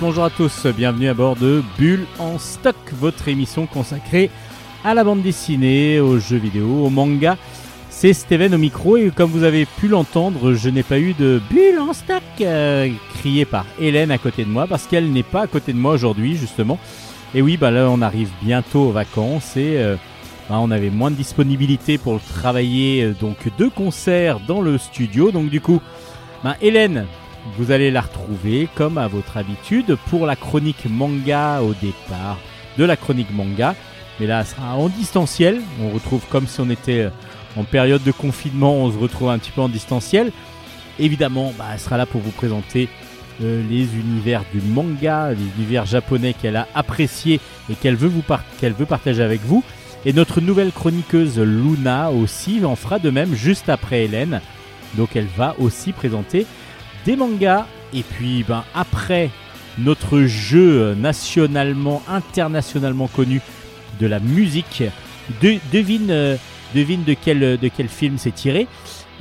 Bonjour à tous, bienvenue à bord de Bulle en stock, votre émission consacrée à la bande dessinée, aux jeux vidéo, au manga. C'est Steven au micro et comme vous avez pu l'entendre, je n'ai pas eu de bulle en stock euh, crié par Hélène à côté de moi parce qu'elle n'est pas à côté de moi aujourd'hui justement. Et oui, bah là on arrive bientôt aux vacances et euh, bah, on avait moins de disponibilité pour travailler euh, donc deux concerts dans le studio. Donc du coup, bah, Hélène, vous allez la retrouver comme à votre habitude pour la chronique manga au départ de la chronique manga. Mais là, ça sera en distanciel. On retrouve comme si on était euh, en période de confinement, on se retrouve un petit peu en distanciel. Évidemment, bah, elle sera là pour vous présenter euh, les univers du manga, les univers japonais qu'elle a appréciés et qu'elle veut, qu'elle veut partager avec vous. Et notre nouvelle chroniqueuse Luna aussi en fera de même juste après Hélène. Donc elle va aussi présenter des mangas. Et puis ben, après notre jeu nationalement, internationalement connu de la musique, devine, euh, devine de, quel, de quel film c'est tiré.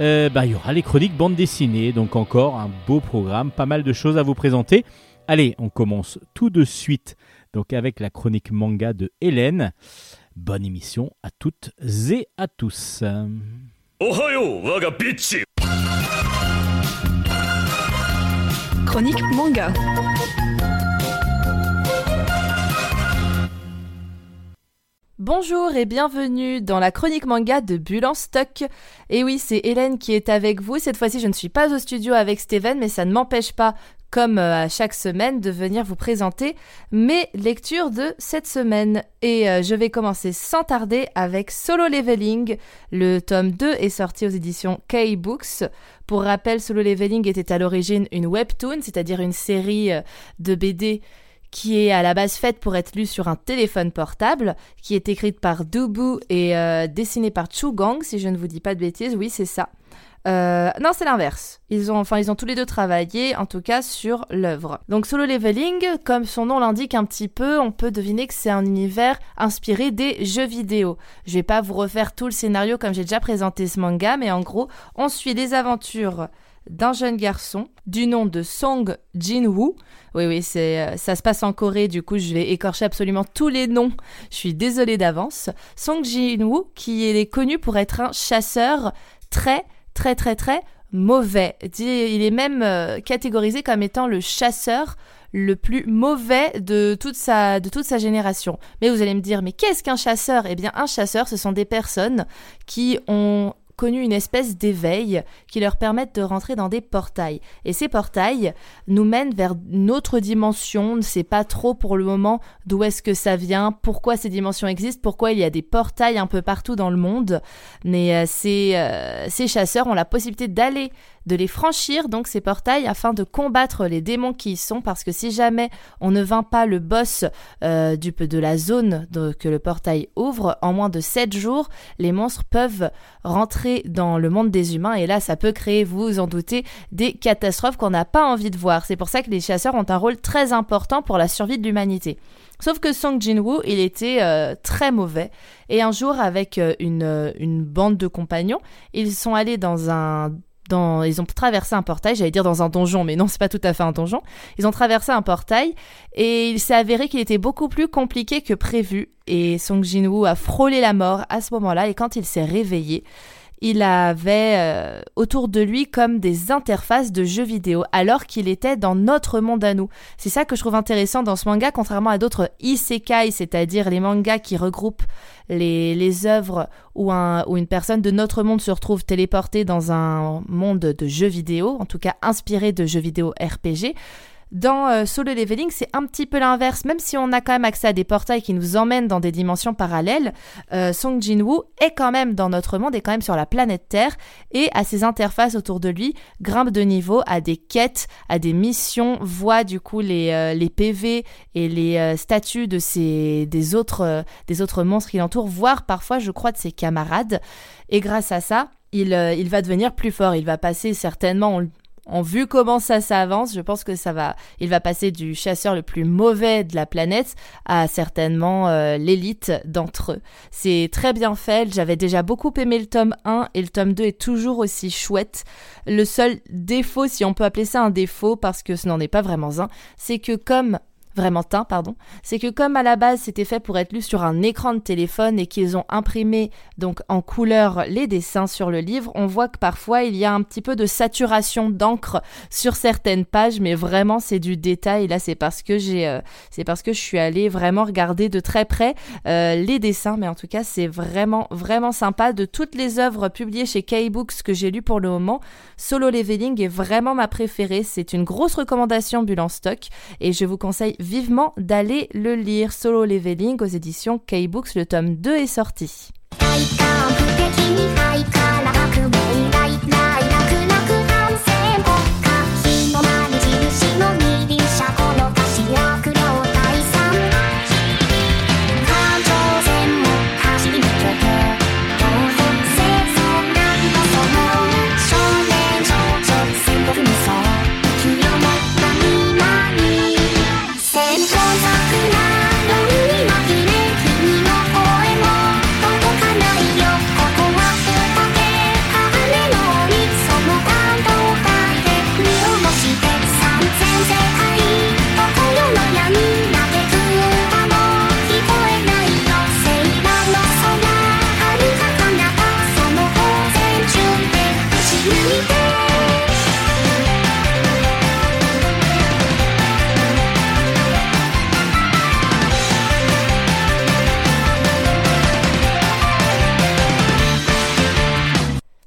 Euh, ben, il y aura les chroniques bande dessinée. Donc encore un beau programme, pas mal de choses à vous présenter. Allez, on commence tout de suite donc avec la chronique manga de Hélène. Bonne émission à toutes et à tous. Manga. Bonjour et bienvenue dans la chronique manga de Bulle en stock. Et oui, c'est Hélène qui est avec vous. Cette fois-ci, je ne suis pas au studio avec Steven, mais ça ne m'empêche pas comme euh, à chaque semaine, de venir vous présenter mes lectures de cette semaine. Et euh, je vais commencer sans tarder avec Solo Leveling. Le tome 2 est sorti aux éditions K-Books. Pour rappel, Solo Leveling était à l'origine une webtoon, c'est-à-dire une série euh, de BD qui est à la base faite pour être lue sur un téléphone portable, qui est écrite par Dubu et dessinée par Chu Gang, si je ne vous dis pas de bêtises, oui c'est ça. Euh, non, c'est l'inverse. Ils ont, enfin, ils ont tous les deux travaillé, en tout cas, sur l'œuvre. Donc, Solo Leveling, comme son nom l'indique un petit peu, on peut deviner que c'est un univers inspiré des jeux vidéo. Je vais pas vous refaire tout le scénario comme j'ai déjà présenté ce manga, mais en gros, on suit les aventures d'un jeune garçon du nom de Song Jin-woo. Oui, oui, c'est, euh, ça se passe en Corée, du coup, je vais écorcher absolument tous les noms. Je suis désolée d'avance. Song Jin-woo, qui est connu pour être un chasseur très très très très mauvais. Il est même euh, catégorisé comme étant le chasseur le plus mauvais de toute sa de toute sa génération. Mais vous allez me dire mais qu'est-ce qu'un chasseur? Eh bien un chasseur ce sont des personnes qui ont connu une espèce d'éveil qui leur permettent de rentrer dans des portails. Et ces portails nous mènent vers une autre dimension. On ne sait pas trop pour le moment d'où est-ce que ça vient, pourquoi ces dimensions existent, pourquoi il y a des portails un peu partout dans le monde. Mais euh, euh, ces chasseurs ont la possibilité d'aller de les franchir, donc ces portails, afin de combattre les démons qui y sont, parce que si jamais on ne vainc pas le boss euh, du, de la zone que le portail ouvre, en moins de 7 jours, les monstres peuvent rentrer dans le monde des humains, et là ça peut créer, vous vous en doutez, des catastrophes qu'on n'a pas envie de voir. C'est pour ça que les chasseurs ont un rôle très important pour la survie de l'humanité. Sauf que Song Jin-woo, il était euh, très mauvais. Et un jour, avec euh, une, une, bande de compagnons, ils sont allés dans un ils ont traversé un portail, j'allais dire dans un donjon, mais non, c'est pas tout à fait un donjon. Ils ont traversé un portail et il s'est avéré qu'il était beaucoup plus compliqué que prévu. Et Song Jin-woo a frôlé la mort à ce moment-là et quand il s'est réveillé, il avait euh, autour de lui comme des interfaces de jeux vidéo, alors qu'il était dans notre monde à nous. C'est ça que je trouve intéressant dans ce manga, contrairement à d'autres isekai, c'est-à-dire les mangas qui regroupent les, les œuvres où, où une personne de notre monde se retrouve téléportée dans un monde de jeux vidéo, en tout cas inspiré de jeux vidéo RPG. Dans euh, Solo Leveling, c'est un petit peu l'inverse. Même si on a quand même accès à des portails qui nous emmènent dans des dimensions parallèles, euh, Song Jin-woo est quand même dans notre monde, est quand même sur la planète Terre et à ses interfaces autour de lui grimpe de niveau, à des quêtes, à des missions, voit du coup les, euh, PV et les statuts de ces, des, autres, des autres monstres qui l'entourent, voire parfois, je crois, de ses camarades. Et grâce à ça, il va devenir plus fort. Il va passer certainement, vu comment ça s'avance, je pense que ça va, il va passer du chasseur le plus mauvais de la planète à certainement euh, l'élite d'entre eux. C'est très bien fait. J'avais déjà beaucoup aimé le tome 1 et le tome 2 est toujours aussi chouette. Le seul défaut, si on peut appeler ça un défaut, parce que ce n'en est pas vraiment un, c'est que comme vraiment teint, pardon, c'est que comme à la base c'était fait pour être lu sur un écran de téléphone et qu'ils ont imprimé donc en couleur les dessins sur le livre, on voit que parfois il y a un petit peu de saturation d'encre sur certaines pages, mais vraiment c'est du détail. Là c'est parce que j'ai, euh, c'est parce que je suis allée vraiment regarder de très près euh, les dessins, mais en tout cas c'est vraiment vraiment sympa. De toutes les œuvres publiées chez K-Books que j'ai lues pour le moment, Solo Leveling est vraiment ma préférée. C'est une grosse recommandation bulle en stock et je vous conseille vivement d'aller le lire. Solo Leveling aux éditions K-Books, le tome 2 est sorti.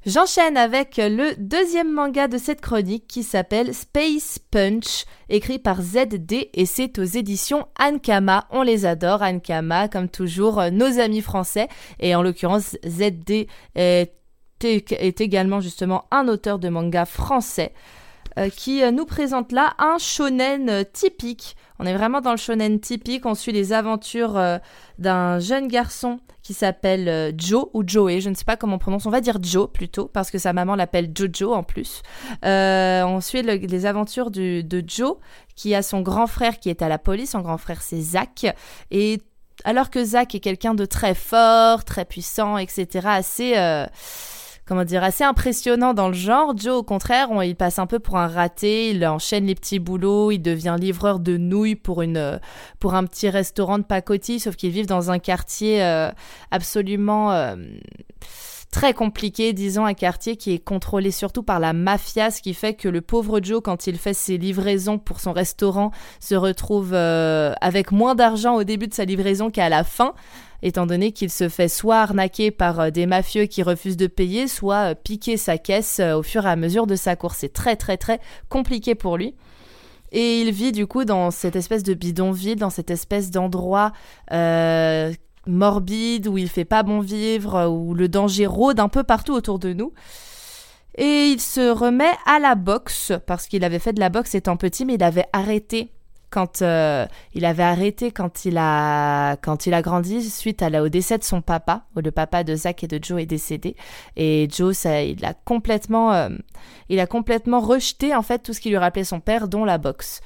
J'enchaîne avec le deuxième manga de cette chronique qui s'appelle Space Punch, écrit par ZD et c'est aux éditions Ankama. On les adore, Ankama, comme toujours, nos amis français. Et en l'occurrence, ZD est, est, également justement un auteur de manga français euh, qui euh, nous présente là un shonen typique. On est vraiment dans le shonen typique, on suit les aventures euh, d'un jeune garçon qui s'appelle euh, Joe ou Joey, je ne sais pas comment on prononce, on va dire Joe plutôt, parce que sa maman l'appelle Jojo en plus. Euh, on suit les aventures de Joe, qui a son grand frère qui est à la police, son grand frère c'est Zach, et alors que Zach est quelqu'un de très fort, très puissant, etc., assez... Comment dire, assez impressionnant dans le genre. Joe, au contraire, il passe un peu pour un raté, il enchaîne les petits boulots, il devient livreur de nouilles pour, une, euh, pour un petit restaurant de pacotille, sauf qu'ils vivent dans un quartier euh, absolument... Euh, très compliqué, disons, un quartier qui est contrôlé surtout par la mafia, ce qui fait que le pauvre Joe, quand il fait ses livraisons pour son restaurant, se retrouve avec moins d'argent au début de sa livraison qu'à la fin étant donné qu'il se fait soit arnaquer par euh, des mafieux qui refusent de payer, soit euh, piquer sa caisse euh, au fur et à mesure de sa course. C'est très très très compliqué pour lui. Et il vit du coup dans cette espèce de bidonville, dans cette espèce d'endroit morbide où il fait pas bon vivre, où le danger rôde un peu partout autour de nous. Et il se remet à la boxe parce qu'il avait fait de la boxe étant petit, mais il avait arrêté quand euh, il avait arrêté quand il a quand il a grandi suite à la, au décès de son papa, où le papa de Zach et de Joe est décédé et Joe ça il a complètement euh, il a complètement rejeté en fait tout ce qui lui rappelait son père dont la boxe.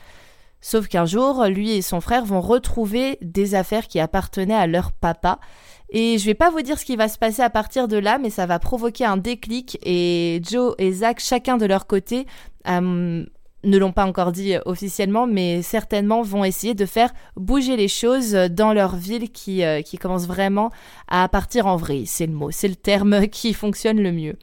Sauf qu'un jour, lui et son frère vont retrouver des affaires qui appartenaient à leur papa. Et je vais pas vous dire ce qui va se passer à partir de là, mais ça va provoquer un déclic et Joe et Zach, chacun de leur côté, euh, ne l'ont pas encore dit officiellement, mais certainement vont essayer de faire bouger les choses dans leur ville qui, euh, qui commence vraiment à partir en vrille. C'est le mot, c'est le terme qui fonctionne le mieux.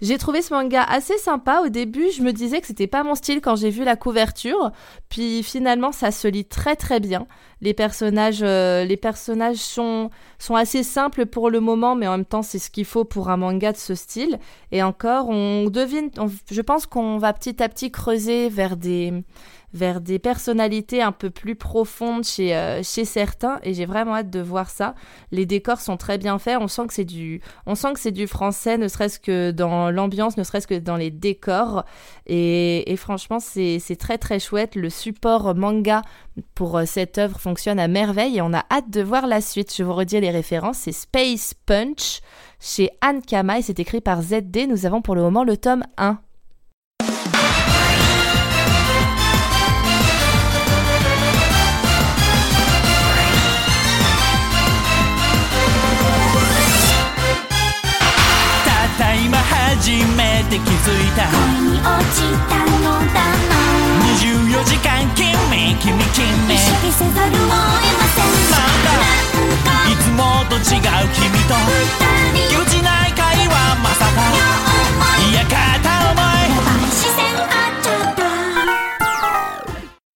J'ai trouvé ce manga assez sympa. Au début, je me disais que c'était pas mon style quand j'ai vu la couverture. Puis finalement, ça se lit très très bien. Les personnages, euh, les personnages sont, sont assez simples pour le moment, mais en même temps, c'est ce qu'il faut pour un manga de ce style. Et encore, on devine, je pense qu'on va petit à petit creuser vers des, vers des personnalités un peu plus profondes chez, euh, chez certains et j'ai vraiment hâte de voir ça. Les décors sont très bien faits, on sent que c'est du on sent que c'est du français ne serait-ce que dans l'ambiance, ne serait-ce que dans les décors et, franchement c'est très très chouette. Le support manga pour euh, cette œuvre fonctionne à merveille et on a hâte de voir la suite. Je vous redis les références, c'est Space Punch chez Anne Kama et c'est écrit par ZD. Nous avons pour le moment le tome 1. 初めて気づいた恋に落ちたのだな24時間君君君意識せざるを得ませんなんだなんかいつもと違う君と二人ぎこちない会話まさか両思いいや片思いやばい視線合っちゃった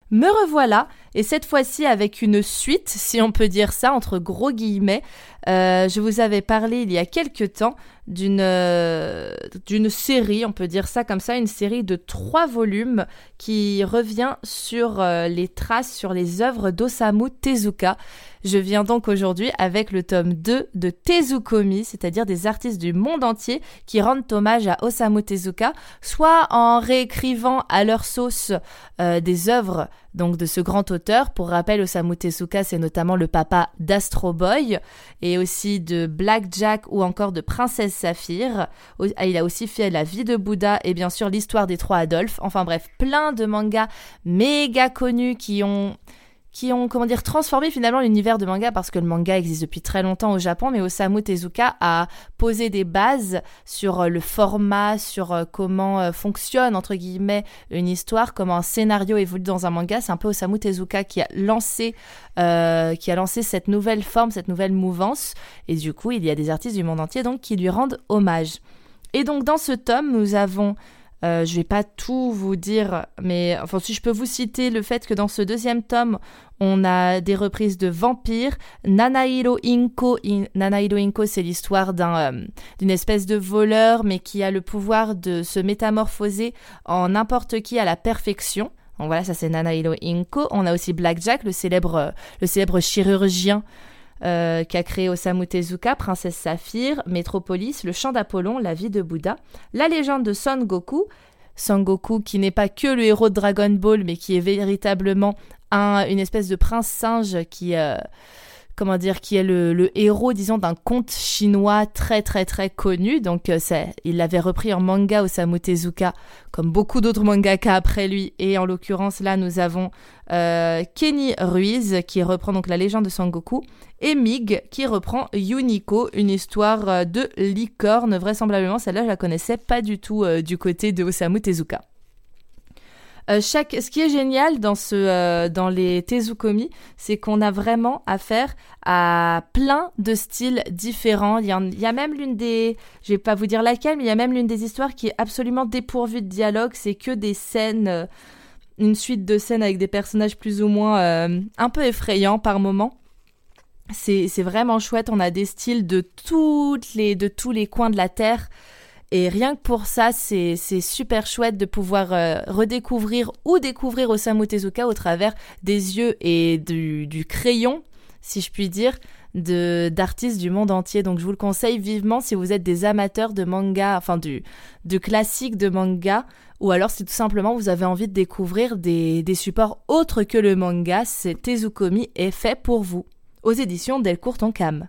Me revoilà, et cette fois-ci avec une suite, si on peut dire ça, entre gros guillemets. Euh, je vous avais parlé il y a quelques temps d'une euh, d'une série, on peut dire ça comme ça, une série de trois volumes qui revient sur euh, les traces, sur les œuvres d'Osamu Tezuka. Je viens donc aujourd'hui avec le tome 2 de Tezukomi, c'est-à-dire des artistes du monde entier qui rendent hommage à Osamu Tezuka, soit en réécrivant à leur sauce des œuvres donc de ce grand auteur. Pour rappel, Osamu Tezuka, c'est notamment le papa d'Astro Boy et aussi de Black Jack ou encore de Princesse Saphir. Au- Il a aussi fait La vie de Bouddha et bien sûr l'histoire des trois Adolphes. Enfin bref, plein de mangas méga connus qui ont qui ont comment dire transformé finalement l'univers de manga parce que le manga existe depuis très longtemps au Japon mais Osamu Tezuka a posé des bases sur euh, le format sur euh, comment euh, fonctionne entre guillemets une histoire comment un scénario évolue dans un manga. C'est un peu Osamu Tezuka qui a lancé qui a lancé cette nouvelle forme cette nouvelle mouvance. Et du coup il y a des artistes du monde entier donc qui lui rendent hommage. Et donc dans ce tome nous avons euh, je vais pas tout vous dire, mais enfin si je peux vous citer le fait que dans ce deuxième tome, on a des reprises de vampires. Nanairo Inko, In- Inko, c'est l'histoire d'un euh, d'une espèce de voleur, mais qui a le pouvoir de se métamorphoser en n'importe qui à la perfection. Donc voilà, ça c'est Nanairo Inko. On a aussi Black Jack, le célèbre euh, le célèbre chirurgien euh, qu'a créé Osamu Tezuka, Princesse Saphir, Métropolis, Le Chant d'Apollon, La vie de Bouddha, La légende de Son Goku, Son Goku qui n'est pas que le héros de Dragon Ball, mais qui est véritablement un, une espèce de prince singe qui, euh, comment dire, qui est le, héros, disons, d'un conte chinois très très très connu. Donc, euh, c'est, il l'avait repris en manga Osamu Tezuka, comme beaucoup d'autres mangaka après lui. Et en l'occurrence, là, nous avons euh, Kenny Ruiz qui reprend donc la légende de Sangoku et Mig qui reprend Yuniko, une histoire euh, de licorne. Vraisemblablement, celle-là, je la connaissais pas du tout du côté de Osamu Tezuka. Euh, chaque, ce qui est génial dans, ce, euh, dans les Tezukomi, c'est qu'on a vraiment affaire à plein de styles différents. Il y, a même l'une des, je vais pas vous dire laquelle, mais il y a même l'une des histoires qui est absolument dépourvue de dialogue. C'est que des scènes, euh, une suite de scènes avec des personnages plus ou moins un peu effrayants par moment. C'est c'est vraiment chouette. On a des styles de toutes les, de tous les coins de la terre. Et rien que pour ça, c'est super chouette de pouvoir euh, redécouvrir ou découvrir Osamu Tezuka au travers des yeux et du, crayon, si je puis dire, d'artistes du monde entier. Donc je vous le conseille vivement si vous êtes des amateurs de manga, enfin du de classiques de manga, ou alors si tout simplement vous avez envie de découvrir des, supports autres que le manga, c'est Tezukomi est fait pour vous. Aux éditions Delcourt Tonkam.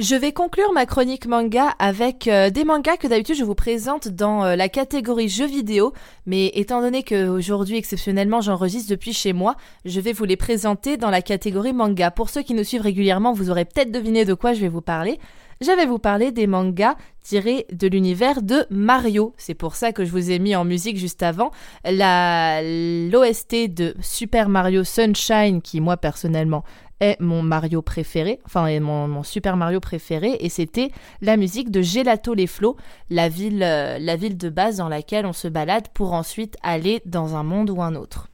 Je vais conclure ma chronique manga avec euh, des mangas que d'habitude je vous présente dans euh, la catégorie jeux vidéo, mais étant donné que aujourd'hui exceptionnellement j'enregistre depuis chez moi, je vais vous les présenter dans la catégorie manga. Pour ceux qui nous suivent régulièrement, vous aurez peut-être deviné de quoi je vais vous parler. Je vais vous parler des mangas tirés de l'univers de Mario. C'est pour ça que je vous ai mis en musique juste avant l'OST de Super Mario Sunshine qui moi personnellement est mon Mario préféré, enfin est mon, Super Mario préféré, et c'était la musique de Gelato les Flots, euh, la ville de base dans laquelle on se balade pour ensuite aller dans un monde ou un autre.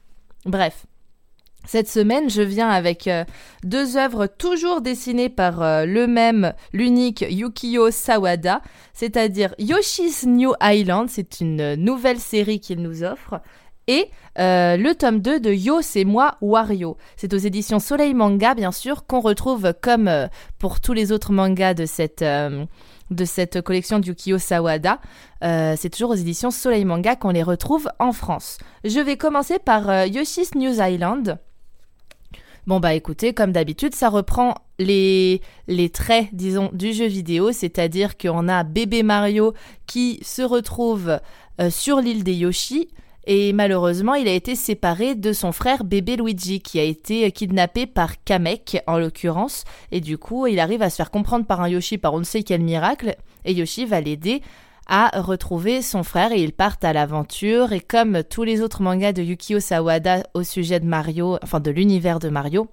Bref, Cette semaine, je viens avec euh, deux œuvres toujours dessinées par euh, le même, l'unique Yukio Sawada, c'est-à-dire Yoshi's New Island, c'est une euh, nouvelle série qu'il nous offre, et le tome 2 de Yo, c'est moi, Wario. C'est aux éditions Soleil Manga, bien sûr, qu'on retrouve comme pour tous les autres mangas de cette, euh, de cette collection Sawada. C'est toujours aux éditions Soleil Manga qu'on les retrouve en France. Je vais commencer par Yoshi's New Island. Bon bah écoutez, comme d'habitude, ça reprend les, les traits, disons, du jeu vidéo, c'est-à-dire qu'on a bébé Mario qui se retrouve euh, sur l'île des Yoshi, et malheureusement, il a été séparé de son frère bébé Luigi, qui a été kidnappé par Kamek, en l'occurrence, et du coup, il arrive à se faire comprendre par un Yoshi par on ne sait quel miracle, et Yoshi va l'aider à retrouver son frère et ils partent à l'aventure et comme tous les autres mangas de Yukio Sawada au sujet de Mario, enfin de l'univers de Mario,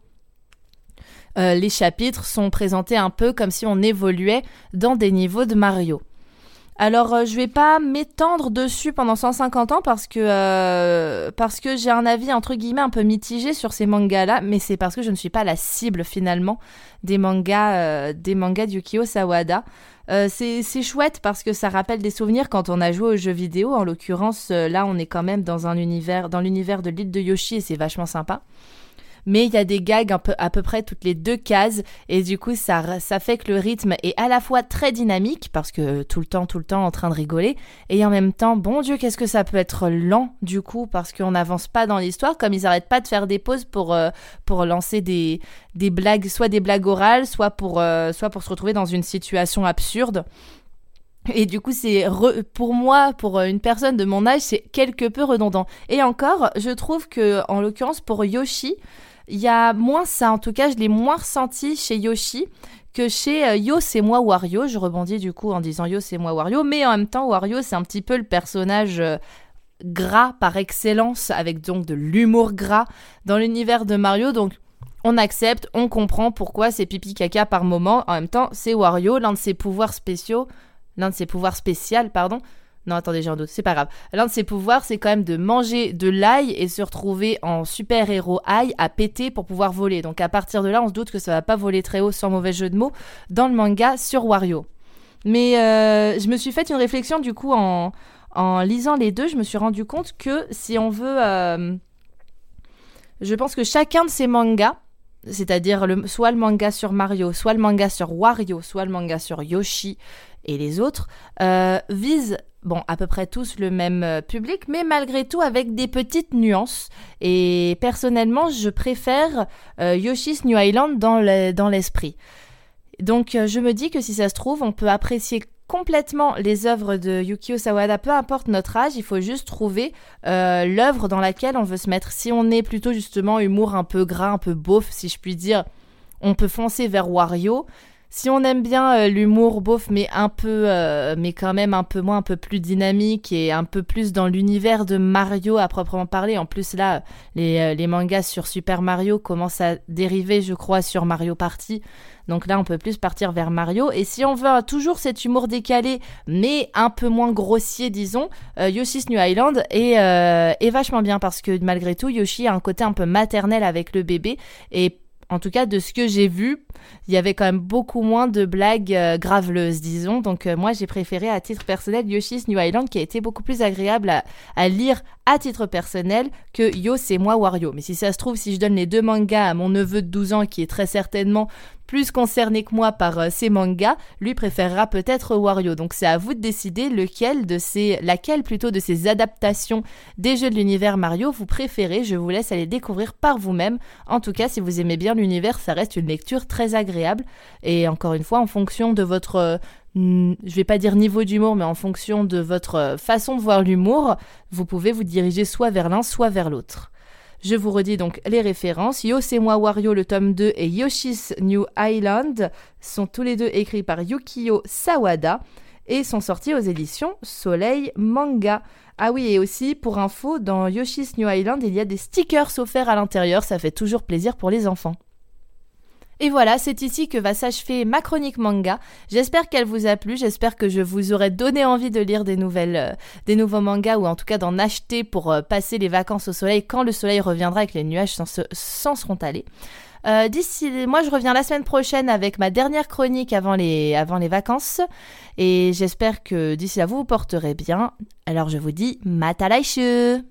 euh, les chapitres sont présentés un peu comme si on évoluait dans des niveaux de Mario. Alors euh, je vais pas m'étendre dessus pendant 150 ans parce que euh, parce que j'ai un avis entre guillemets un peu mitigé sur ces mangas là, mais c'est parce que je ne suis pas la cible finalement des mangas euh, des mangas de Yukio Sawada. Euh, c'est c'est chouette parce que ça rappelle des souvenirs quand on a joué aux jeux vidéo. En l'occurrence, euh, là, on est quand même dans un univers, dans l'univers de l'île de Yoshi et c'est vachement sympa. Mais il y a des gags peu, à peu près toutes les deux cases et du coup, ça, ça fait que le rythme est à la fois très dynamique parce que tout le temps, tout le temps en train de rigoler et en même temps, bon Dieu, qu'est-ce que ça peut être lent du coup parce qu'on n'avance pas dans l'histoire comme ils arrêtent pas de faire des pauses pour, euh, pour lancer des, des blagues, soit des blagues orales, soit pour, euh, soit pour se retrouver dans une situation absurde. Et du coup, c'est pour moi, pour euh, une personne de mon âge, c'est quelque peu redondant. Et encore, je trouve que, en l'occurrence, pour Yoshi, il y a moins ça. En tout cas, je l'ai moins ressenti chez Yoshi que chez euh, Yo, c'est moi Wario. Je rebondis du coup en disant Yo, c'est moi Wario. Mais en même temps, Wario, c'est un petit peu le personnage euh, gras par excellence, avec donc de l'humour gras dans l'univers de Mario. Donc, on accepte, on comprend pourquoi c'est pipi caca par moment. En même temps, c'est Wario, l'un de ses pouvoirs spéciaux l'un de ses pouvoirs spéciaux, pardon. Non, attendez, j'ai un doute, c'est pas grave. L'un de ses pouvoirs, c'est quand même de manger de l'ail et se retrouver en super-héros ail à péter pour pouvoir voler. Donc à partir de là, on se doute que ça va pas voler très haut sans mauvais jeu de mots dans le manga sur Wario. Mais euh, je me suis fait une réflexion du coup en, lisant les deux, je me suis rendu compte que si on veut... euh, je pense que chacun de ces mangas, c'est-à-dire soit le manga sur Mario, soit le manga sur Wario, soit le manga sur Yoshi et les autres, euh, visent bon, à peu près tous le même euh, public, mais malgré tout avec des petites nuances. Et personnellement, je préfère euh, Yoshi's New Island dans le- dans l'esprit. Donc euh, je me dis que si ça se trouve, on peut apprécier complètement les œuvres de Yukio Sawada, peu importe notre âge, il faut juste trouver l'œuvre dans laquelle on veut se mettre. Si on est plutôt justement humour un peu gras, un peu beauf, si je puis dire, on peut foncer vers Wario. Si on aime bien euh, l'humour beauf, mais un peu, euh, mais quand même un peu moins, un peu plus dynamique et un peu plus dans l'univers de Mario à proprement parler. En plus là, les, euh, mangas sur Super Mario commencent à dériver, je crois, sur Mario Party. Donc là, on peut plus partir vers Mario. Et si on veut toujours cet humour décalé, mais un peu moins grossier, disons, euh, Yoshi's New Island est, est vachement bien parce que malgré tout, Yoshi a un côté un peu maternel avec le bébé. Et en tout cas, de ce que j'ai vu, il y avait quand même beaucoup moins de blagues euh, graveleuses, disons. Donc euh, moi, j'ai préféré à titre personnel Yoshi's New Island, qui a été beaucoup plus agréable à, lire à titre personnel que Yo, c'est moi Wario. Mais si ça se trouve, si je donne les deux mangas à mon neveu de 12 ans, qui est très certainement plus concerné que moi par euh, ces mangas, lui préférera peut-être Wario. Donc c'est à vous de décider lequel de ces, laquelle plutôt de ces adaptations des jeux de l'univers Mario vous préférez. Je vous laisse aller découvrir par vous-même. En tout cas, si vous aimez bien l'univers, ça reste une lecture très agréable. Et encore une fois, en fonction de votre hmm, je vais pas dire niveau d'humour, mais en fonction de votre euh, façon de voir l'humour, vous pouvez vous diriger soit vers l'un, soit vers l'autre. Je vous redis donc les références. Yo, Wario, le tome 2, et Yoshi's New Island sont tous les deux écrits par Yukio Sawada et sont sortis aux éditions Soleil Manga. Ah oui, et aussi, pour info, dans Yoshi's New Island, il y a des stickers offerts à l'intérieur. Ça fait toujours plaisir pour les enfants. Et voilà, c'est ici que va s'achever ma chronique manga. J'espère qu'elle vous a plu, j'espère que je vous aurai donné envie de lire des nouvelles, euh, des nouveaux mangas ou en tout cas d'en acheter pour euh, passer les vacances au soleil quand le soleil reviendra et que les nuages s'en, se- s'en seront allés. Euh, D'ici, moi je reviens la semaine prochaine avec ma dernière chronique avant les, avant les vacances et j'espère que d'ici là vous vous porterez bien. Alors je vous dis matalaishu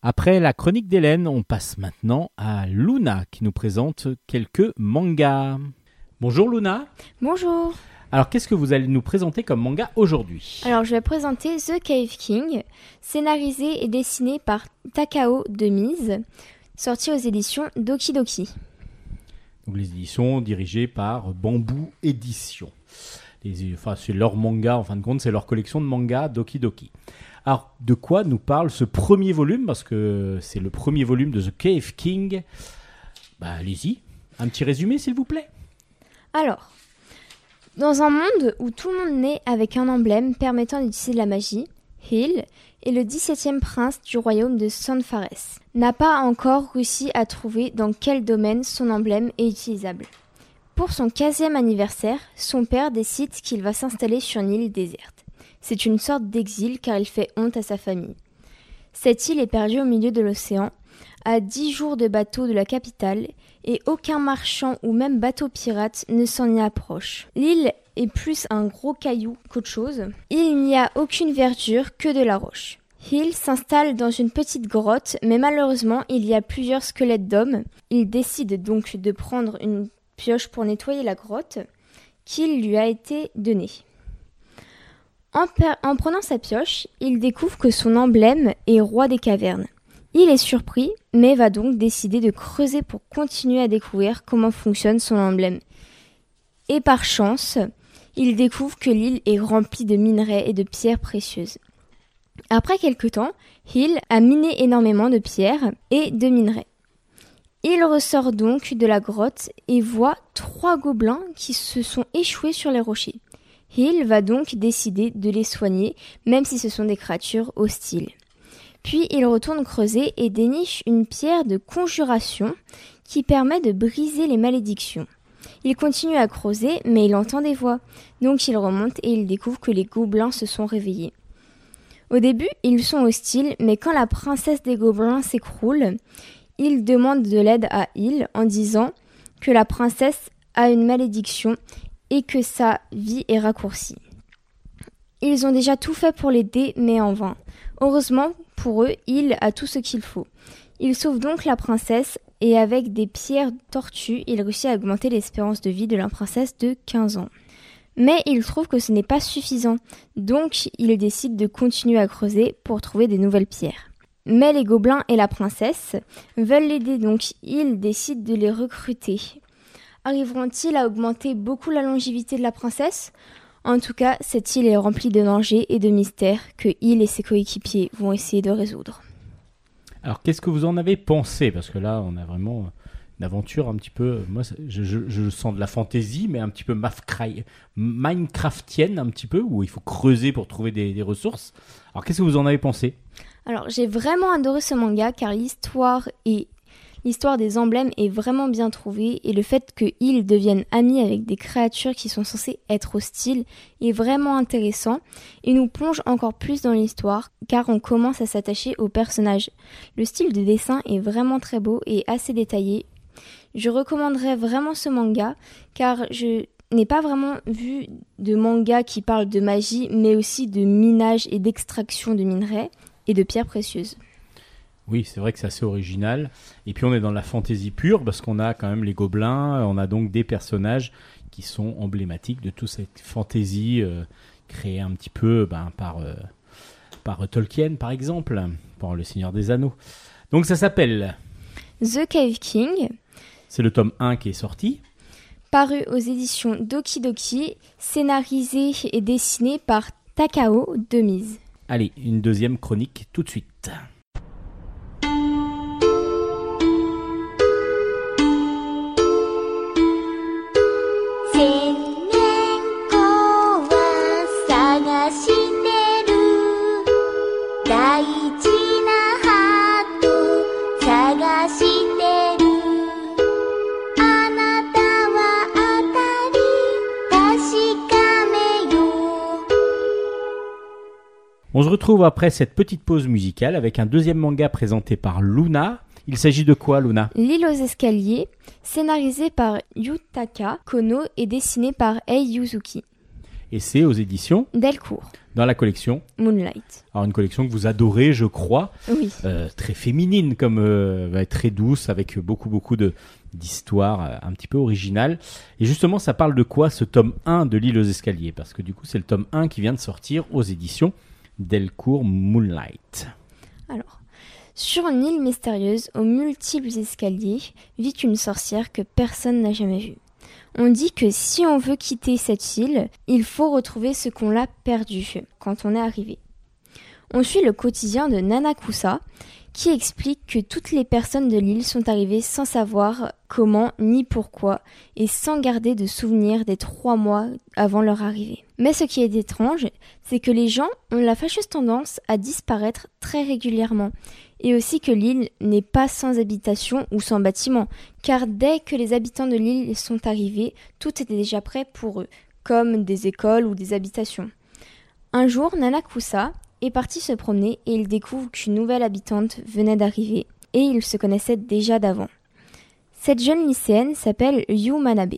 Après la chronique d'Hélène, on passe maintenant à Luna qui nous présente quelques mangas. Bonjour Luna. Bonjour. Alors qu'est-ce que vous allez nous présenter comme manga aujourd'hui? Alors je vais présenter The Cave King, scénarisé et dessiné par Takao Demise, sorti aux éditions Doki Doki. Donc les éditions dirigées par Bamboo Éditions. Enfin, c'est leur manga, en fin de compte, c'est leur collection de mangas Doki Doki. Alors, de quoi nous parle ce premier volume? Parce que c'est le premier volume de The Cave King. Bah, allez-y. Un petit résumé, s'il vous plaît. Alors, dans un monde où tout le monde naît avec un emblème permettant d'utiliser la magie, Hill est le 17e prince du royaume de Sanfares. N'a pas encore réussi à trouver dans quel domaine son emblème est utilisable. Pour son 15e anniversaire, son père décide qu'il va s'installer sur une île déserte. C'est une sorte d'exil car il fait honte à sa famille. Cette île est perdue au milieu de l'océan, à 10 jours de bateau de la capitale, et aucun marchand ou même bateau pirate ne s'en y approche. L'île est plus un gros caillou qu'autre chose. Il n'y a aucune verdure que de la roche. Hill s'installe dans une petite grotte, mais malheureusement il y a plusieurs squelettes d'hommes. Il décide donc de prendre une pioche pour nettoyer la grotte qui lui a été donnée. En, prenant sa pioche, il découvre que son emblème est roi des cavernes. Il est surpris, mais va donc décider de creuser pour continuer à découvrir comment fonctionne son emblème. Et par chance, il découvre que l'île est remplie de minerais et de pierres précieuses. Après quelque temps, Hill a miné énormément de pierres et de minerais. Il ressort donc de la grotte et voit trois gobelins qui se sont échoués sur les rochers. Hill va donc décider de les soigner, même si ce sont des créatures hostiles. Puis il retourne creuser et déniche une pierre de conjuration qui permet de briser les malédictions. Il continue à creuser, mais il entend des voix. Donc il remonte et il découvre que les gobelins se sont réveillés. Au début, ils sont hostiles, mais quand la princesse des gobelins s'écroule, il demande de l'aide à Hill en disant que la princesse a une malédiction et que sa vie est raccourcie. Ils ont déjà tout fait pour l'aider, mais en vain. Heureusement pour eux, il a tout ce qu'il faut. Il sauve donc la princesse et avec des pierres tortues, il réussit à augmenter l'espérance de vie de la princesse de 15 ans. Mais il trouve que ce n'est pas suffisant, donc il décide de continuer à creuser pour trouver des nouvelles pierres. Mais les gobelins et la princesse veulent l'aider, donc il décide de les recruter. Arriveront-ils à augmenter beaucoup la longévité de la princesse? En tout cas, cette île est remplie de dangers et de mystères que il et ses coéquipiers vont essayer de résoudre. Alors, qu'est-ce que vous en avez pensé? Parce que là, on a vraiment une aventure un petit peu. Moi, je, je- je sens de la fantaisie, mais un petit peu Minecraftienne, un petit peu, où il faut creuser pour trouver des, des ressources. Alors, qu'est-ce que vous en avez pensé? Alors, j'ai vraiment adoré ce manga car l'histoire et l'histoire des emblèmes est vraiment bien trouvée et le fait qu'ils deviennent amis avec des créatures qui sont censées être hostiles est vraiment intéressant et nous plonge encore plus dans l'histoire car on commence à s'attacher aux personnages. Le style de dessin est vraiment très beau et assez détaillé. Je recommanderais vraiment ce manga car je n'ai pas vraiment vu de manga qui parle de magie mais aussi de minage et d'extraction de minerais et de pierres précieuses. Oui, c'est vrai que c'est assez original. Et puis, on est dans la fantaisie pure, parce qu'on a quand même les gobelins, on a donc des personnages qui sont emblématiques de toute cette fantaisie euh, créée un petit peu ben, par, euh, par Tolkien, par exemple, par Le Seigneur des Anneaux. Donc, ça s'appelle. The Cave King, C'est le tome 1 qui est sorti. paru aux éditions Doki Doki, scénarisé et dessiné par Takao Demise. Allez, une deuxième chronique tout de suite.「大事なハート探してるあなたは当たり確かめよ On se retrouve après cette petite pause musicale avec un deuxième manga présenté par Luna. Il s'agit de quoi, Luna? L'île aux escaliers, scénarisé par Yutaka Kono et dessiné par Ei Yuzuki. Et c'est aux éditions Delcourt, dans la collection. Moonlight. Alors une collection que vous adorez, je crois, Oui. euh, très féminine comme euh, très douce avec beaucoup beaucoup de d'histoires euh, un petit peu originales. Et justement, ça parle de quoi ce tome 1 de l'île aux escaliers? Parce que du coup, c'est le tome 1 qui vient de sortir aux éditions Delcourt Moonlight. Alors, sur une île mystérieuse aux multiples escaliers vit une sorcière que personne n'a jamais vue. On dit que si on veut quitter cette île, il faut retrouver ce qu'on l'a perdu quand on est arrivé. On suit le quotidien de Nanakusa, qui explique que toutes les personnes de l'île sont arrivées sans savoir comment ni pourquoi et sans garder de souvenirs des trois mois avant leur arrivée. Mais ce qui est étrange, c'est que les gens ont la fâcheuse tendance à disparaître très régulièrement et aussi que l'île n'est pas sans habitation ou sans bâtiment, car dès que les habitants de l'île sont arrivés, tout était déjà prêt pour eux, comme des écoles ou des habitations. Un jour, Nanakusa est parti se promener et il découvre qu'une nouvelle habitante venait d'arriver, et ils se connaissaient déjà d'avant. Cette jeune lycéenne s'appelle Yu Manabe,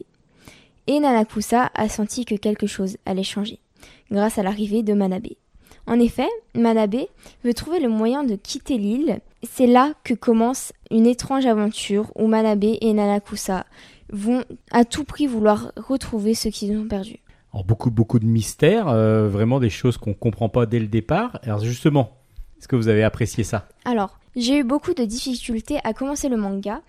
et Nanakusa a senti que quelque chose allait changer, grâce à l'arrivée de Manabe. En effet, Manabe veut trouver le moyen de quitter l'île. C'est là que commence une étrange aventure où Manabe et Nanakusa vont à tout prix vouloir retrouver ce qu'ils ont perdu. Alors beaucoup beaucoup de mystères, euh, vraiment des choses qu'on comprend pas dès le départ. Alors justement, est-ce que vous avez apprécié ça? Alors, j'ai eu beaucoup de difficultés à commencer le manga,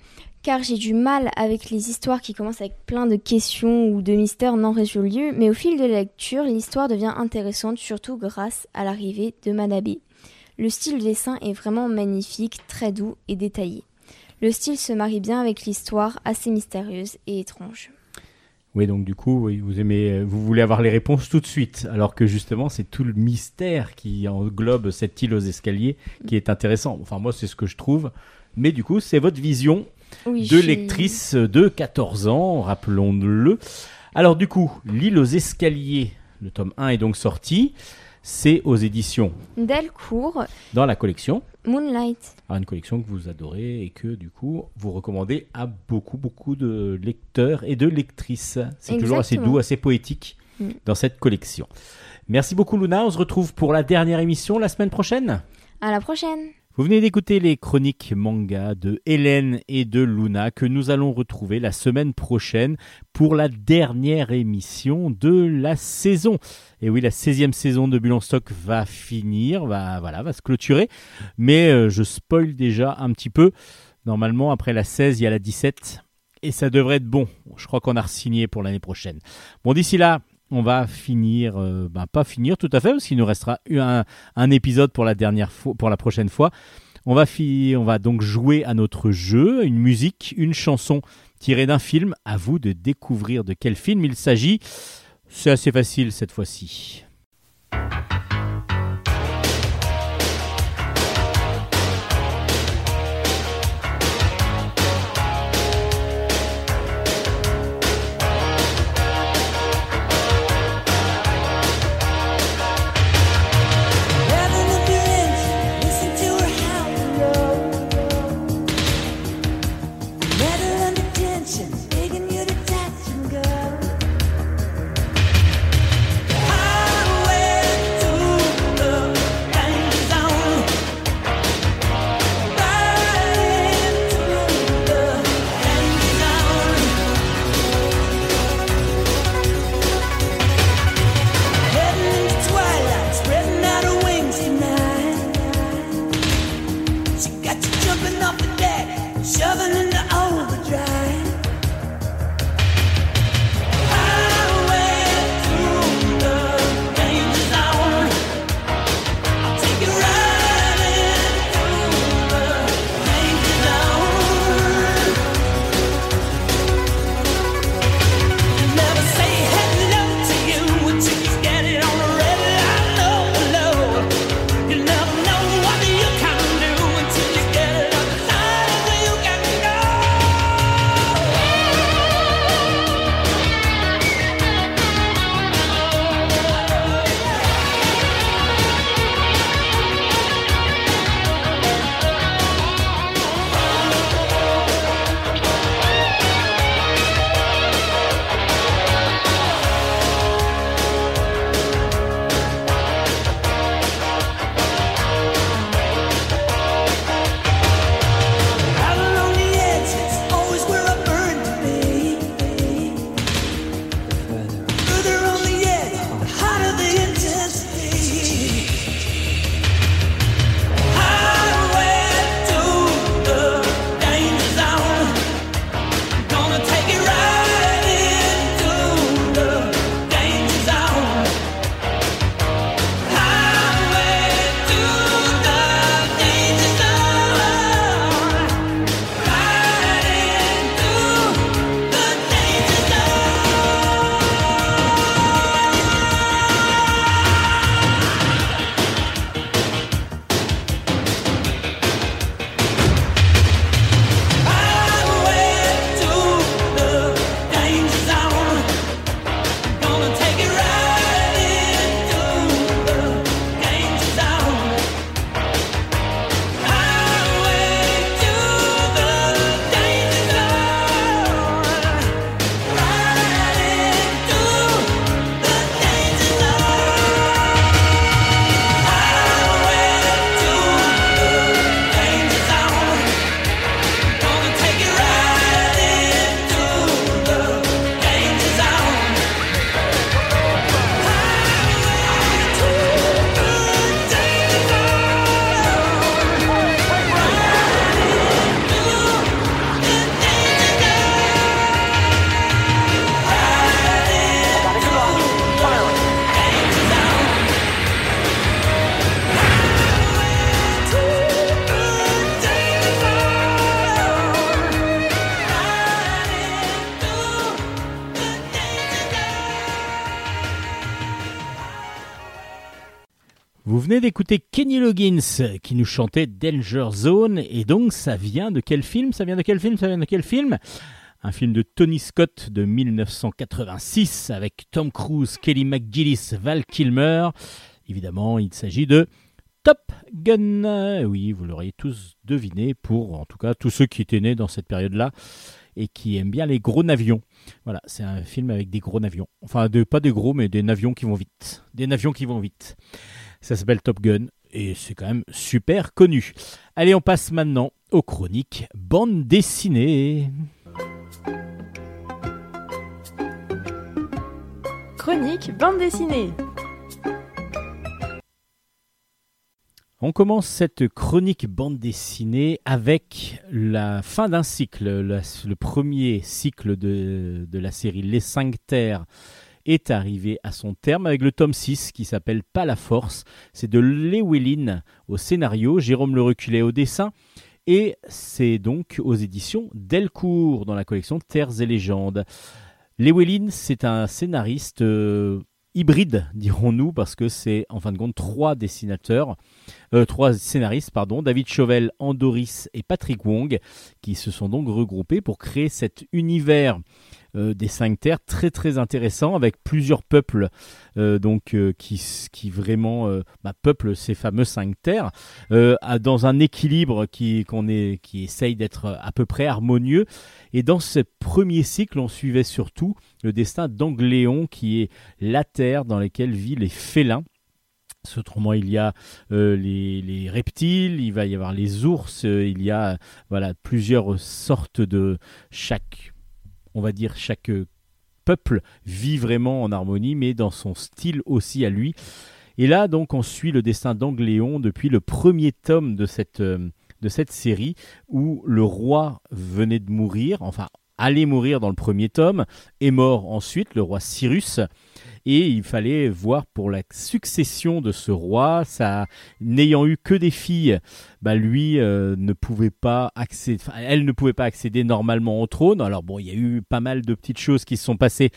car j'ai du mal avec les histoires qui commencent avec plein de questions ou de mystères non résolus, mais au fil de la lecture, l'histoire devient intéressante, surtout grâce à l'arrivée de Manabe. Le style du dessin est vraiment magnifique, très doux et détaillé. Le style se marie bien avec l'histoire assez mystérieuse et étrange. Oui, donc du coup, vous aimez, euh, vous voulez avoir les réponses tout de suite, alors que justement, c'est tout le mystère qui englobe cette île aux escaliers qui est intéressant. Enfin, moi, c'est ce que je trouve. Mais du coup, c'est votre vision Oui, de lectrice de 14 ans, rappelons-le. Alors du coup, L'île aux escaliers, le tome 1 est donc sorti. C'est aux éditions Delcourt, dans la collection. Moonlight. Alors, une collection que vous adorez et que du coup vous recommandez à beaucoup beaucoup de lecteurs et de lectrices. C'est toujours assez doux, assez poétique Mm. dans cette collection. Merci beaucoup Luna, on se retrouve pour la dernière émission la semaine prochaine. À la prochaine! Vous venez d'écouter les chroniques manga de Hélène et de Luna que nous allons retrouver la semaine prochaine pour la dernière émission de la saison. Et oui, la 16e saison de Bulle en Stock va finir, va, voilà, va se clôturer. Mais euh, je spoil déjà un petit peu. Normalement, après la 16, il y a la 17. Et ça devrait être bon. Je crois qu'on a re-signé pour l'année prochaine. Bon, d'ici là, on va finir, euh, ben, pas finir tout à fait, parce qu'il nous restera un, un épisode pour la dernière fois, pour la prochaine fois. On va, on va donc jouer à notre jeu, une musique, une chanson tirée d'un film. À vous de découvrir de quel film il s'agit. C'est assez facile cette fois-ci. Venez d'écouter Kenny Loggins qui nous chantait Danger Zone et donc ça vient de quel film? Ça vient de quel film? Ça vient de quel film? Un film de Tony Scott de 1986 avec Tom Cruise, Kelly McGillis, Val Kilmer. Évidemment, il s'agit de Top Gun. Euh, Oui, vous l'auriez tous deviné pour en tout cas tous ceux qui étaient nés dans cette période-là et qui aiment bien les gros navions. Voilà, c'est un film avec des gros navions. Enfin, pas des gros, mais des navions qui vont vite. Des navions qui vont vite. Ça s'appelle Top Gun et c'est quand même super connu. Allez, on passe maintenant aux chroniques bande dessinée. Chronique bande dessinée. On commence cette chronique bande dessinée avec la fin d'un cycle. Le premier cycle de, de la série Les Cinq Terres est arrivé à son terme avec le tome 6 qui s'appelle Pas la Force. C'est de Lewellyn au scénario, Jérôme Le Reculé au dessin. Et c'est donc aux éditions Delcourt dans la collection Terres et légendes. Lewellyn, c'est un scénariste euh, hybride, dirons-nous, parce que c'est en fin de compte trois dessinateurs euh, trois scénaristes, pardon, David Chauvel, Andoris et Patrick Wong, qui se sont donc regroupés pour créer cet univers des cinq terres très très intéressant avec plusieurs peuples euh, donc euh, qui, qui vraiment euh, bah, peuplent ces fameux cinq terres euh, dans un équilibre qui est qui essaye d'être à peu près harmonieux. Et dans ce premier cycle on suivait surtout le destin d'Angléon qui est la terre dans laquelle vivent les félins. Autrement, il y a euh, les, les reptiles, il va y avoir les ours, euh, il y a euh, voilà plusieurs sortes de chaque, on va dire chaque euh, peuple vit vraiment en harmonie, mais dans son style aussi à lui. Et là, donc, on suit le destin d'Angléon depuis le premier tome de cette euh, de cette série où le roi venait de mourir, enfin allait mourir dans le premier tome, est mort ensuite, le roi Cyrus et il fallait voir pour la succession de ce roi, ça, n'ayant eu que des filles, bah lui euh, ne pouvait pas accéder, elle ne pouvait pas accéder normalement au trône. Alors bon, il y a eu pas mal de petites choses qui se sont passées.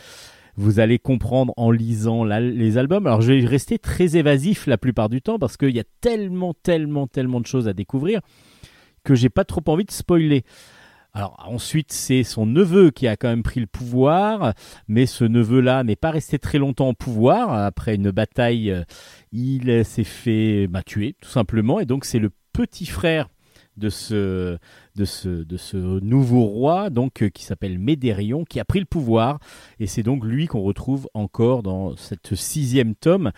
Vous allez comprendre en lisant les albums. Alors je vais rester très évasif la plupart du temps parce qu'il y a tellement, tellement, tellement de choses à découvrir que j'ai pas trop envie de spoiler. Alors ensuite, c'est son neveu qui a quand même pris le pouvoir, mais ce neveu-là n'est pas resté très longtemps au pouvoir. Après une bataille, euh, il s'est fait bah, tuer, tout simplement, et donc c'est le petit frère de ce, de ce, de ce nouveau roi, donc euh, qui s'appelle Médérion, qui a pris le pouvoir, et c'est donc lui qu'on retrouve encore dans cette sixième tome.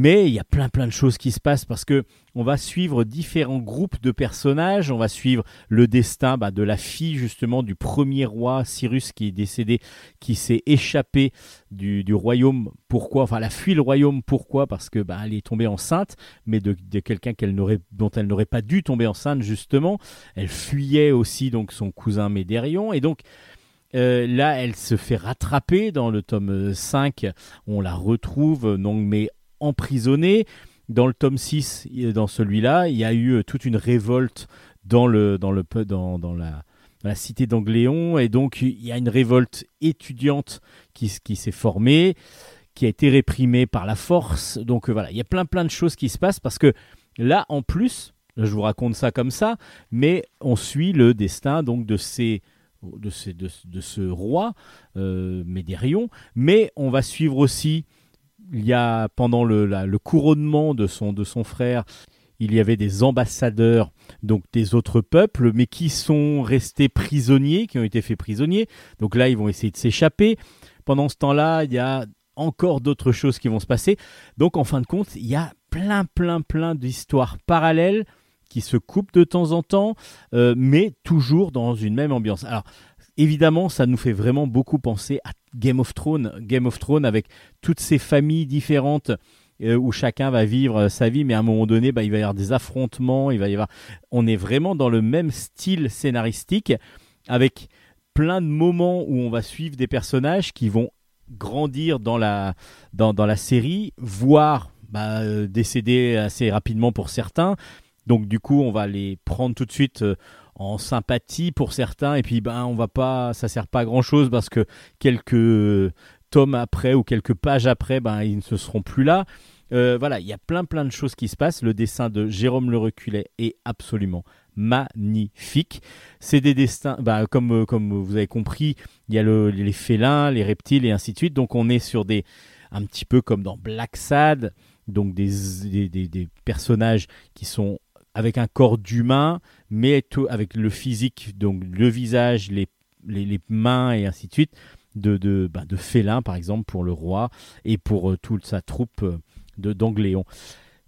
Mais il y a plein plein de choses qui se passent parce que on va suivre différents groupes de personnages. On va suivre le destin bah, de la fille justement du premier roi Cyrus qui est décédé, qui s'est échappé du, du royaume. Pourquoi Enfin, elle a fui le royaume. Pourquoi Parce que bah, elle est tombée enceinte, mais de, de quelqu'un qu'elle n'aurait, dont elle n'aurait pas dû tomber enceinte justement. Elle fuyait aussi donc son cousin Médérion et donc. euh, là, elle se fait rattraper dans le tome 5. On la retrouve, non, mais emprisonnée. Dans le tome 6, et dans celui-là, il y a eu euh, toute une révolte dans, le, dans, le, dans, dans la, la cité d'Angléon. Et donc, il y a une révolte étudiante qui, qui s'est formée, qui a été réprimée par la force. Donc, euh, voilà, il y a plein, plein de choses qui se passent parce que là, en plus, je vous raconte ça comme ça, mais on suit le destin donc de ces de, ces- de, de ce roi euh, Médérion, mais on va suivre aussi il y a pendant le, le couronnement de son, de son frère, il y avait des ambassadeurs donc des autres peuples, mais qui sont restés prisonniers, qui ont été faits prisonniers. Donc là, ils vont essayer de s'échapper. Pendant ce temps-là, il y a encore d'autres choses qui vont se passer. Donc en fin de compte, il y a plein, plein, plein d'histoires parallèles qui se coupent de temps en temps, euh, mais toujours dans une même ambiance. Alors évidemment, ça nous fait vraiment beaucoup penser à Game of Thrones. Game of Thrones avec toutes ces familles différentes euh, où chacun va vivre euh, sa vie, mais à un moment donné, bah, il va y avoir des affrontements, il va y. On est vraiment dans le même style scénaristique, avec plein de moments où on va suivre des personnages qui vont grandir dans la dans, dans la série, voire bah, euh, décéder assez rapidement pour certains. Donc du coup, on va les prendre tout de suite euh, en sympathie pour certains, et puis ben on va pas, ça sert pas à grand chose parce que quelques tomes après ou quelques pages après, ben ils ne seront plus là. Euh, voilà, il y a plein plein de choses qui se passent. Le dessin de Jérôme Le Reculet est absolument magnifique. C'est des destins, bah, comme, euh, comme vous avez compris, il y a le- les félins, les reptiles et ainsi de suite. Donc on est sur des, un petit peu comme dans Black Sad, donc des, des- des personnages qui sont avec un corps d'humain, mais avec le physique, donc le visage, les, les, mains et ainsi de suite, de, de, bah, de félins par exemple pour le roi et pour euh, toute sa troupe euh, de d'Angléon.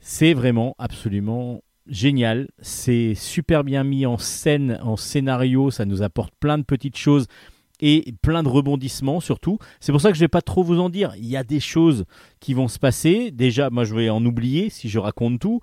C'est vraiment absolument génial. C'est super bien mis en scène, en scénario. Ça nous apporte plein de petites choses et plein de rebondissements surtout. C'est pour ça que je vais pas trop vous en dire. Il y a des choses qui vont se passer. Déjà, moi, je vais en oublier si je raconte tout.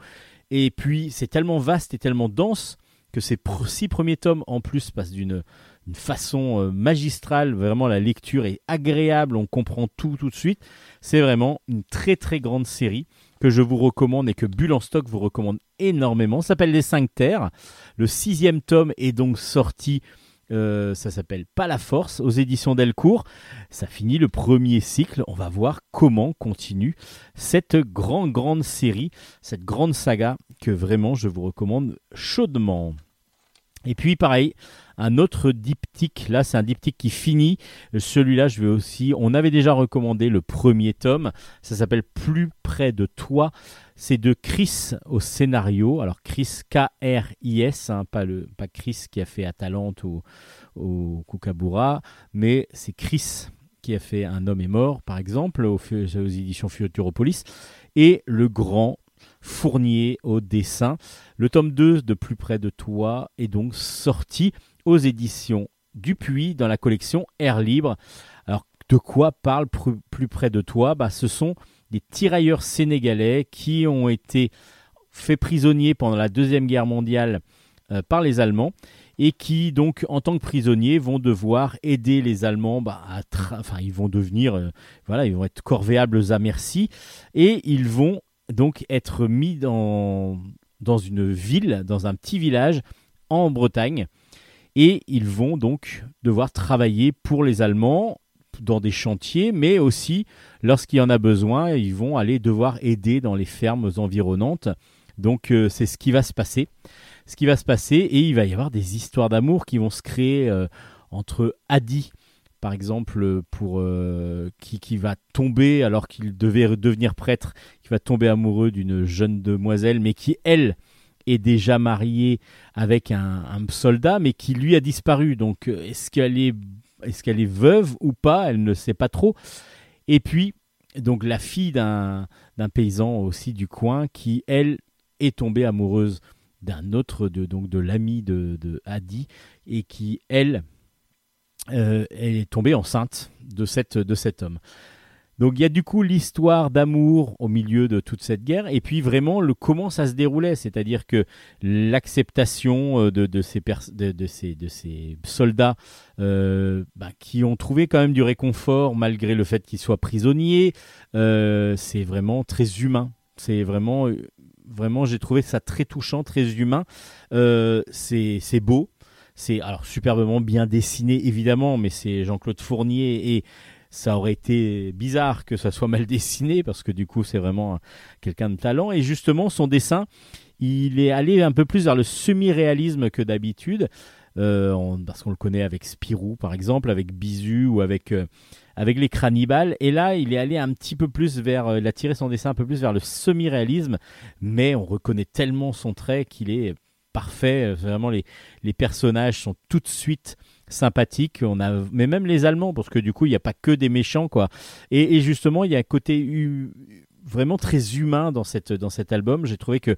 Et puis, c'est tellement vaste et tellement dense que ces six premiers tomes en plus passent d'une une façon euh, magistrale. Vraiment, la lecture est agréable. On comprend tout tout de suite. C'est vraiment une très très grande série que je vous recommande et que Bulle en stock vous recommande énormément. S'appelle Les Cinq Terres. Le sixième tome est donc sorti. Euh, ça s'appelle Pas la Force aux éditions Delcourt. Ça finit le premier cycle. On va voir comment continue cette grande grande série, cette grande saga que vraiment je vous recommande chaudement. Et puis pareil, un autre diptyque, là c'est un diptyque qui finit, celui-là je vais aussi, on avait déjà recommandé le premier tome, ça s'appelle Plus près de toi, c'est de Chris au scénario, alors Chris K-R-I-S, hein, pas, le, pas Chris qui a fait Atalante ou, Kookaburra, mais c'est Chris qui a fait Un homme est mort par exemple aux, aux éditions Futuropolis, et le grand Fournier au dessin. Le tome 2 de Plus près de toi est donc sorti aux éditions Dupuis dans la collection Air Libre. Alors de quoi parle Plus près de toi? Bah, Ce sont des tirailleurs sénégalais qui ont été faits prisonniers pendant la Deuxième Guerre mondiale euh, par les Allemands et qui donc en tant que prisonniers vont devoir aider les Allemands bah, à enfin ils vont devenir euh, voilà ils vont être corvéables à merci et ils vont donc être mis dans, dans une ville, dans un petit village en Bretagne. Et ils vont donc devoir travailler pour les Allemands dans des chantiers, mais aussi, lorsqu'il y en a besoin, ils vont aller devoir aider dans les fermes environnantes. Donc euh, c'est ce qui va se passer. Ce qui va se passer, et il va y avoir des histoires d'amour qui vont se créer euh, entre Adi, par exemple, pour euh, qui, qui va tomber alors qu'il devait devenir prêtre, qui va tomber amoureux d'une jeune demoiselle, mais qui elle est déjà mariée avec un, soldat, mais qui lui a disparu. Donc, euh, est-ce qu'elle est, est-ce qu'elle est veuve ou pas Elle ne sait pas trop. Et puis, donc la fille d'un d'un paysan aussi du coin, qui elle est tombée amoureuse d'un autre, de, donc de l'ami de, de Hadi, et qui elle euh, elle est tombée enceinte de, cette, de cet homme. Donc il y a du coup l'histoire d'amour au milieu de toute cette guerre et puis vraiment le comment ça se déroulait, c'est-à-dire que l'acceptation euh, de, ces de, ces, de ces soldats euh, bah, qui ont trouvé quand même du réconfort malgré le fait qu'ils soient prisonniers, euh, c'est vraiment très humain. C'est vraiment, euh, vraiment j'ai trouvé ça très touchant, très humain. Euh, c'est c'est beau, c'est alors superbement bien dessiné évidemment, mais c'est Jean-Claude Fournier et ça aurait été bizarre que ça soit mal dessiné parce que du coup c'est vraiment un- quelqu'un de talent. Et justement son dessin il est allé un peu plus vers le semi-réalisme que d'habitude euh, parce qu'on le connaît avec Spirou par exemple avec Bisu ou avec euh, avec les cannibales. Et là il est allé un petit peu plus vers euh, il a tiré son dessin un peu plus vers le semi-réalisme mais on reconnaît tellement son trait qu'il est parfait vraiment les les personnages sont tout de suite sympathiques. On a, mais même les Allemands, parce que du coup, il n'y a pas que des méchants, quoi. Et, justement, il y a un côté vraiment très humain dans, cette, dans cet album. J'ai trouvé que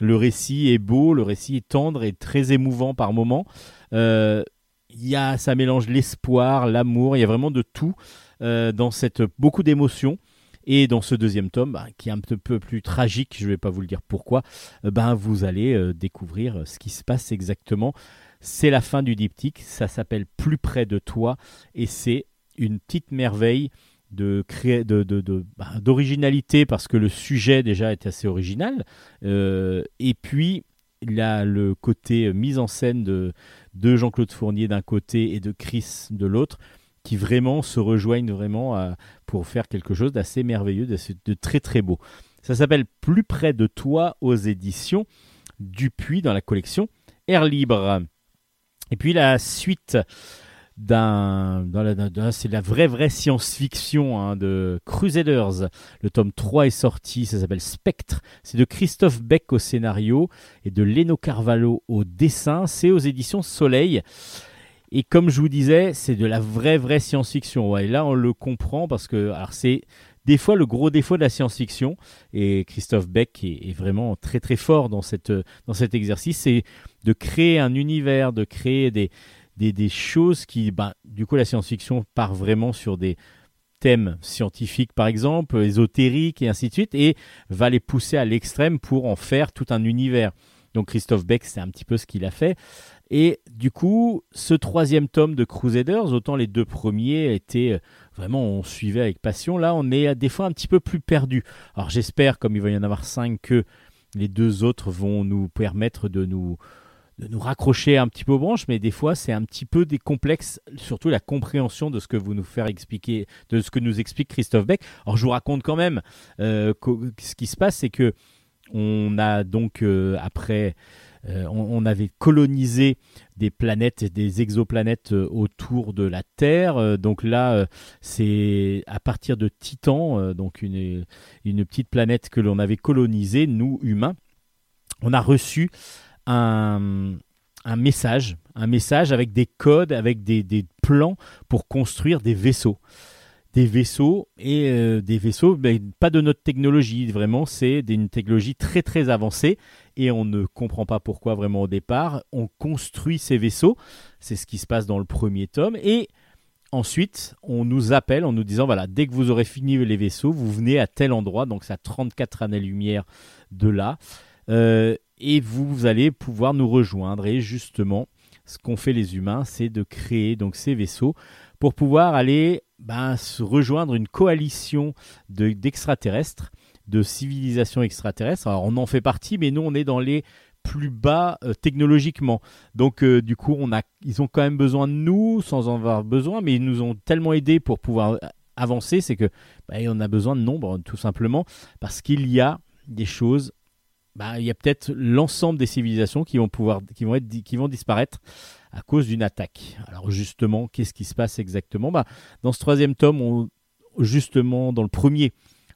le récit est beau, le récit est tendre et très émouvant par moments. Euh, il y a, ça mélange l'espoir, l'amour, il y a vraiment de tout euh, dans cette beaucoup d'émotions. Et dans ce deuxième tome, bah, qui est un peu plus tragique, je ne vais pas vous le dire pourquoi, euh, ben, vous allez euh, découvrir euh, ce qui se passe exactement. C'est la fin du diptyque, ça s'appelle Plus près de toi, et c'est une petite merveille de de, bah, d'originalité parce que le sujet déjà est assez original et puis a le côté mise en scène de, de Jean-Claude Fournier d'un côté et de Chris de l'autre qui vraiment se rejoignent vraiment pour faire quelque chose d'assez merveilleux, de très très beau. Ça s'appelle Plus près de toi aux éditions Dupuis dans la collection Air Libre. Et puis la suite d'un- c'est la vraie vraie science-fiction hein, de Crusaders. Le tome 3 est sorti, ça s'appelle Spectre. C'est de Christophe Beck au scénario et de Leno Carvalho au dessin. C'est aux éditions Soleil. Et comme je vous disais, c'est de la vraie vraie science-fiction. Et là, on le comprend parce que c'est des fois le gros défaut de la science-fiction. Et Christophe Beck est, est vraiment très très fort dans, cette, dans cet exercice. C'est de créer un univers, de créer des, des, des choses qui, bah, du coup, la science-fiction part vraiment sur des thèmes scientifiques, par exemple, ésotériques et ainsi de suite, et va les pousser à l'extrême pour en faire tout un univers. Donc Christophe Beck, c'est un petit peu ce qu'il a fait. Et du coup, ce troisième tome de Crusaders, autant les deux premiers étaient euh, vraiment, on suivait avec passion. Là, on est des fois un petit peu plus perdu. Alors j'espère, comme il va y en avoir cinq, que les deux autres vont nous permettre de nous de nous raccrocher un petit peu aux branches, mais des fois c'est un petit peu des complexes, surtout la compréhension de ce que vous nous faire expliquer, de ce que nous explique Christophe Beck. Alors je vous raconte quand même euh, ce qui se passe, c'est que on a donc euh, après, on, on avait colonisé des planètes, des exoplanètes euh, autour de la Terre. Euh, donc là, euh, c'est à partir de Titan, euh, donc une, une petite planète que l'on avait colonisée, nous humains. On a reçu un, message, un message avec des codes, avec des, plans pour construire des vaisseaux. Des vaisseaux et euh, des vaisseaux, pas de notre technologie, vraiment, c'est d'une technologie très très avancée et on ne comprend pas pourquoi vraiment au départ. On construit ces vaisseaux, c'est ce qui se passe dans le premier tome et ensuite on nous appelle en nous disant voilà, dès que vous aurez fini les vaisseaux, vous venez à tel endroit, donc à 34 années-lumière de là. Euh, et vous allez pouvoir nous rejoindre. Et justement, ce qu'ont fait les humains, c'est de créer donc ces vaisseaux pour pouvoir aller ben, se rejoindre une coalition de- d'extraterrestres, de, civilisations extraterrestres. Alors on en fait partie, mais nous on est dans les plus bas euh, technologiquement. Donc euh, du coup, on a, ils ont quand même besoin de nous sans en avoir besoin, mais ils nous ont tellement aidés pour pouvoir euh, avancer, c'est que ben, on a besoin de nombre tout simplement parce qu'il y a des choses bah, il y a peut-être l'ensemble des civilisations qui vont pouvoir, qui vont être, qui vont disparaître à cause d'une attaque. Alors justement, qu'est-ce qui se passe exactement? Bah, Dans ce troisième tome, on- justement, dans le premier,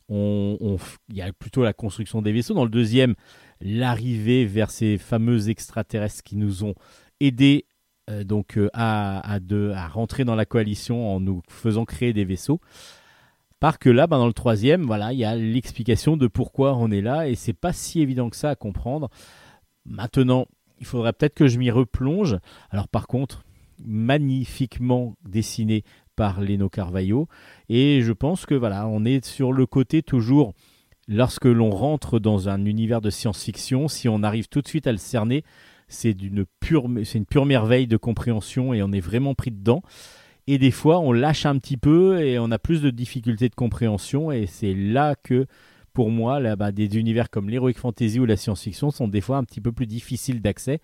on, il y a plutôt la construction des vaisseaux. Dans le deuxième, l'arrivée vers ces fameux extraterrestres qui nous ont aidés euh, donc euh, à, à, de- à rentrer dans la coalition en nous faisant créer des vaisseaux. Par que là, ben, dans le troisième, voilà, il y a l'explication de pourquoi on est là et c'est pas si évident que ça à comprendre. Maintenant, il faudrait peut-être que je m'y replonge. Alors par contre, magnifiquement dessiné par Leno Carvalho et je pense que voilà, on est sur le côté toujours lorsque l'on rentre dans un univers de science-fiction, si on arrive tout de suite à le cerner, c'est d'une pure c'est une pure merveille de compréhension et on est vraiment pris dedans. Et des fois, on lâche un petit peu et on a plus de difficultés de compréhension. Et c'est là que, pour moi, là, bah, des univers comme l'heroic fantasy ou la science-fiction sont des fois un petit peu plus difficiles d'accès.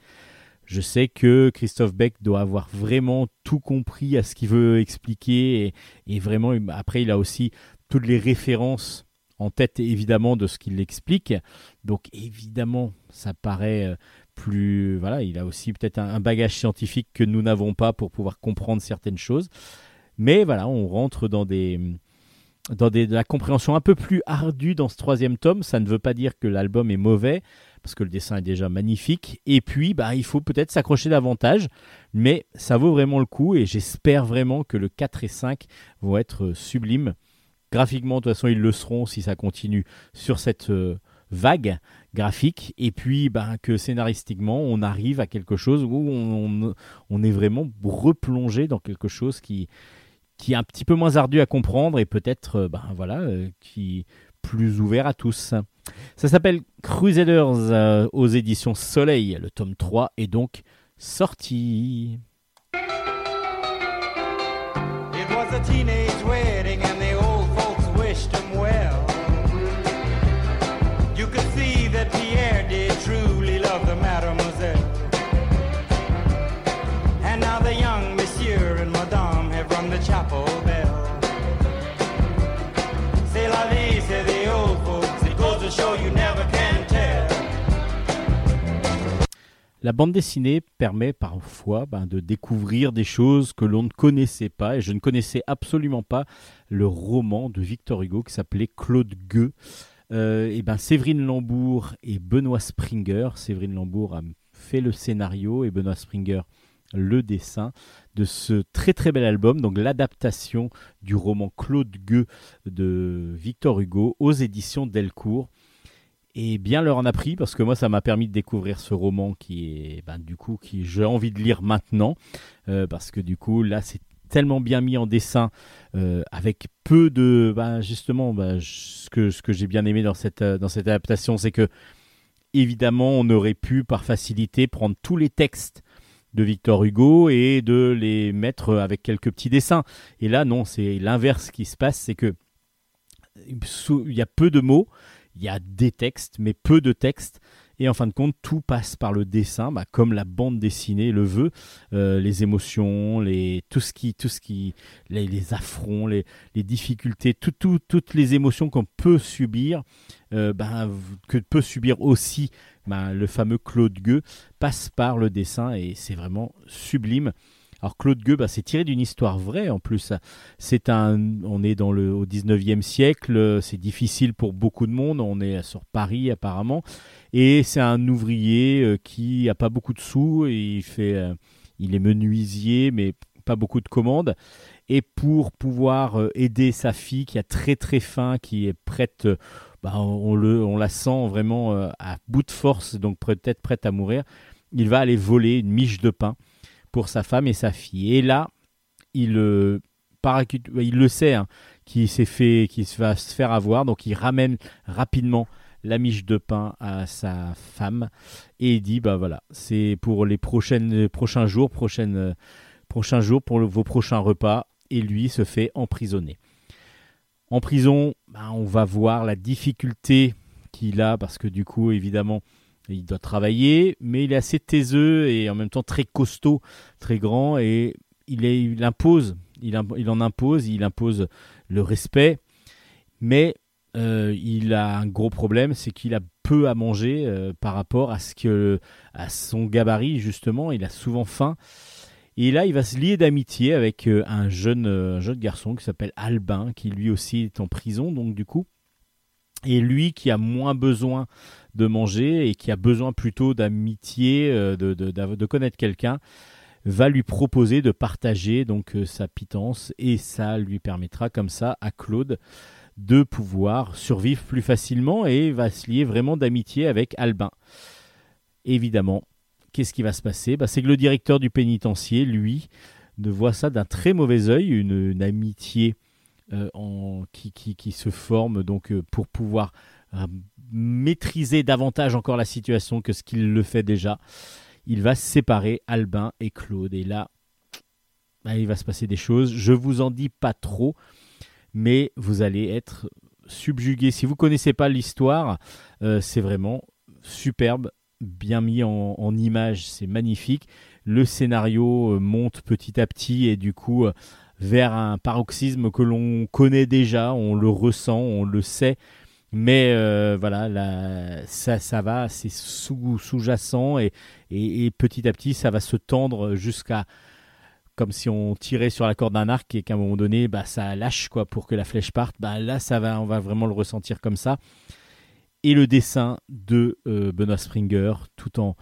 Je sais que Christophe Beck doit avoir vraiment tout compris à ce qu'il veut expliquer. Et, vraiment, après, il a aussi toutes les références en tête, évidemment, de ce qu'il explique. Donc, évidemment, ça paraît euh, plus voilà il a aussi peut-être un, un bagage scientifique que nous n'avons pas pour pouvoir comprendre certaines choses mais voilà on rentre dans des dans des, de la compréhension un peu plus ardue dans ce troisième tome ça ne veut pas dire que l'album est mauvais parce que le dessin est déjà magnifique. Et puis bah il faut peut-être s'accrocher davantage mais ça vaut vraiment le coup et j'espère vraiment que le 4 et 5 vont être sublimes. Graphiquement de toute façon ils le seront si ça continue sur cette euh, vague graphique. Et puis ben, que scénaristiquement on arrive à quelque chose où on, est vraiment replongé dans quelque chose qui, qui est un petit peu moins ardu à comprendre et peut-être euh, ben, voilà, euh, qui plus ouvert à tous. Ça s'appelle Crusaders euh, aux éditions Soleil. Le tome 3 est donc sorti. La bande dessinée permet parfois ben, de découvrir des choses que l'on ne connaissait pas, et je ne connaissais absolument pas le roman de Victor Hugo qui s'appelait Claude Gueux. Euh, et ben Séverine Lambourg et Benoît Springer. Séverine Lambourg a fait le scénario et Benoît Springer le dessin de ce très très bel album, donc l'adaptation du roman Claude Gueux de Victor Hugo aux éditions Delcourt. Et bien leur en a pris parce que moi ça m'a permis de découvrir ce roman qui est ben, du coup qui j'ai envie de lire maintenant. Euh, parce que du coup là c'est tellement bien mis en dessin euh, avec peu de ben, justement ben, ce que ce que j'ai bien aimé dans cette euh, dans cette adaptation c'est que évidemment on aurait pu par facilité prendre tous les textes de Victor Hugo et de les mettre avec quelques petits dessins. Et là non c'est l'inverse qui se passe c'est que il y a peu de mots il y a des textes, mais peu de textes. Et en fin de compte, tout passe par le dessin, bah, comme la bande dessinée le veut. Euh, les émotions, les, tout ce qui, tout ce qui, les, affronts, les, difficultés, tout, tout- toutes les émotions qu'on peut subir, euh, bah, que peut subir aussi bah, le fameux Claude Gueux, passe par le dessin et c'est vraiment sublime. Alors Claude Gueux, bah, c'est tiré d'une histoire vraie en plus. C'est un, on est dans le au 19e siècle, c'est difficile pour beaucoup de monde. On est sur Paris apparemment, et c'est un ouvrier euh, qui a pas beaucoup de sous il fait, euh, il est menuisier, mais pas beaucoup de commandes. Et pour pouvoir euh, aider sa fille qui a très très faim, qui est prête, bah, on le, on la sent vraiment à bout de force, donc peut-être prête à mourir. Il va aller voler une miche de pain pour sa femme et sa fille. Et là, il, euh, il le sait, hein, qu'il s'est fait, qu'il va se faire avoir, donc il ramène rapidement la miche de pain à sa femme et dit bah voilà, c'est pour les prochaines, prochains jours, prochaines, euh, prochains jours pour vos prochains repas. Et lui se fait emprisonner. En prison, bah, on va voir la difficulté qu'il a parce que du coup, évidemment, il doit travailler, mais il est assez taiseux et en même temps très costaud, très grand. Et il, impose, il, en impose, il impose le respect, mais euh, il a un gros problème, c'est qu'il a peu à manger euh, par rapport à ce que à son gabarit justement, il a souvent faim. Et là, il va se lier d'amitié avec euh, un jeune, un jeune garçon qui s'appelle Albin, qui lui aussi est en prison, donc du coup, et lui qui a moins besoin de manger et qui a besoin plutôt d'amitié, euh, de, de, de connaître quelqu'un, va lui proposer de partager donc euh, sa pitance et ça lui permettra comme ça à Claude de pouvoir survivre plus facilement et va se lier vraiment d'amitié avec Albin. Évidemment, qu'est-ce qui va se passer? Bah, C'est que le directeur du pénitencier, lui, ne voit ça d'un très mauvais œil, une, amitié euh, en, qui, qui, qui se forme donc pour pouvoir maîtriser davantage encore la situation que ce qu'il le fait déjà. Il va séparer Albin et Claude. Et là, bah, il va se passer des choses. Je vous en dis pas trop, mais vous allez être subjugué. Si vous connaissez pas l'histoire, euh, c'est vraiment superbe, bien mis en, en image, c'est magnifique. Le scénario euh, monte petit à petit et du coup euh, vers un paroxysme que l'on connaît déjà, on le ressent, on le sait. Mais euh, voilà, là, ça, ça va, c'est sous, sous-jacent et, et, et petit à petit, ça va se tendre jusqu'à comme si on tirait sur la corde d'un arc et qu'à un moment donné, bah, ça lâche quoi pour que la flèche parte. Bah, là, ça va, on va vraiment le ressentir comme ça. Et le dessin de euh, Benoît Springer, tout en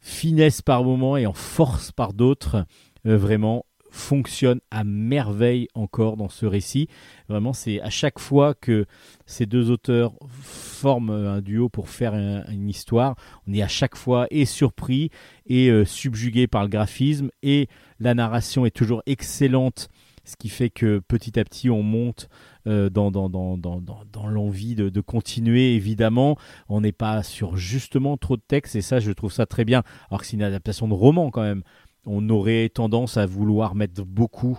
finesse par moments et en force par d'autres, euh, vraiment fonctionne à merveille encore dans ce récit. Vraiment, c'est à chaque fois que ces deux auteurs forment un duo pour faire un- une histoire, on est à chaque fois et surpris et euh, subjugué par le graphisme et la narration est toujours excellente, ce qui fait que petit à petit on monte euh, dans, dans, dans, dans l'envie de, de continuer évidemment. On n'est pas sur justement trop de texte et ça je trouve ça très bien. Alors que c'est une adaptation de roman quand même. On aurait tendance à vouloir mettre beaucoup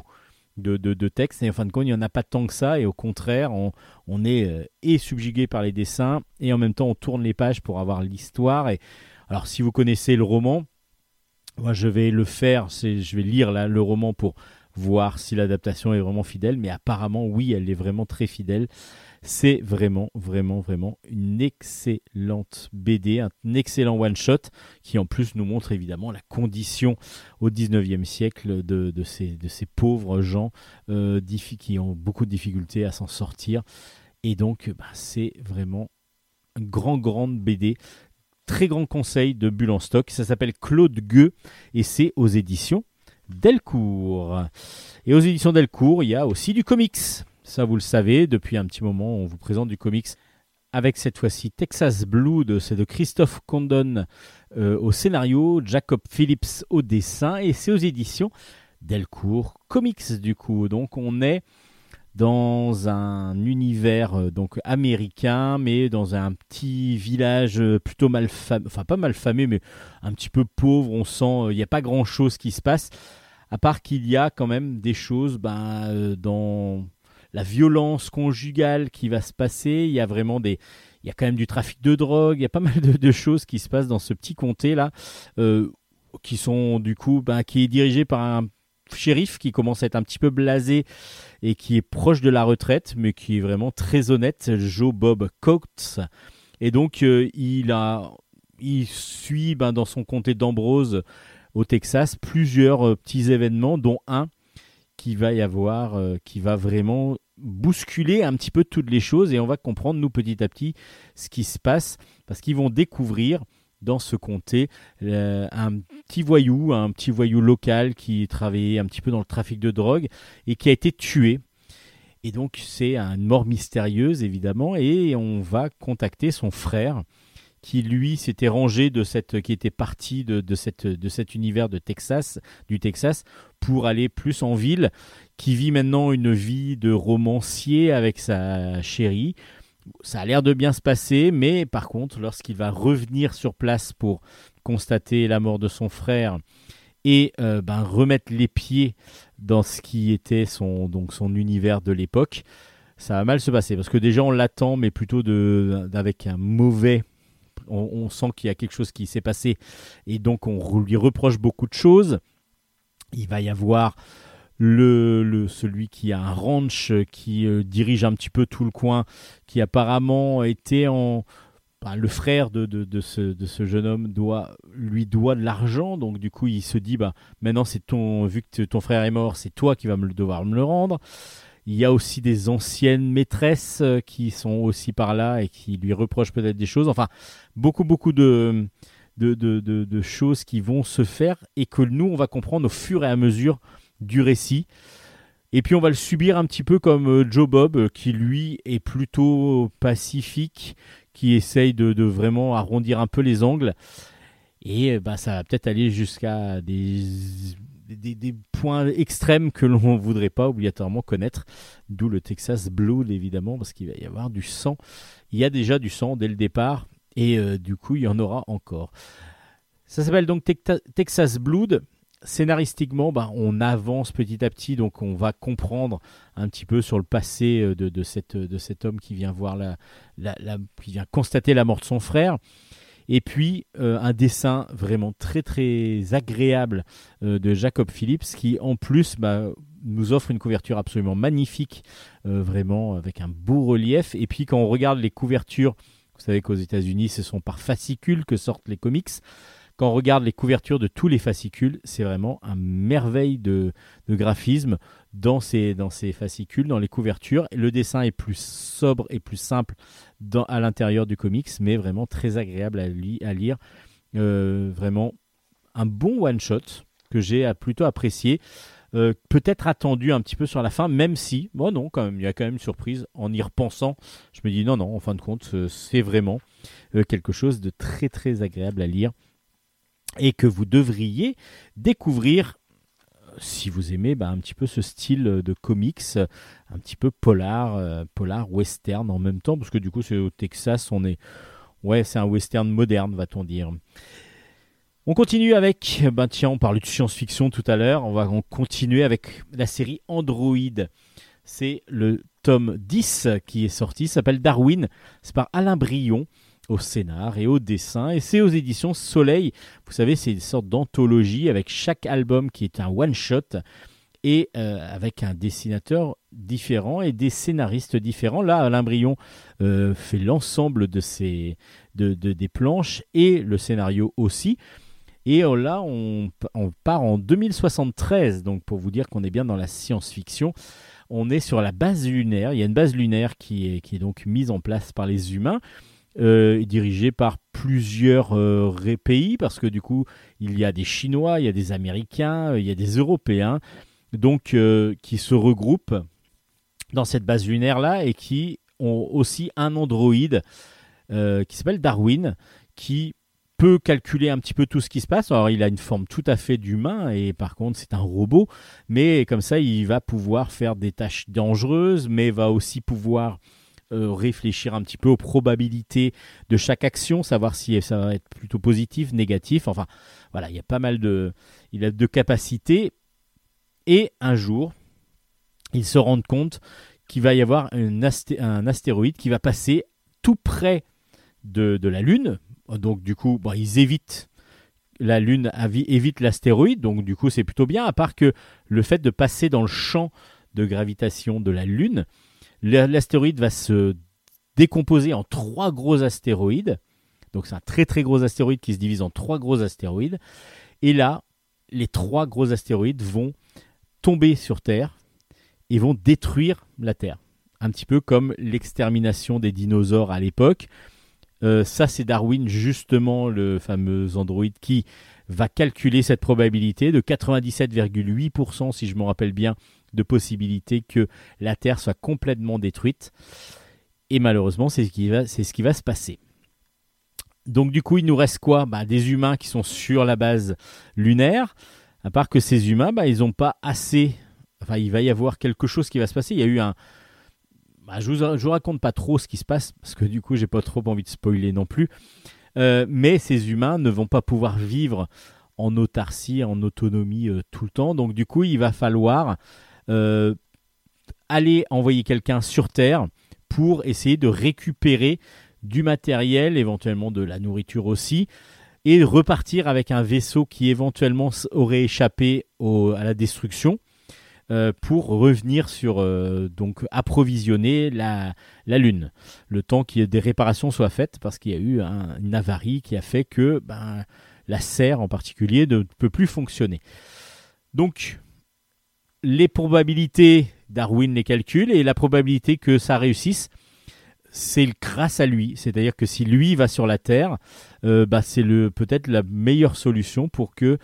de, de, textes et en fin de compte il n'y en a pas tant que ça et au contraire on, on est euh, subjugué par les dessins et en même temps on tourne les pages pour avoir l'histoire et alors si vous connaissez le roman moi je vais le faire je vais lire là, le roman pour voir si l'adaptation est vraiment fidèle mais apparemment oui elle est vraiment très fidèle C'est vraiment, vraiment, vraiment une excellente BD, un excellent one-shot qui en plus nous montre évidemment la condition au 19e siècle de, ces, pauvres gens euh, qui ont beaucoup de difficultés à s'en sortir. Et donc, bah, c'est vraiment un grand, grande BD. Très grand conseil de Bulle stock. Ça s'appelle Claude Gueux et c'est aux éditions Delcourt. Et aux éditions Delcourt, il y a aussi du comics. Ça, vous le savez, depuis un petit moment, on vous présente du comics avec cette fois-ci Texas Blood, c'est de Christophe Condon euh, au scénario, Jacob Phillips au dessin, et c'est aux éditions Delcourt Comics du coup. Donc on est dans un univers euh, donc américain, mais dans un petit village euh, plutôt mal famé, enfin pas mal famé, mais un petit peu pauvre. On sent il n'y a pas grand chose qui se passe, à part qu'il y a quand même des choses ben, dans la violence conjugale qui va se passer. Il y a vraiment des, il y a quand même du trafic de drogue. Il y a pas mal de, choses qui se passent dans ce petit comté là, euh, qui sont du coup, ben, qui est dirigé par un shérif qui commence à être un petit peu blasé et qui est proche de la retraite, mais qui est vraiment très honnête, Joe Bob Coates. Et donc, euh, il, a, il suit ben, dans son comté d'Ambrose au Texas plusieurs euh, petits événements, dont un qui va y avoir, euh, qui va vraiment bousculer un petit peu toutes les choses et on va comprendre, nous, petit à petit, ce qui se passe parce qu'ils vont découvrir dans ce comté euh, un petit voyou, un petit voyou local qui travaillait un petit peu dans le trafic de drogue et qui a été tué. Et donc c'est une mort mystérieuse évidemment et on va contacter son frère qui lui s'était rangé de cette qui était parti de, de cette de cet univers de Texas du Texas pour aller plus en ville qui vit maintenant une vie de romancier avec sa chérie ça a l'air de bien se passer, mais par contre, lorsqu'il va revenir sur place pour constater la mort de son frère et euh, ben, remettre les pieds dans ce qui était son, donc son univers de l'époque, ça va mal se passer. Parce que déjà, on l'attend, mais plutôt de, avec un mauvais... On, sent qu'il y a quelque chose qui s'est passé et donc on lui reproche beaucoup de choses. Il va y avoir le, le- celui qui a un ranch euh, qui euh, dirige un petit peu tout le coin, qui apparemment était en bah, le frère de, de, ce, de ce jeune homme doit lui doit de l'argent, donc du coup il se dit bah maintenant c'est ton vu que ton frère est mort, c'est toi qui vas me devoir me le rendre. Il y a aussi des anciennes maîtresses euh, qui sont aussi par là et qui lui reprochent peut-être des choses. Enfin, beaucoup beaucoup de choses qui vont se faire et que nous on va comprendre au fur et à mesure du récit. Et puis on va le subir un petit peu comme euh, Joe Bob, euh, qui lui est plutôt pacifique, qui essaye de, vraiment arrondir un peu les angles. Et bah, ça va peut-être aller jusqu'à des, des, points extrêmes que l'on ne voudrait pas obligatoirement connaître. D'où le Texas Blood, évidemment, parce qu'il va y avoir du sang. Il y a déjà du sang dès le départ, et euh, du coup, il y en aura encore. Ça s'appelle donc Texas Blood scénaristiquement, bah, on avance petit à petit, donc on va comprendre un petit peu sur le passé euh, de, de, de cet homme qui vient voir la, la- la- qui vient constater la mort de son frère. Et puis euh, un dessin vraiment très très agréable euh, de Jacob Phillips qui en plus bah, nous offre une couverture absolument magnifique, euh, vraiment avec un beau relief. Et puis quand on regarde les couvertures, vous savez qu'aux États-Unis ce sont par fascicules que sortent les comics. Quand on regarde les couvertures de tous les fascicules, c'est vraiment un merveille de, de graphisme dans ces, dans ces fascicules, dans les couvertures. Le dessin est plus sobre et plus simple dans, à l'intérieur du comics, mais vraiment très agréable à, li- à lire. Euh, vraiment un bon one-shot que j'ai plutôt apprécié. Euh, peut-être attendu un petit peu sur la fin, même si, bon non, quand même, il y a quand même une surprise. En y repensant, je me dis non, non, en fin de compte, euh, c'est vraiment quelque chose de très très agréable à lire et que vous devriez découvrir si vous aimez bah, un petit peu ce style de comics, un petit peu polar, euh, polar western en même temps, parce que du coup c'est au Texas, on est, ouais, c'est un western moderne, va-t-on dire. On continue avec, ben tiens, on parlait de science-fiction tout à l'heure, on va continuer avec la série Android. C'est le tome 10 qui est sorti, s'appelle Darwin, c'est par Alain Brion au scénar et au dessin, et c'est aux éditions Soleil. Vous savez, c'est une sorte d'anthologie avec chaque album qui est un one-shot. et euh, avec un dessinateur différent et des scénaristes différents. Là, Alain Brion euh, fait l'ensemble de de- des planches et le scénario aussi. Et euh, là, on, on part en 2073, donc pour vous dire qu'on est bien dans la science-fiction. On est sur la base lunaire. Il y a une base lunaire qui est, qui est donc mise en place par les humains, euh, et dirigée par plusieurs euh, pays, parce que du coup, il y a des Chinois, il y a des Américains, euh, il y a des Européens, donc qui se regroupent dans cette base lunaire là et qui ont aussi un androïde qui s'appelle Darwin, qui peut calculer un petit peu tout ce qui se passe. Alors il a une forme tout à fait d'humain et par contre c'est un robot, mais comme ça il va pouvoir faire des tâches dangereuses, mais va aussi pouvoir euh, réfléchir un petit peu aux probabilités de chaque action, savoir si ça va être plutôt positif, négatif. Enfin voilà, il y a pas mal de, de capacités. Et un jour, ils se rendent compte qu'il va y avoir un, asté- un astéroïde qui va passer tout près de, la Lune. Donc du coup, ils évitent la Lune, évite l'astéroïde. Donc du coup, c'est plutôt bien. À part que le fait de passer dans le champ de gravitation de la Lune, l'astéroïde va se décomposer en trois gros astéroïdes. Donc c'est un très très gros astéroïde qui se divise en trois gros astéroïdes. Et là, les trois gros astéroïdes vont tomber sur Terre et vont détruire la Terre. Un petit peu comme l'extermination des dinosaures à l'époque. Euh, ça, c'est Darwin, justement, le fameux androïde qui va calculer cette probabilité de 97,8%, si je me rappelle bien, de possibilité que la Terre soit complètement détruite. Et malheureusement, c'est ce qui va, se passer. Donc du coup, il nous reste quoi? Bah, Des humains qui sont sur la base lunaire. À part que ces humains, bah, ils n'ont pas assez. Enfin, il va y avoir quelque chose qui va se passer. Il y a eu un. Bah, je je vous raconte pas trop ce qui se passe parce que du coup, j'ai pas trop envie de spoiler non plus. Euh, mais ces humains ne vont pas pouvoir vivre en autarcie, en autonomie euh, tout le temps. Donc du coup, il va falloir aller envoyer quelqu'un sur Terre pour essayer de récupérer du matériel, éventuellement de la nourriture aussi, et repartir avec un vaisseau qui éventuellement aurait échappé à la destruction euh, pour revenir sur euh, donc approvisionner la, la Lune, le temps que des réparations soient faites parce qu'il y a eu un- une avarie qui a fait que ben, la serre en particulier ne peut plus fonctionner. Donc les probabilités, Darwin les calcule et la probabilité que ça réussisse, c'est grâce à lui. C'est-à-dire que si lui va sur la Terre, euh, bah, c'est peut-être la meilleure solution pour que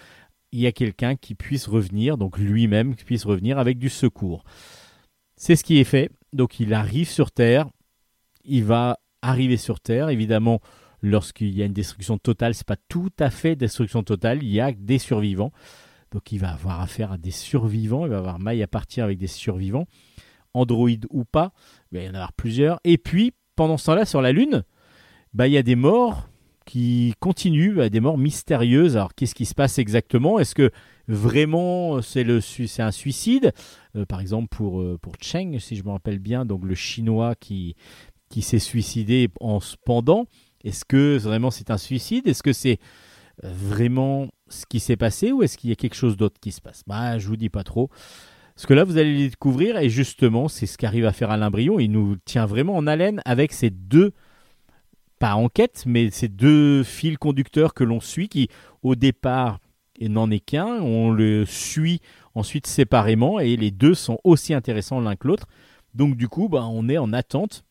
il y a quelqu'un qui puisse revenir, donc lui-même qui puisse revenir avec du secours. C'est ce qui est fait. Donc il arrive sur Terre, il va arriver sur Terre. Évidemment, lorsqu'il y a une destruction totale, c'est pas tout à fait destruction totale. Il y a des survivants. Donc il va avoir affaire à des survivants. Il va avoir maille à partir avec des survivants, Android ou pas. Il va y en avoir plusieurs. Et puis pendant ce temps-là, sur la Lune, bah, il y a des morts qui continuent, bah, des morts mystérieuses. Alors qu'est-ce qui se passe exactement? Est-ce que vraiment su- c'est un suicide? Euh, Par exemple pour euh, pour Cheng, si je me rappelle bien, donc le chinois qui qui s'est suicidé en se pendant. Est-ce que vraiment c'est un suicide? Est-ce que c'est euh, vraiment ce qui s'est passé ou est-ce qu'il y a quelque chose d'autre qui se passe? Bah, je vous dis pas trop. Parce que là, vous allez les découvrir et justement, c'est ce qu'arrive à faire Alain Brion. Il nous tient vraiment en haleine avec ces deux, pas enquêtes, mais ces deux fils conducteurs que l'on suit qui, au départ, n'en est qu'un. On le suit ensuite séparément et les deux sont aussi intéressants l'un que l'autre. Donc, du coup, bah, on est en attente.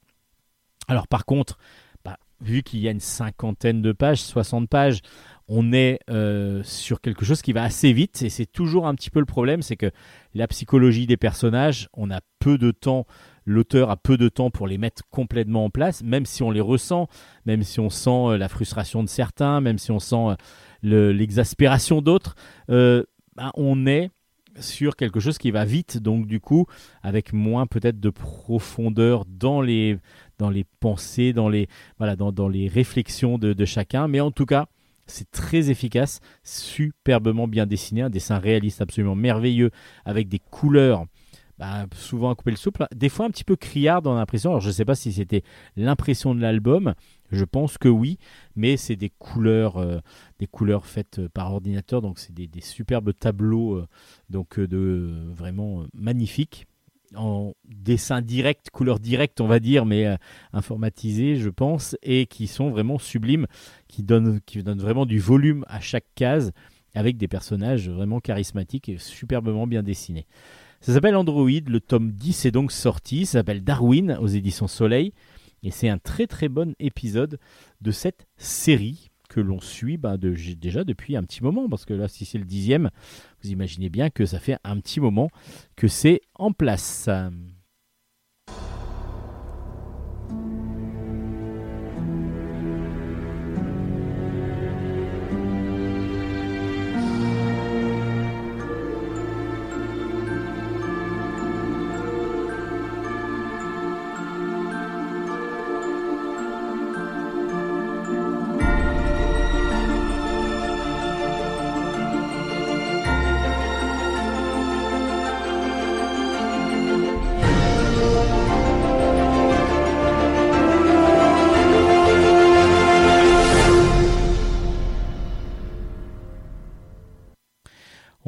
Alors, par contre, bah, vu qu'il y a une cinquantaine de pages, 60 pages, on est euh, sur quelque chose qui va assez vite et c'est toujours un petit peu le problème, c'est que la psychologie des personnages, on a peu de temps, l'auteur a peu de temps pour les mettre complètement en place, même si on les ressent, même si on sent euh, la frustration de certains, même si on sent euh, le- l'exaspération d'autres, bah, on est sur quelque chose qui va vite, donc du coup, avec moins peut-être de profondeur dans les, dans les pensées, dans les, voilà, dans, dans les réflexions de chacun, mais en tout cas, c'est très efficace, superbement bien dessiné, un dessin réaliste absolument merveilleux, avec des couleurs bah, souvent à couper le souple. Des fois un petit peu criard dans l'impression. Alors je ne sais pas si c'était l'impression de l'album. Je pense que oui, mais c'est des couleurs, euh, des couleurs faites euh, par ordinateur, donc c'est des, superbes tableaux, euh, donc vraiment magnifiques en dessin direct, couleur directe, on va dire, mais euh, informatisé, je pense, et qui sont vraiment sublimes, qui donnent, qui donnent vraiment du volume à chaque case, avec des personnages vraiment charismatiques et superbement bien dessinés. Ça s'appelle Android, le tome 10 est donc sorti, ça s'appelle Darwin aux éditions Soleil, et c'est un très très bon épisode de cette série que l'on suit bah, de- déjà depuis un petit moment, parce que là, si c'est le dixième, vous imaginez bien que ça fait un petit moment que c'est en place.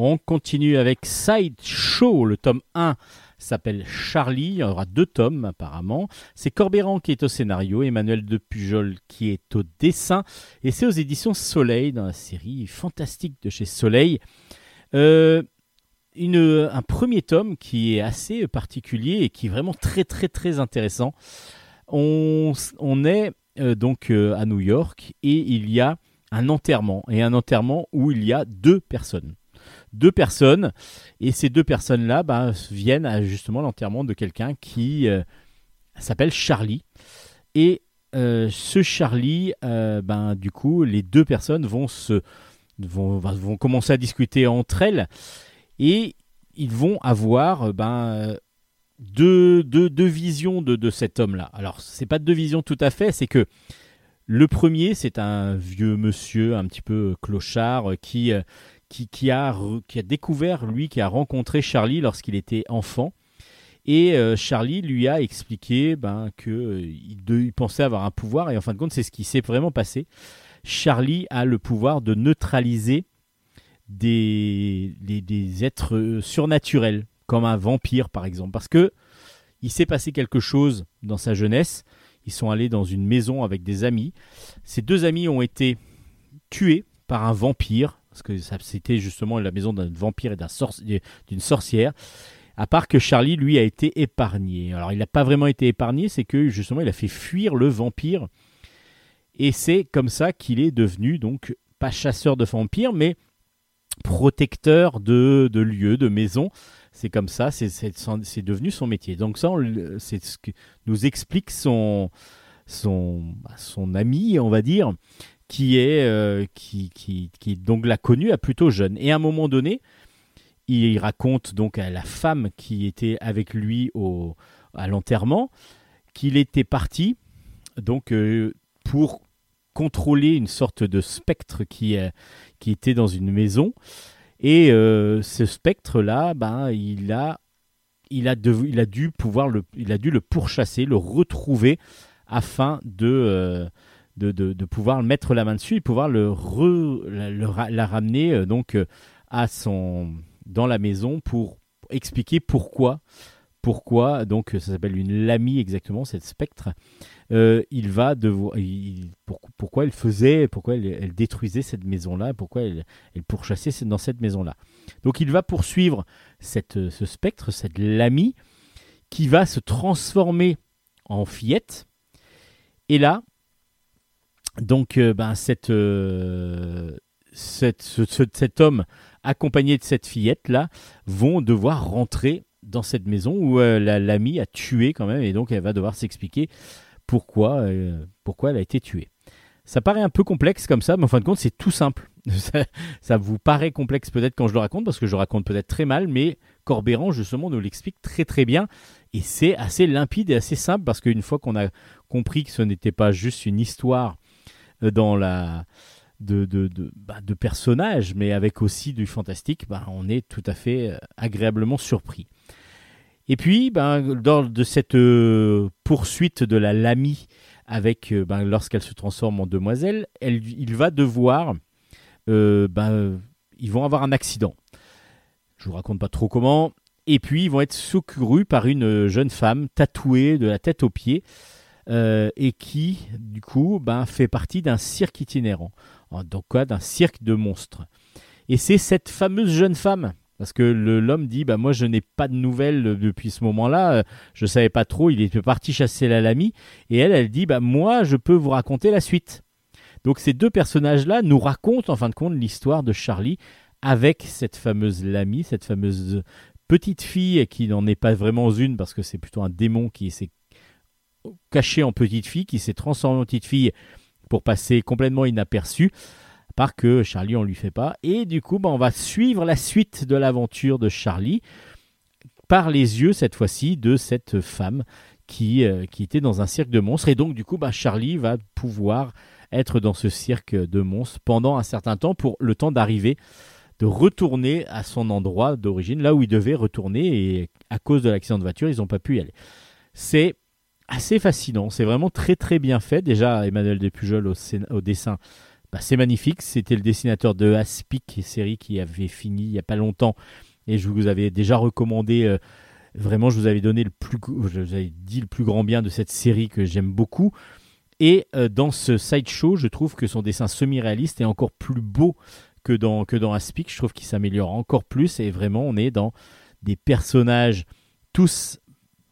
On continue avec Sideshow, le tome 1 s'appelle Charlie, il y aura deux tomes apparemment. C'est Corbéran qui est au scénario, Emmanuel de Pujol qui est au dessin, et c'est aux éditions Soleil, dans la série fantastique de chez Soleil. Euh, un premier tome qui est assez particulier et qui est vraiment très très très intéressant. On, on est euh, donc euh, à New York et il y a un enterrement, et un enterrement où il y a deux personnes deux personnes. Et ces deux personnes-là bah, viennent à justement l'enterrement de quelqu'un qui euh, s'appelle Charlie. Et euh, ce Charlie euh, ben du coup les deux personnes vont se vont, commencer à discuter entre elles. Et ils vont avoir ben deux, visions de, de cet homme-là. Alors, c'est pas deux visions tout à fait, c'est que le premier, c'est un vieux monsieur, un petit peu clochard, qui, qui, a, qui a découvert, lui, qui a rencontré Charlie lorsqu'il était enfant. Et euh, Charlie lui a expliqué ben, qu'il il pensait avoir un pouvoir, et en fin de compte, c'est ce qui s'est vraiment passé. Charlie a le pouvoir de neutraliser des, des, des êtres euh, surnaturels, comme un vampire par exemple. Parce que il s'est passé quelque chose dans sa jeunesse. Ils sont allés dans une maison avec des amis. Ces deux amis ont été tués par un vampire, parce que c'était justement la maison d'un vampire et d'une sorcière. À part que Charlie, lui, a été épargné. Alors, il n'a pas vraiment été épargné, c'est que justement, il a fait fuir le vampire. Et c'est comme ça qu'il est devenu, donc, pas chasseur de vampires, mais protecteur de, lieux, de maisons. C'est comme ça, c'est- devenu son métier. Donc ça, c'est ce que nous explique son, son ami, on va dire, qui est euh, qui, qui, qui donc l'a connu à plutôt jeune. Et à un moment donné, il raconte donc à la femme qui était avec lui au, à l'enterrement qu'il était parti donc euh, pour contrôler une sorte de spectre qui, euh, qui était dans une maison. Et ce spectre-là, ben, il, a, il, a de- il a dû pouvoir le, il a dû le pourchasser, le retrouver afin de, de, de, pouvoir mettre la main dessus et pouvoir le, re- la, ramener euh, donc euh, à son, dans la maison pour expliquer pourquoi, pourquoi donc ça s'appelle une lamie exactement, cette spectre. Euh, il va devoir, pourquoi elle faisait, pourquoi elle, détruisait cette maison-là, pourquoi elle, pourchassait dans cette maison-là. Donc il va poursuivre cette, ce spectre, cette lamie, qui va se transformer en fillette. Et là, donc euh, ben, cette, euh, cet homme accompagné de cette fillette-là vont devoir rentrer dans cette maison où euh, la- l'amie a tué quand même, et donc elle va devoir s'expliquer pourquoi, pourquoi elle a été tuée. Ça paraît un peu complexe comme ça, mais en fin de compte, c'est tout simple. ça, ça vous paraît complexe peut-être quand je le raconte, parce que je le raconte peut-être très mal, mais Corbéran, justement, nous l'explique très très bien. Et c'est assez limpide et assez simple, parce qu'une fois qu'on a compris que ce n'était pas juste une histoire dans la, de, de, bah, de personnages, mais avec aussi du fantastique, bah, on est tout à fait euh, agréablement surpris. Et puis, ben, lors de cette euh, poursuite de la Lamie, avec, ben, lorsqu'elle se transforme en demoiselle, elle, il va devoir, ben, ils vont avoir un accident. Je vous raconte pas trop comment. Et puis, ils vont être secourus par une jeune femme tatouée de la tête aux pieds euh, et qui, du coup, ben, fait partie d'un cirque itinérant. Donc, quoi, d'un cirque de monstres. Et c'est cette fameuse jeune femme. Parce que l'homme dit bah moi je n'ai pas de nouvelles depuis ce moment-là, euh, je savais pas trop, il était parti chasser la lamie et elle elle dit bah moi je peux vous raconter la suite. Donc ces deux personnages-là nous racontent en fin de compte l'histoire de Charlie avec cette fameuse lamie, cette fameuse petite fille qui n'en est pas vraiment une parce que c'est plutôt un démon qui s'est caché en petite fille, qui s'est transformé en petite fille pour passer complètement inaperçu. À part que Charlie, on lui fait pas. Et du coup, bah, on va suivre la suite de l'aventure de Charlie par les yeux, cette fois-ci, de cette femme qui, euh, qui était dans un cirque de monstres. Et donc, du coup, bah, Charlie va pouvoir être dans ce cirque de monstres pendant un certain temps pour le temps d'arriver, de retourner à son endroit d'origine, là où il devait retourner. Et à cause de l'accident de voiture, ils n'ont pas pu y aller. C'est assez fascinant. C'est vraiment très, très bien fait. Déjà, Emmanuel Depujol au, au dessin bah, c'est magnifique. C'était le dessinateur de Aspic, série qui avait fini il n'y a pas longtemps. Et je vous avais déjà recommandé, euh, vraiment, je vous avais donné le plus, dit le plus grand bien de cette série que j'aime beaucoup. Et euh, dans ce sideshow, je trouve que son dessin semi-réaliste est encore plus beau que dans, que dans Aspic. Je trouve qu'il s'améliore encore plus. Et vraiment, on est dans des personnages tous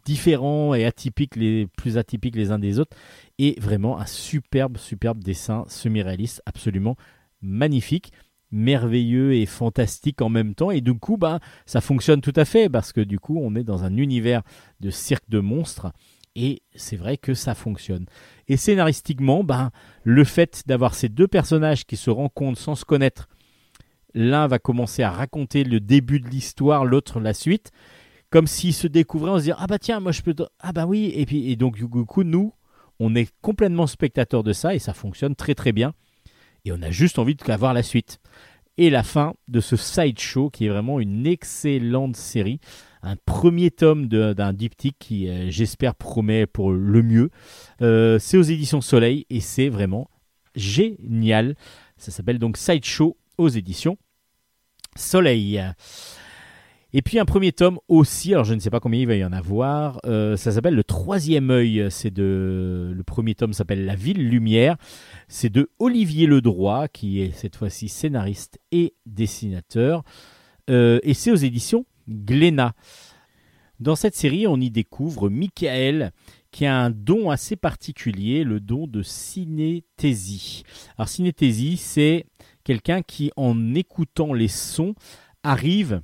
différents et atypiques, les plus atypiques les uns des autres. Et vraiment un superbe, superbe dessin semi-réaliste, absolument magnifique, merveilleux et fantastique en même temps. Et du coup, bah, ça fonctionne tout à fait parce que du coup, on est dans un univers de cirque de monstres. Et c'est vrai que ça fonctionne. Et scénaristiquement, ben, le fait d'avoir ces deux personnages qui se rencontrent sans se connaître, l'un va commencer à raconter le début de l'histoire, l'autre la suite, comme s'ils se découvraient, on se dit ah bah tiens, moi je peux, ah bah oui, et puis donc du coup nous, on est complètement spectateur de ça et ça fonctionne très très bien. Et on a juste envie de voir la suite. Et la fin de ce sideshow qui est vraiment une excellente série. Un premier tome d'un diptyque qui, euh, j'espère, promet pour le mieux. Euh, c'est aux éditions Soleil et c'est vraiment génial. Ça s'appelle donc Sideshow aux éditions Soleil. Et puis un premier tome aussi, alors je ne sais pas combien il va y en avoir, euh, ça s'appelle Le Troisième œil, c'est de... le premier tome s'appelle La Ville Lumière, c'est de Olivier Ledroit, qui est cette fois-ci scénariste et dessinateur, Euh, et c'est aux éditions Glénat. Dans cette série, on y découvre Michael, qui a un don assez particulier, le don de synesthésie. Alors synesthésie, c'est quelqu'un qui, en écoutant les sons, arrive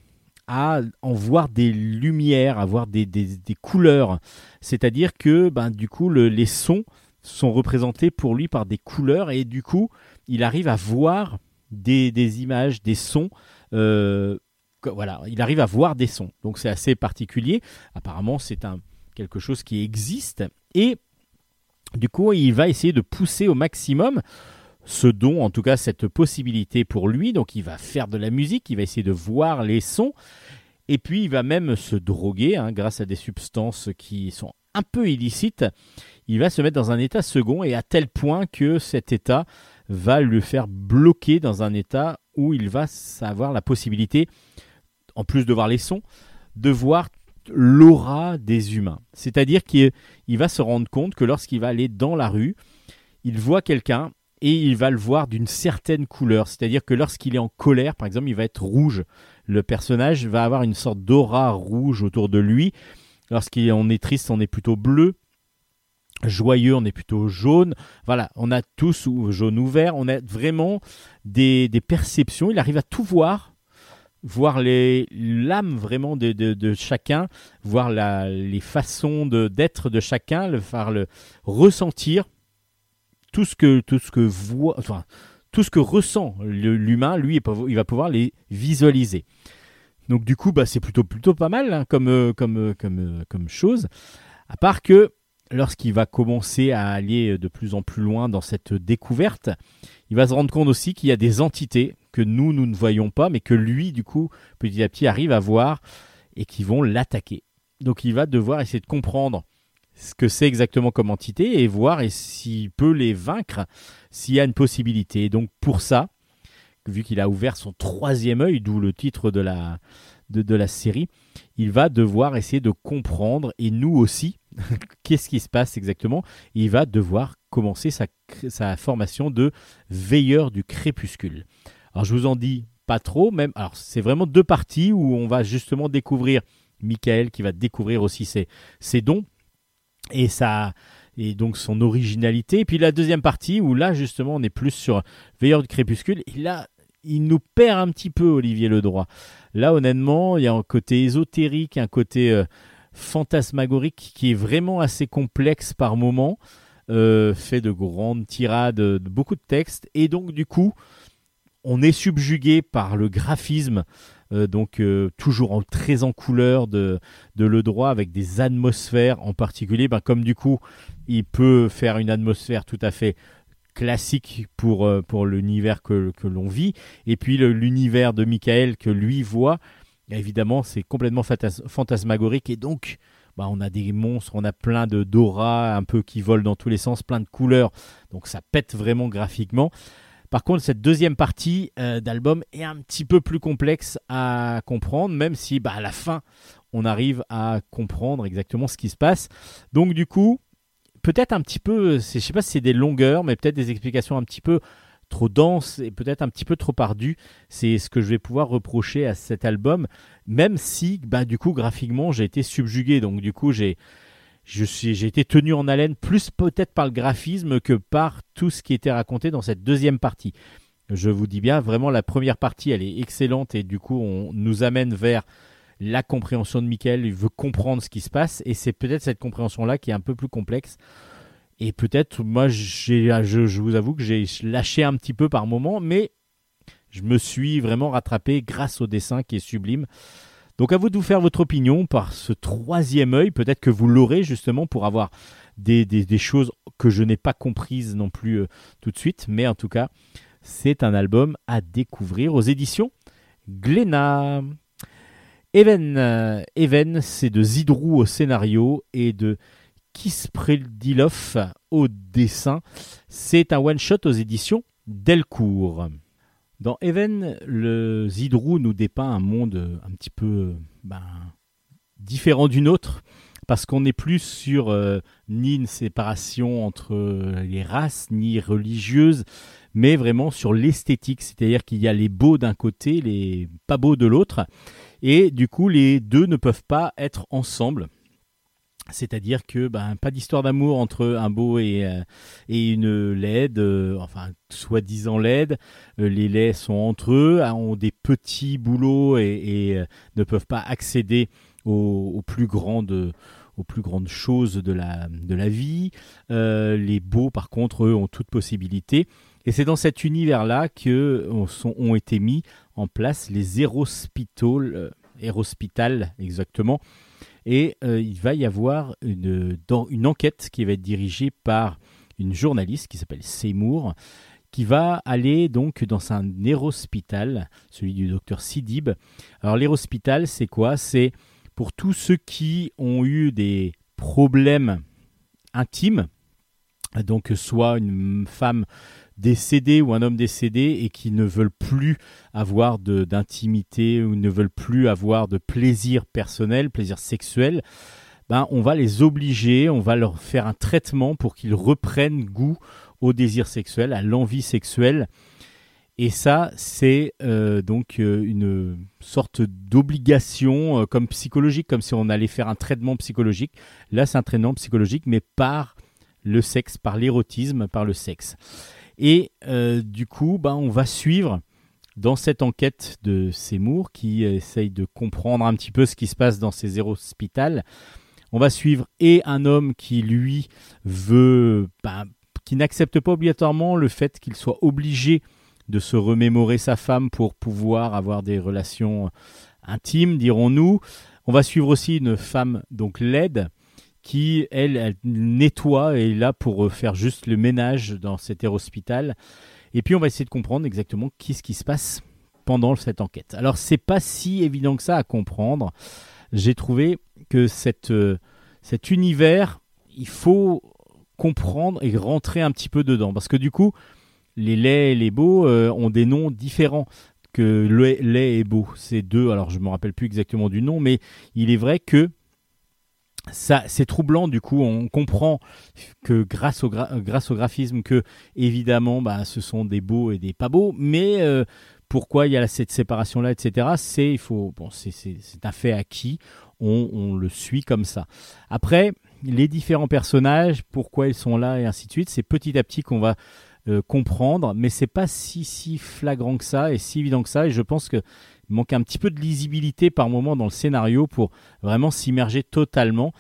à en voir des lumières, à voir des, des- couleurs. C'est-à-dire que ben, du coup, le- les sons sont représentés pour lui par des couleurs et du coup, il arrive à voir des, des images, des sons. euh, voilà, il arrive à voir des sons. Donc c'est assez particulier. Apparemment, c'est un quelque chose qui existe et du coup, il va essayer de pousser au maximum ce don, en tout cas cette possibilité pour lui. Donc il va faire de la musique, il va essayer de voir les sons, et puis il va même se droguer hein, grâce à des substances qui sont un peu illicites. Il va se mettre dans un état second, et à tel point que cet état va le faire bloquer dans un état où il va avoir la possibilité, en plus de voir les sons, de voir l'aura des humains. C'est-à-dire qu'il il va se rendre compte que lorsqu'il va aller dans la rue, il voit quelqu'un et il va le voir d'une certaine couleur. C'est-à-dire que lorsqu'il est en colère, par exemple, il va être rouge. Le personnage va avoir une sorte d'aura rouge autour de lui. Lorsqu'on est triste, on est plutôt bleu. Joyeux, on est plutôt jaune. Voilà, on a tous ou jaune ou vert. On a vraiment des, perceptions. Il arrive à tout voir, voir les l'âme vraiment de, de- de chacun, voir les façons de- d'être de chacun, le faire le ressentir tout ce que tout ce que voit, enfin tout ce que ressent l'humain, lui, il va pouvoir les visualiser. Donc du coup, bah, c'est plutôt plutôt pas mal hein, comme euh, comme euh, comme euh, comme chose. À part que lorsqu'il va commencer à aller de plus en plus loin dans cette découverte, il va se rendre compte aussi qu'il y a des entités que nous nous ne voyons pas, mais que lui, du coup, petit à petit, arrive à voir et qui vont l'attaquer. donc il va devoir essayer de comprendre ce que c'est exactement comme entité et voir et s'il peut les vaincre, s'il y a une possibilité. Donc pour ça, vu qu'il a ouvert son troisième œil, d'où le titre de la, de, de la série, il va devoir essayer de comprendre, et nous aussi, qu'est-ce qui se passe exactement. Il va devoir commencer sa, sa formation de veilleur du crépuscule. Alors je vous en dis pas trop, même. Alors c'est vraiment deux parties où on va justement découvrir Michael qui va découvrir aussi ses, ses dons et ça et donc son originalité. Et puis la deuxième partie où là justement on est plus sur Veilleur du crépuscule. Là il nous perd un petit peu Olivier Ledroit. Là honnêtement il y a un côté ésotérique, un côté euh, fantasmagorique qui est vraiment assez complexe par moment, euh, fait de grandes tirades, de beaucoup de textes et donc du coup on est subjugué par le graphisme, euh, donc euh, toujours en, très en couleur de, Le Droit, avec des atmosphères en particulier. Ben, comme du coup, il peut faire une atmosphère tout à fait classique pour, euh, pour l'univers que, que l'on vit, et puis l'univers de Michael que lui voit, évidemment, c'est complètement fantas- fantasmagorique, et donc... ben, on a des monstres, on a plein de d'aura un peu qui volent dans tous les sens, plein de couleurs, donc ça pète vraiment graphiquement. Par contre, cette deuxième partie euh, d'album est un petit peu plus complexe à comprendre, même si bah, à la fin, on arrive à comprendre exactement ce qui se passe. Donc du coup, peut-être un petit peu, je sais pas si c'est des longueurs, mais peut-être des explications un petit peu trop denses et peut-être un petit peu trop ardues. C'est ce que je vais pouvoir reprocher à cet album, même si, bah, du coup, graphiquement, j'ai été subjugué. Donc du coup, j'ai je suis, j'ai été tenu en haleine plus peut-être par le graphisme que par tout ce qui était raconté dans cette deuxième partie. Je vous dis bien, vraiment, la première partie, elle est excellente et du coup, on nous amène vers la compréhension de Michael. Il veut comprendre ce qui se passe et c'est peut-être cette compréhension-là qui est un peu plus complexe. Et peut-être, moi, je, je vous avoue que j'ai lâché un petit peu par moment, mais je me suis vraiment rattrapé grâce au dessin qui est sublime. Donc à vous de vous faire votre opinion par ce troisième œil. Peut-être que vous l'aurez justement pour avoir des, choses que je n'ai pas comprises non plus euh, tout de suite. Mais en tout cas, c'est un album à découvrir aux éditions Glénat. Even, euh, c'est de Zidrou au scénario et de Kispredilov au dessin. C'est un one-shot aux éditions Delcourt. Dans Even, le Zidrou nous dépeint un monde un petit peu ben, différent du nôtre, parce qu'on n'est plus sur euh, ni une séparation entre euh, les races, ni religieuse, mais vraiment sur l'esthétique, c'est-à-dire qu'il y a les beaux d'un côté, les pas beaux de l'autre, et du coup les deux ne peuvent pas être ensemble. C'est-à-dire que ben, pas d'histoire d'amour entre un beau et, euh, et une laide, euh, enfin soi-disant laide. Euh, les laits sont entre eux, ont des petits boulots et, ne peuvent pas accéder aux, plus grandes aux plus grandes choses de la, de la vie. Les beaux, par contre, eux, ont toute possibilité. Et c'est dans cet univers-là que ont, sont- ont été mis en place les Hérospitals, exactement. Et euh, il va y avoir une, enquête qui va être dirigée par une journaliste qui s'appelle Seymour, qui va aller donc dans un hérospital, celui du docteur Sidib. Alors l'hérospital, c'est quoi? C'est pour tous ceux qui ont eu des problèmes intimes, donc soit une femme décédée ou un homme décédé et qui ne veulent plus avoir d'intimité ou ne veulent plus avoir de plaisir personnel, plaisir sexuel, ben, on va les obliger, on va leur faire un traitement pour qu'ils reprennent goût au désir sexuel, à l'envie sexuelle. Et ça, c'est euh, donc euh, une sorte d'obligation euh, comme psychologique, comme si on allait faire un traitement psychologique. Là, c'est un traitement psychologique, mais par le sexe, par l'érotisme, par le sexe. Et euh, du coup, ben, on va suivre dans cette enquête de Seymour qui essaye de comprendre un petit peu ce qui se passe dans ces hospitals. On va suivre et un homme qui, lui, veut, ben, qui n'accepte pas obligatoirement le fait qu'il soit obligé de se remémorer sa femme pour pouvoir avoir des relations intimes, dirons-nous. On va suivre aussi une femme donc laide qui, elle, nettoie et est là pour euh, faire juste le ménage dans cet hospital. Et puis on va essayer de comprendre exactement qu'est-ce qui se passe pendant cette enquête. Alors c'est pas si évident que ça à comprendre. j'ai trouvé que euh, cet univers, il faut comprendre et rentrer un petit peu dedans. Parce que du coup, les laits et les beaux euh, ont des noms différents que lait, lait et beau. C'est deux, alors je me rappelle plus exactement du nom, mais il est vrai que ça, c'est troublant. Du coup, on comprend que grâce au, grâce au graphisme, que évidemment, bah, ce sont des beaux et des pas beaux, mais euh, pourquoi il y a cette séparation-là, etc. C'est, il faut, bon, c'est un fait acquis. On, on le suit comme ça. Après, les différents personnages, pourquoi ils sont là et ainsi de suite, c'est petit à petit qu'on va euh, comprendre, mais c'est pas si si flagrant que ça et si évident que ça. Et je pense que il manque un petit peu de lisibilité par moment dans le scénario pour vraiment s'immerger totalement.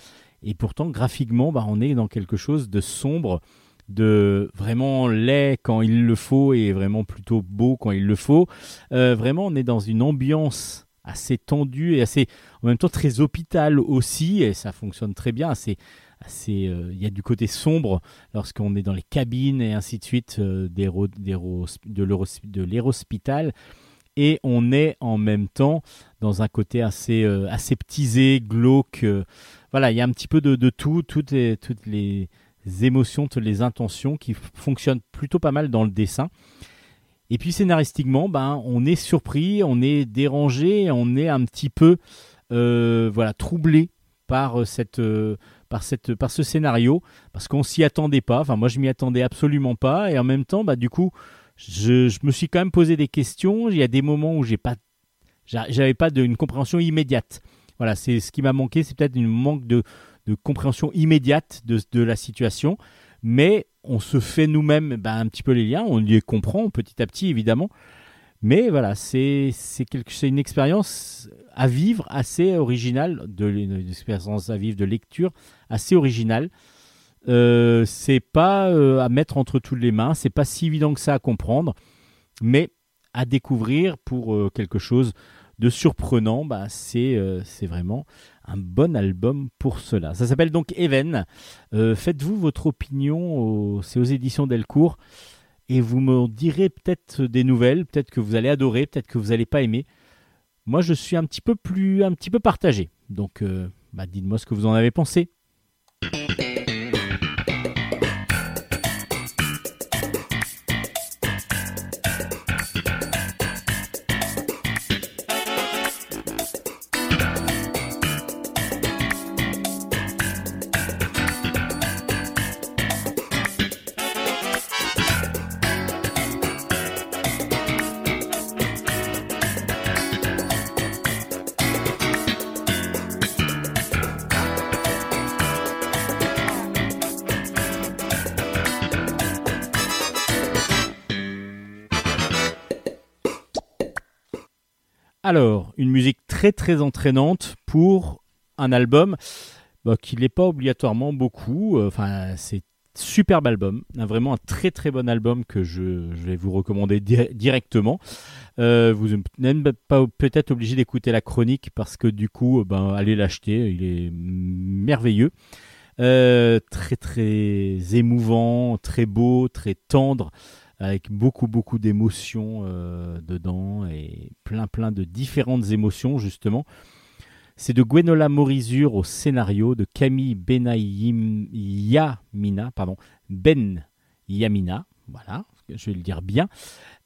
Et pourtant, graphiquement, bah, on est dans quelque chose de sombre, de vraiment laid quand il le faut et vraiment plutôt beau quand il le faut. Euh, vraiment, on est dans une ambiance assez tendue et assez, en même temps, très hôpital aussi, et ça fonctionne très bien. C'est euh, il y a du côté sombre lorsqu'on est dans les cabines et ainsi de suite euh, des de l'aérospital. Et on est en même temps dans un côté assez euh, aseptisé, glauque. euh, voilà, il y a un petit peu de, tout, toutes les, émotions, toutes les intentions qui fonctionnent plutôt pas mal dans le dessin. Et puis scénaristiquement, ben, on est surpris, on est dérangé, on est un petit peu voilà, troublé par, cette, par, cette, par ce scénario, parce qu'on s'y attendait pas. Enfin, moi, je m'y attendais absolument pas. Et en même temps, bah, du coup, je, je me suis quand même posé des questions. Il y a des moments où j'ai pas, j'a- j'avais pas de, une compréhension immédiate. Voilà, c'est ce qui m'a manqué, c'est peut-être une manque de, de compréhension immédiate de, de la situation. Mais on se fait nous-mêmes ben, un petit peu les liens, on les comprend petit à petit évidemment. Mais voilà, c'est une expérience à vivre assez originale, de une expérience à vivre de lecture assez originale. Euh, c'est pas euh, à mettre entre toutes les mains, c'est pas si évident que ça à comprendre, mais à découvrir pour euh, quelque chose de surprenant, bah, c'est euh, c'est vraiment un bon album pour cela. Ça s'appelle donc Even. Faites-vous votre opinion, c'est aux éditions Delcourt, et vous me direz peut-être des nouvelles, peut-être que vous allez adorer, peut-être que vous n'allez pas aimer. Moi, je suis un petit peu plus, un petit peu partagé. Donc, euh, bah, dites-moi ce que vous en avez pensé. Alors, une musique très très entraînante pour un album bah, qui n'est pas obligatoirement beaucoup. Euh, Enfin, c'est superbe album, vraiment un très très bon album que je, vais vous recommander di- directement. Euh, vous n'êtes pas peut-être obligé d'écouter la chronique parce que du coup, euh, ben, allez l'acheter, il est merveilleux. Très très émouvant, très beau, très tendre, avec beaucoup beaucoup d'émotions euh, dedans et plein plein de différentes émotions justement. C'est de Gwenola Morizur au scénario, de Camille Benayim Yamina, pardon, Ben Yamina, voilà, je vais le dire bien.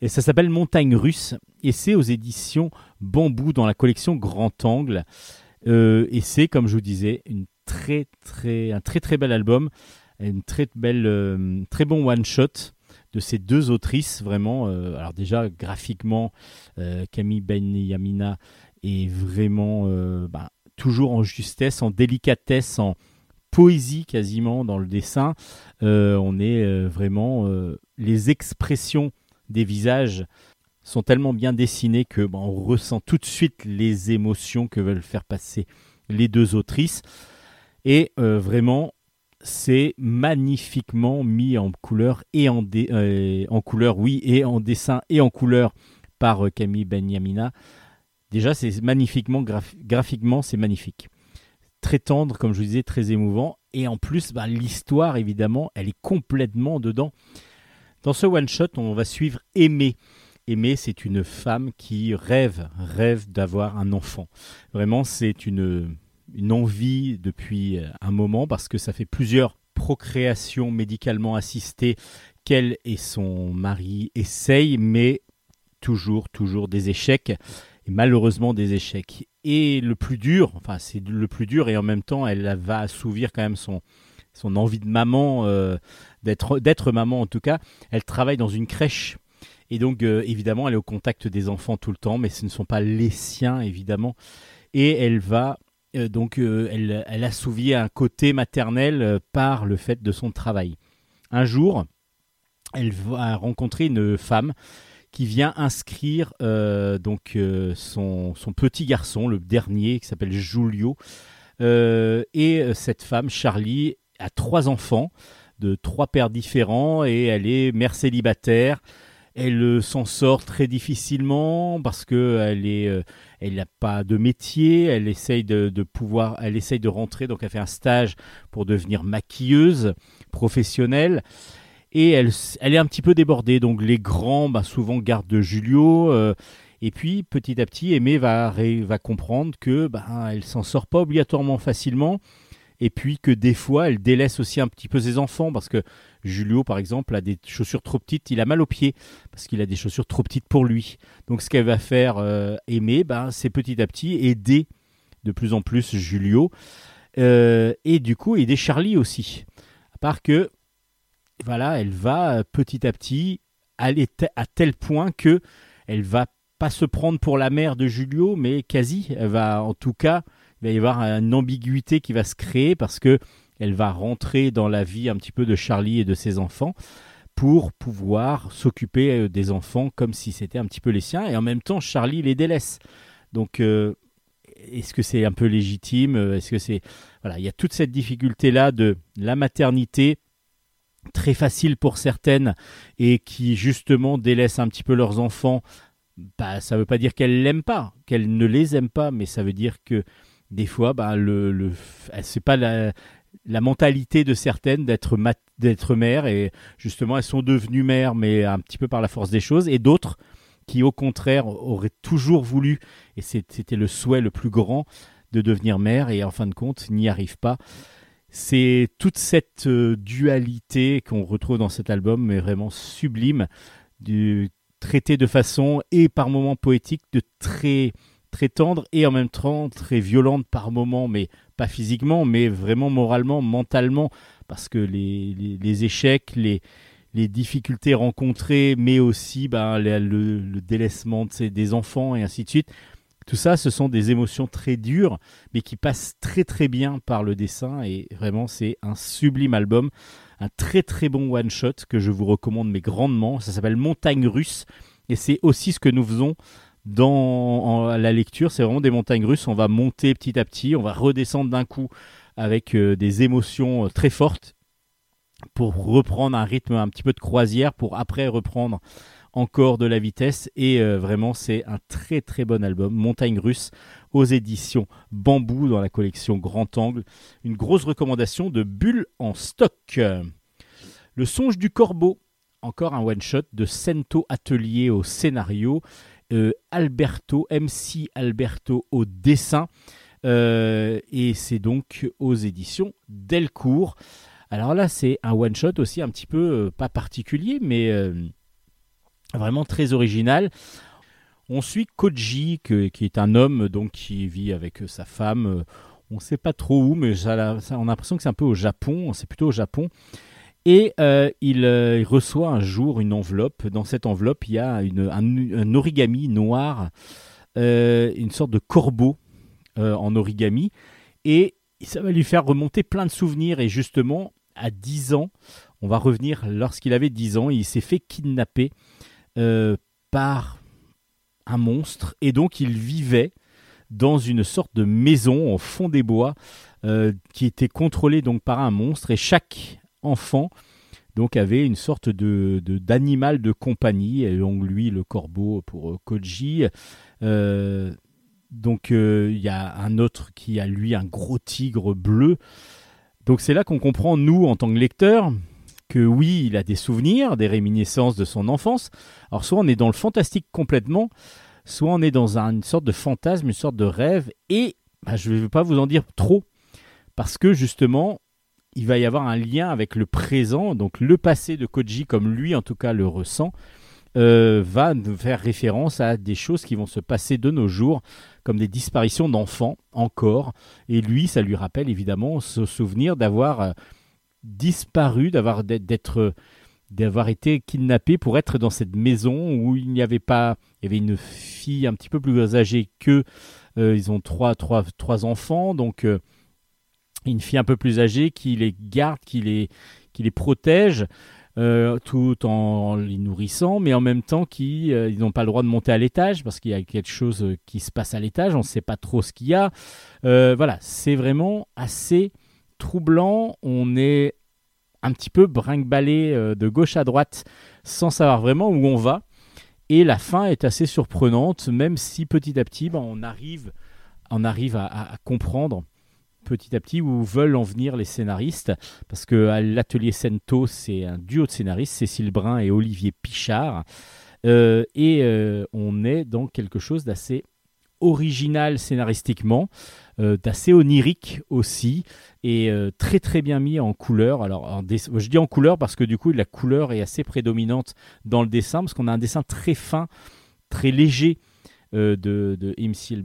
Et ça s'appelle Montagne Russe et c'est aux éditions Bambou dans la collection Grand Angle. Euh, et c'est, comme je vous disais, une très très un très très bel album, une très belle, euh, très bon one shot de ces deux autrices vraiment. euh, alors déjà graphiquement, euh, Camille Benyamina est vraiment euh, bah, toujours en justesse, en délicatesse, en poésie quasiment dans le dessin. On est vraiment les expressions des visages sont tellement bien dessinées que bah, on ressent tout de suite les émotions que veulent faire passer les deux autrices. Et vraiment, c'est magnifiquement mis en couleur et en, euh, en couleur, oui, et en dessin et en couleur par euh, Camille Benyamina. Déjà, c'est magnifiquement, graph- graphiquement, c'est magnifique. Très tendre, comme je vous disais, très émouvant. Et en plus, bah, l'histoire, évidemment, elle est complètement dedans. Dans ce one-shot, on va suivre Aimé. Aimée, c'est une femme qui rêve, rêve d'avoir un enfant. Vraiment, c'est une, une envie depuis un moment parce que ça fait plusieurs procréations médicalement assistées qu'elle et son mari essayent, mais toujours, toujours des échecs, et malheureusement des échecs. Et le plus dur, enfin c'est le plus dur, et en même temps elle va assouvir quand même son, son envie de maman, euh, d'être maman en tout cas. Elle travaille dans une crèche. Et donc, euh, évidemment, elle est au contact des enfants tout le temps, mais ce ne sont pas les siens, évidemment. Et elle va, euh, donc, euh, elle, elle assouvit un côté maternel euh, par le fait de son travail. Un jour, elle va rencontrer une femme qui vient inscrire euh, donc euh, son, son petit garçon, le dernier, qui s'appelle Julio. Euh, et euh, cette femme, Charlie, a trois enfants de trois pères différents et elle est mère célibataire. Elle euh, s'en sort très difficilement parce que elle est, euh, elle n'a pas de métier. Elle essaye de, pouvoir, elle essaye de rentrer. Donc elle fait un stage pour devenir maquilleuse professionnelle. Et elle, elle est un petit peu débordée. Donc les grands, bah, souvent gardent Julio. euh, et puis petit à petit, Aimée va, va comprendre que bah, elle s'en sort pas obligatoirement facilement. Et puis que des fois, elle délaisse aussi un petit peu ses enfants parce que Julio, par exemple, a des chaussures trop petites. Il a mal aux pieds parce qu'il a des chaussures trop petites pour lui. Donc, ce qu'elle va faire, euh, Aimée, ben, c'est petit à petit aider de plus en plus Julio euh, et du coup aider Charlie aussi. À part que, voilà, elle va euh, petit à petit aller à tel point que elle va pas se prendre pour la mère de Julio, mais quasi. Elle va, en tout cas, il va y avoir une ambiguïté qui va se créer parce que elle va rentrer dans la vie un petit peu de Charlie et de ses enfants pour pouvoir s'occuper euh, des enfants comme si c'était un petit peu les siens et en même temps Charlie les délaisse. Donc euh, est-ce que c'est un peu légitime Est-ce que c'est voilà, il y a toute cette difficulté là de la maternité très facile pour certaines et qui justement délaissent un petit peu leurs enfants. Bah, ça veut pas dire qu'elles l'aiment pas, qu'elles ne les aiment pas, mais ça veut dire que des fois, bah, le, le, pas la, la mentalité de certaines d'être d'être mère et justement elles sont devenues mères mais un petit peu par la force des choses et d'autres qui au contraire auraient toujours voulu et c'était le souhait le plus grand de devenir mère et en fin de compte n'y arrivent pas. C'est toute cette euh, dualité qu'on retrouve dans cet album mais vraiment sublime du traité de façon et par moments poétique de très très tendre et en même temps très violente par moments mais pas physiquement, mais vraiment moralement, mentalement, parce que les, les, échecs, les, les difficultés rencontrées, mais aussi le, le- le délaissement de ses- des enfants et ainsi de suite, tout ça, ce sont des émotions très dures, mais qui passent très très bien par le dessin, et vraiment c'est un sublime album, un très très bon one-shot que je vous recommande mais grandement, ça s'appelle Montagne russe, et c'est aussi ce que nous faisons dans la lecture, c'est vraiment des montagnes russes. On va monter petit à petit, on va redescendre d'un coup avec euh, des émotions euh, très fortes pour reprendre un rythme un petit peu de croisière, pour après reprendre encore de la vitesse. Et euh, vraiment, c'est un très très bon album, Montagne russe, aux éditions Bambou dans la collection Grand Angle. Une grosse recommandation de Bulle en stock. Le songe du corbeau, encore un one-shot de Sento Atelier au scénario Alberto, MC Alberto au dessin. Euh, et c'est donc aux éditions Delcourt. Alors là, c'est un one-shot aussi un petit peu, euh, pas particulier, mais euh, vraiment très original. On suit Koji, qui est un homme donc qui vit avec euh, sa femme. euh, on ne sait pas trop où, mais on a l'impression que c'est un peu au Japon. C'est plutôt au Japon. Et euh, il, euh, il reçoit un jour une enveloppe. Dans cette enveloppe, il y a un, origami noir, euh, une sorte de corbeau en origami. Et ça va lui faire remonter plein de souvenirs. Et justement, à 10 ans, on va revenir lorsqu'il avait 10 ans, il s'est fait kidnapper par un monstre. Et donc, il vivait dans une sorte de maison au fond des bois qui était contrôlée donc par un monstre. Et chaque enfant donc avait une sorte de d'animal de, compagnie et donc lui le corbeau pour euh, Koji. Euh, donc euh, il y a un autre qui a lui un gros tigre bleu. Donc c'est là qu'on comprend nous en tant que lecteurs que oui, il a des souvenirs, des réminiscences de son enfance. Alors soit on est dans le fantastique complètement, soit on est dans un- une sorte de fantasme, une sorte de rêve, et bah, je ne vais pas vous en dire trop, parce que justement, il va y avoir un lien avec le présent, donc le passé de Koji, comme lui en tout cas le ressent, euh, va nous faire référence à des choses qui vont se passer de nos jours, comme des disparitions d'enfants encore, et lui, ça lui rappelle évidemment ce souvenir d'avoir euh, disparu, d'avoir d'être- d'avoir été kidnappé pour être dans cette maison où il n'y avait pas, il y avait une fille un petit peu plus âgée que euh, ils ont trois, trois, trois enfants, donc une fille un peu plus âgée qui les garde, qui les, qui les protège. euh, tout en les nourrissant, mais en même temps qui euh, ils n'ont pas le droit de monter à l'étage parce qu'il y a quelque chose euh, qui se passe à l'étage, on ne sait pas trop ce qu'il y a. Voilà, c'est vraiment assez troublant. On est un petit peu brinque-ballé de gauche à droite sans savoir vraiment où on va. Et la fin est assez surprenante, même si petit à petit, ben, on arrive, on arrive à comprendre petit à petit où veulent en venir les scénaristes. Parce que à l'atelier Sento, c'est un duo de scénaristes, Cécile Brun et Olivier Pichard. Euh, et euh, on est dans quelque chose d'assez original scénaristiquement, euh, d'assez onirique aussi, et très très bien mis en couleur. Alors, je dis en couleur parce que du coup, la couleur est assez prédominante dans le dessin, parce qu'on a un dessin très fin, très léger de, de MC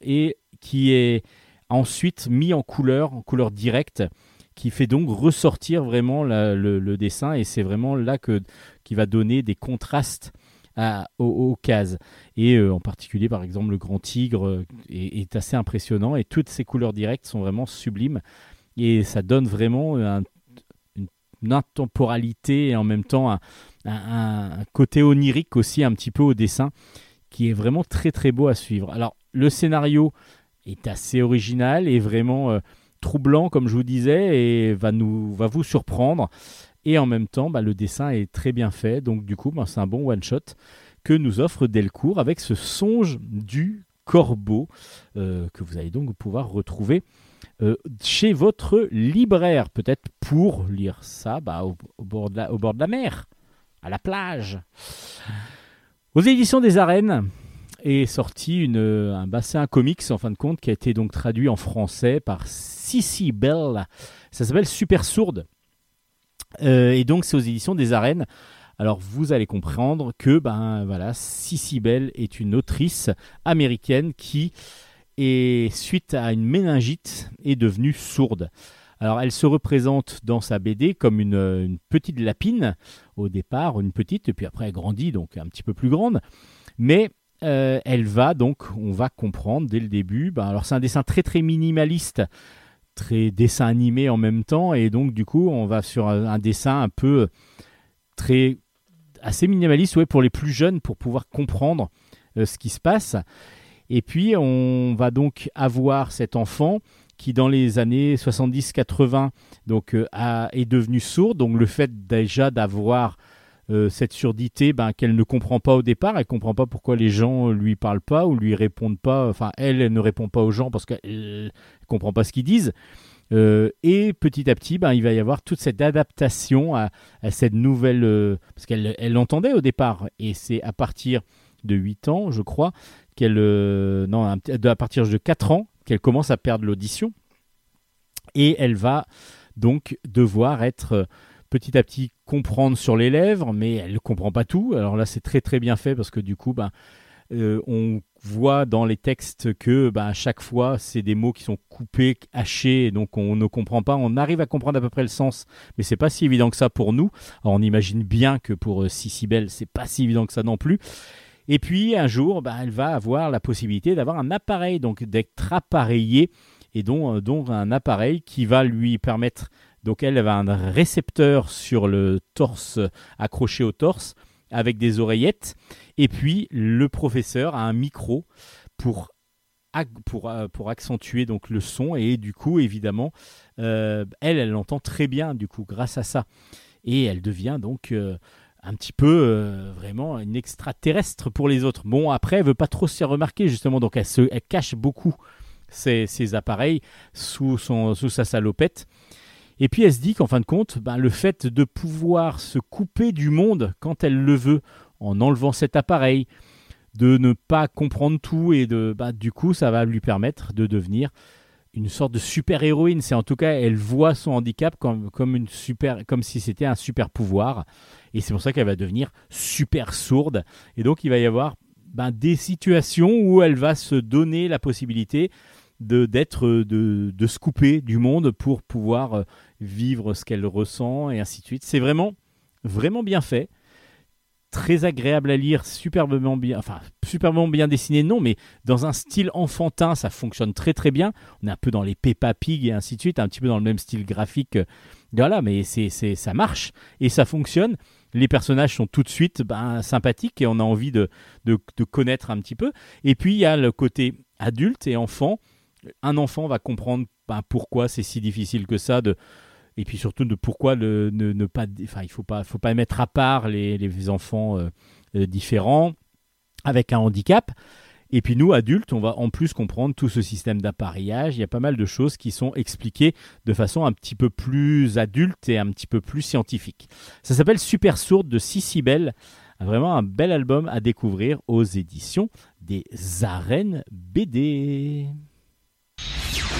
et qui est ensuite mis en couleur, en couleur directe, qui fait donc ressortir vraiment le, dessin, et c'est vraiment là que qui va donner des contrastes aux, cases. Et euh, en particulier, par exemple, le grand tigre euh, est, assez impressionnant, et toutes ces couleurs directes sont vraiment sublimes, et ça donne vraiment un- une, intemporalité et en même temps un côté onirique aussi un petit peu au dessin, qui est vraiment très très beau à suivre. Alors, le scénario est assez original et vraiment euh, troublant, comme je vous disais, et va, nous, vous surprendre. Et en même temps, bah, le dessin est très bien fait. Donc, du coup, bah, c'est un bon one-shot que nous offre Delcourt avec ce songe du corbeau euh, que vous allez donc pouvoir retrouver euh, chez votre libraire, peut-être pour lire ça bah, au bord de la mer, à la plage. Aux éditions des arènes est sorti une, un bassin comics en fin de compte qui a été donc traduit en français par Sissy Bell. Ça s'appelle Super Sourde. Euh, et donc c'est aux éditions des arènes. Alors vous allez comprendre que ben voilà, Sissy Bell est une autrice américaine qui est suite à une méningite est devenue sourde. Alors elle se représente dans sa BD comme une, une petite lapine au départ, une petite, et puis après elle grandit, donc un petit peu plus grande. Mais euh, elle va donc, on va comprendre dès le début. ben, alors c'est un dessin très très minimaliste, très dessin animé en même temps, et donc du coup on va sur un, dessin un peu très assez minimaliste, ouais, pour les plus jeunes, pour pouvoir comprendre euh, ce qui se passe. Et puis on va donc avoir cet enfant qui dans les années 70-80 donc euh, a- est devenu sourd. Donc le fait déjà d'avoir euh, cette surdité ben, qu'elle ne comprend pas au départ, elle comprend pas pourquoi les gens lui parlent pas ou lui répondent pas. Enfin, elle, elle ne répond pas aux gens parce qu'elle comprend pas ce qu'ils disent. Euh, et petit à petit, ben, il va y avoir toute cette adaptation à, cette nouvelle... euh, parce qu'elle elle l'entendait au départ, et c'est à partir de 8 ans, je crois, qu'elle... euh, non, à partir de 4 ans, qu'elle commence à perdre l'audition. Et elle va donc devoir être euh, petit à petit comprendre sur les lèvres, mais elle ne comprend pas tout. Alors là, c'est très très bien fait parce que du coup, ben, euh, on voit dans les textes que ben, à chaque fois, c'est des mots qui sont coupés, hachés, donc on ne comprend pas. On arrive à comprendre à peu près le sens, mais c'est pas si évident que ça pour nous. On imagine bien que pour euh, Sissi Bell, c'est pas si évident que ça non plus. Et puis un jour, ben, elle va avoir la possibilité d'avoir un appareil, donc d'être appareillée, et dont, euh, dont un appareil qui va lui permettre. Donc elle, elle a un récepteur sur le torse, accroché au torse, avec des oreillettes. Et puis le professeur a un micro pour, euh, accentuer donc le son. Et du coup, évidemment, euh, elle, elle l'entend très bien, du coup, grâce à ça. Et elle devient donc euh, un petit peu vraiment une extraterrestre pour les autres. Bon, après, elle veut pas trop se remarquer, justement, donc elle, se, elle cache beaucoup ses, appareils sous sa salopette. Et puis elle se dit qu'en fin de compte, ben, le fait de pouvoir se couper du monde quand elle le veut, en enlevant cet appareil, de ne pas comprendre tout et de, bah, du coup, ça va lui permettre de devenir une sorte de super héroïne. C'est en tout cas, elle voit son handicap comme, comme, une super, comme si c'était un super pouvoir. Et c'est pour ça qu'elle va devenir super sourde. Et donc, il va y avoir ben, des situations où elle va se donner la possibilité de d'être de, de se couper du monde pour pouvoir euh, vivre ce qu'elle ressent et ainsi de suite. C'est vraiment vraiment bien fait, très agréable à lire, superbement bien, enfin superbement bien dessiné, non, mais dans un style enfantin, ça fonctionne très très bien. On est un peu dans les Peppa Pig et ainsi de suite, un petit peu dans le même style graphique, euh, voilà, mais c'est c'est ça marche et ça fonctionne. Les personnages sont tout de suite ben, sympathiques et on a envie de, de, de connaître un petit peu. Et puis il y a le côté adulte et enfant un enfant va comprendre ben, pourquoi c'est si difficile que ça et puis surtout de pourquoi ne, pas enfin il faut pas faut pas mettre à part les, les enfants euh, euh, différents avec un handicap. Et puis nous adultes on va en plus comprendre tout ce système d'appareillage. Il y a pas mal de choses qui sont expliquées de façon un petit peu plus adulte et un petit peu plus scientifique. Ça s'appelle Super Sourde de Sissi Bell vraiment un bel album à découvrir aux éditions des arènes BD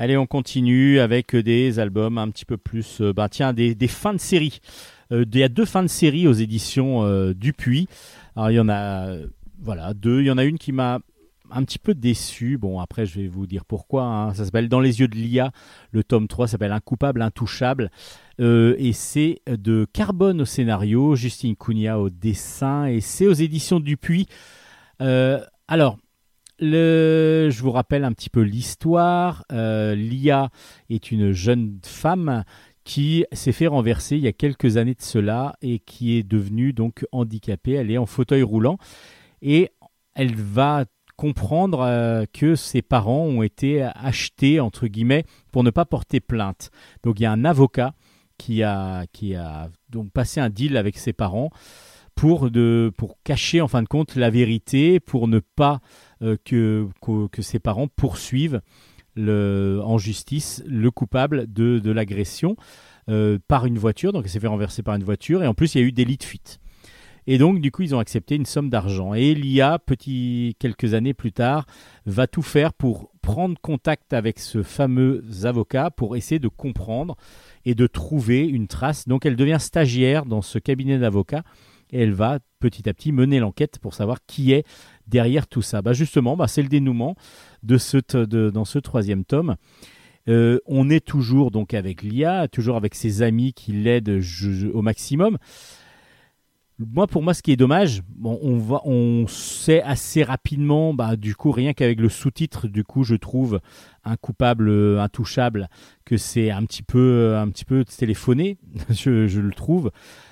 Allez, on continue avec des albums un petit peu plus, euh, bah tiens, des, fins de série. Euh, il y a deux fins de série aux éditions euh, Dupuis. Alors il y en a, voilà, deux. Il y en a une qui m'a un petit peu déçu. Bon, après, je vais vous dire pourquoi. hein. Ça s'appelle Dans les yeux de l'IA. Le tome 3 s'appelle Incoupable, Intouchable. Euh, et c'est de Carbone au scénario, Justine Cunha au dessin. Et c'est aux éditions Dupuis. Alors, je vous rappelle un petit peu l'histoire. Euh, Lia est une jeune femme qui s'est fait renverser il y a quelques années de cela et qui est devenue donc handicapée. Elle est en fauteuil roulant et elle va comprendre euh, que ses parents ont été achetés entre guillemets pour ne pas porter plainte. Donc il y a un avocat qui a qui a donc passé un deal avec ses parents pour de pour cacher en fin de compte la vérité, pour ne pas que, que ses parents poursuivent en justice le coupable de, de l'agression euh, par une voiture. Donc, elle s'est fait renverser par une voiture. Et en plus, il y a eu délit de fuite. Et donc, du coup, ils ont accepté une somme d'argent. Et l'IA, petit, quelques années plus tard, va tout faire pour prendre contact avec ce fameux avocat pour essayer de comprendre et de trouver une trace. Donc, elle devient stagiaire dans ce cabinet d'avocats et elle va petit à petit mener l'enquête pour savoir qui est derrière tout ça. Bah justement, bah c'est le dénouement de ce de- dans ce troisième tome. Euh, on est toujours donc avec l'IA, toujours avec ses amis qui l'aident au maximum. Moi, pour moi, ce qui est dommage, bon, on on sait assez rapidement, bah, du coup, rien qu'avec le sous-titre, du coup, je trouve un coupable euh, intouchable que c'est un petit peu, un petit peu téléphoné, je, je le trouve.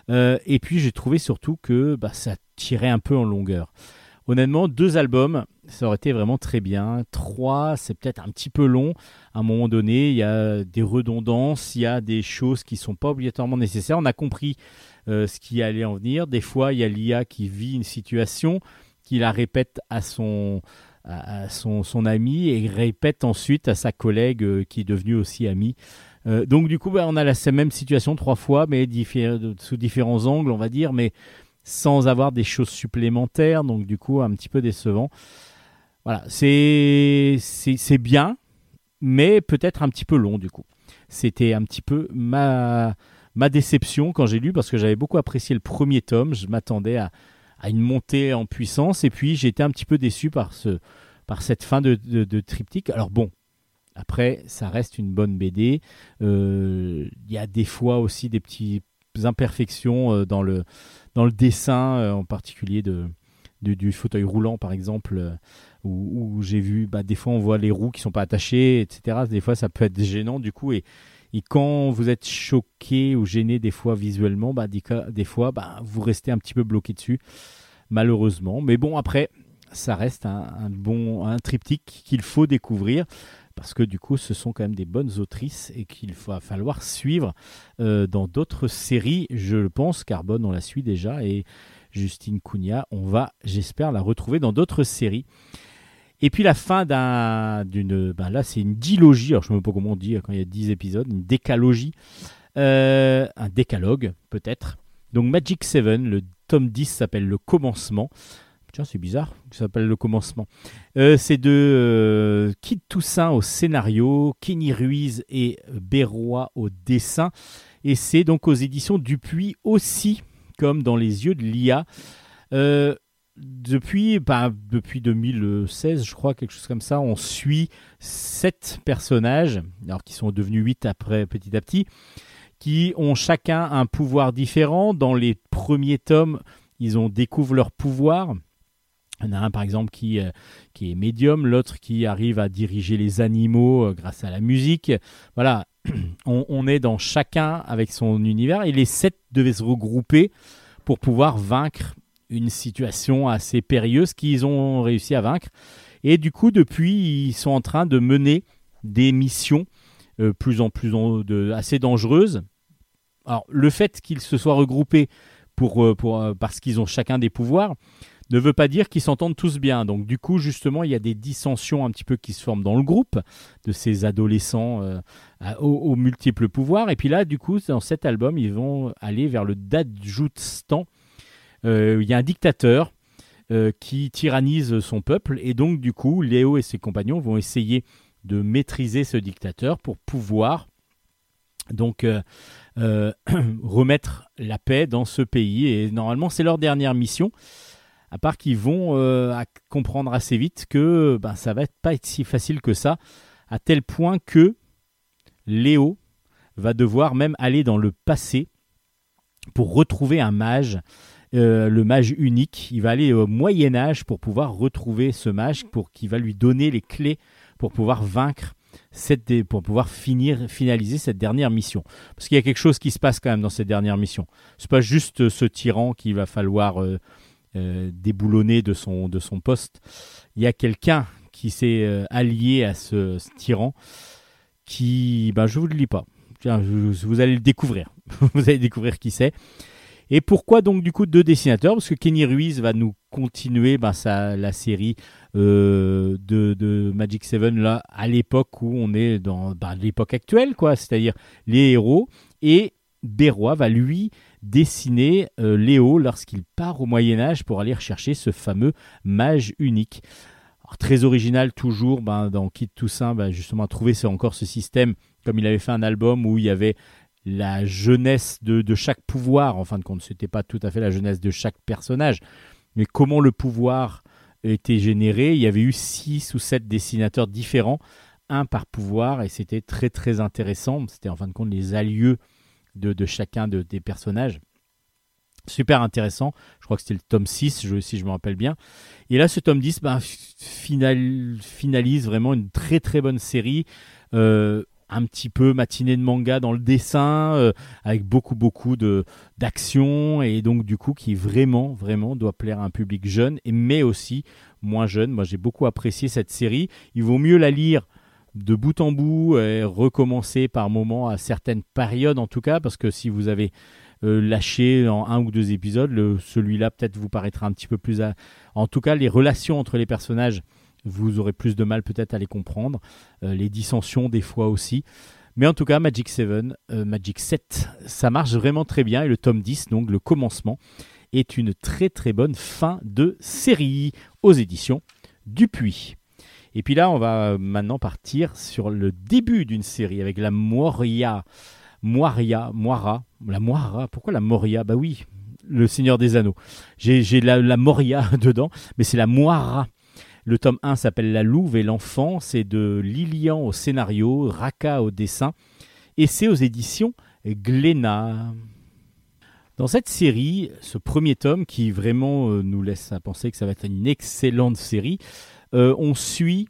Euh, et puis, j'ai trouvé surtout que bah, ça tirait un peu en longueur. Honnêtement, deux albums, ça aurait été vraiment très bien. Trois, c'est peut-être un petit peu long. À un moment donné, il y a des redondances, il y a des choses qui sont pas obligatoirement nécessaires. On a compris euh, ce qui allait en venir. Des fois, il y a l'IA qui vit une situation, qui la répète à son, à son, son ami et répète ensuite à sa collègue euh, qui est devenue aussi amie. Euh, donc du coup, bah, on a la même situation trois fois, mais sous différents angles, on va dire, mais sans avoir des choses supplémentaires. Donc du coup, un petit peu décevant. Voilà, c'est bien, mais peut-être un petit peu long du coup. C'était un petit peu ma ma déception quand j'ai lu parce que j'avais beaucoup apprécié le premier tome. Je m'attendais à, à une montée en puissance et puis j'étais un petit peu déçu par ce par cette fin de, de, triptyque. Alors bon, après ça reste une bonne BD. Euh, Il y a des fois aussi des petites imperfections euh, dans le dans le dessin, euh, en particulier de, du, fauteuil roulant par exemple, euh, où, j'ai vu bah, des fois on voit les roues qui sont pas attachées, etc. Des fois ça peut être gênant du coup et Et quand vous êtes choqué ou gêné des fois visuellement, bah, des fois, bah, vous restez un petit peu bloqué dessus, malheureusement. Mais bon, après, ça reste un, un bon un triptyque qu'il faut découvrir parce que du coup, ce sont quand même des bonnes autrices et qu'il va falloir suivre euh, dans d'autres séries, je le pense. Carbone, on la suit déjà et Justine Cunha, on va, j'espère, la retrouver dans d'autres séries. Et puis la fin d'un, d'une, ben là c'est une dilogie, alors je ne sais pas comment on dit quand il y a 10 épisodes, une décalogie, euh, un décalogue peut-être. Donc Magic 7, le tome 10 s'appelle Le Commencement. Tiens, c'est bizarre, ça s'appelle Le Commencement. Euh, c'est de euh, Kid Toussaint au scénario, Kenny Ruiz et Berroy au dessin. Et c'est donc aux éditions Dupuis aussi, comme dans Les yeux de l'IA. Euh, depuis, bah, depuis 2016, je crois, quelque chose comme ça, on suit sept personnages, alors qui sont devenus huit après, petit à petit, qui ont chacun un pouvoir différent. Dans les premiers tomes, ils ont découvert leur pouvoir. Il y en a un par exemple qui, euh, qui est médium, l'autre qui arrive à diriger les animaux euh, grâce à la musique. Voilà, on, on est dans chacun avec son univers et les sept devaient se regrouper pour pouvoir vaincre une situation assez périlleuse qu'ils ont réussi à vaincre. Et du coup, depuis, ils sont en train de mener des missions euh, plus en plus en- assez dangereuses. Alors, le fait qu'ils se soient regroupés pour, pour, parce qu'ils ont chacun des pouvoirs ne veut pas dire qu'ils s'entendent tous bien. Donc, du coup, justement, il y a des dissensions un petit peu qui se forment dans le groupe de ces adolescents euh, à- aux, multiples pouvoirs. Et puis là, du coup, dans cet album, ils vont aller vers le Dajoutstan. Euh, Il y a un dictateur euh, qui tyrannise son peuple. Et donc, du coup, Léo et ses compagnons vont essayer de maîtriser ce dictateur pour pouvoir donc euh, remettre la paix dans ce pays. Et normalement, c'est leur dernière mission. À part qu'ils vont euh, comprendre assez vite que ben, ça va pas être si facile que ça, à tel point que Léo va devoir même aller dans le passé pour retrouver un mage, euh, le mage unique. Il va aller au Moyen Âge pour pouvoir retrouver ce mage, pour qu'il va lui donner les clés pour pouvoir vaincre cette pour pouvoir finir finaliser cette dernière mission. Parce qu'il y a quelque chose qui se passe quand même dans cette dernière mission. C'est pas juste ce tyran qu'il va falloir euh, euh, déboulonner de son de son poste. Il y a quelqu'un qui s'est euh, allié à ce, tyran qui, ben, je vous le lis pas. Vous allez le découvrir. vous allez découvrir qui c'est. Et pourquoi donc du coup deux dessinateurs? Parce que Kenny Ruiz va nous continuer ben, sa, la série euh, de, Magic 7 là à l'époque où on est dans ben, l'époque actuelle, quoi, c'est-à-dire les héros. Et Berroy va lui dessiner euh, Léo lorsqu'il part au Moyen Âge pour aller rechercher ce fameux mage unique. Très original toujours ben, dans Kid Toussaint, ben, justement trouver c'est encore ce système comme il avait fait un album où il y avait la jeunesse de, chaque pouvoir. En fin de compte, c'était pas tout à fait la jeunesse de chaque personnage, mais comment le pouvoir était généré. Il y avait eu six ou sept dessinateurs différents, un par pouvoir, et c'était très très intéressant. C'était en fin de compte les allieux de, chacun de- des personnages. Super intéressant. Je crois que c'était le tome 6, je- si je me rappelle bien. Et là, ce tome 10 ben, final- finalise vraiment une très très bonne série. Euh, un petit peu matinée de manga dans le dessin, euh, avec beaucoup beaucoup d'action et donc du coup qui vraiment vraiment doit plaire à un public jeune mais aussi moins jeune. Moi j'ai beaucoup apprécié cette série. Il vaut mieux la lire de bout en bout recommencer par moment à certaines périodes en tout cas parce que si vous avez euh, lâché en un ou deux épisodes, celui-là peut-être vous paraîtra un petit peu plus. à- En tout cas, les relations entre les personnages, vous aurez plus de mal peut-être à les comprendre. Euh, les dissensions des fois aussi. Mais en tout cas, Magic 7, euh, Magic 7, ça marche vraiment très bien. Et le tome 10, donc le commencement, est une très très bonne fin de série aux éditions Dupuis. Et puis là, on va euh, maintenant partir sur le début d'une série avec la Moria. Moria, Moira, la Moira, pourquoi la Moria? Bah oui, le Seigneur des Anneaux. J'ai la, la Moria dedans, mais c'est la Moira. Le tome 1 s'appelle La Louve et l'enfant, c'est de Lilian au scénario, Raka au dessin, et c'est aux éditions Glénat. Dans cette série, ce premier tome qui vraiment euh, nous laisse à penser que ça va être une excellente série, on suit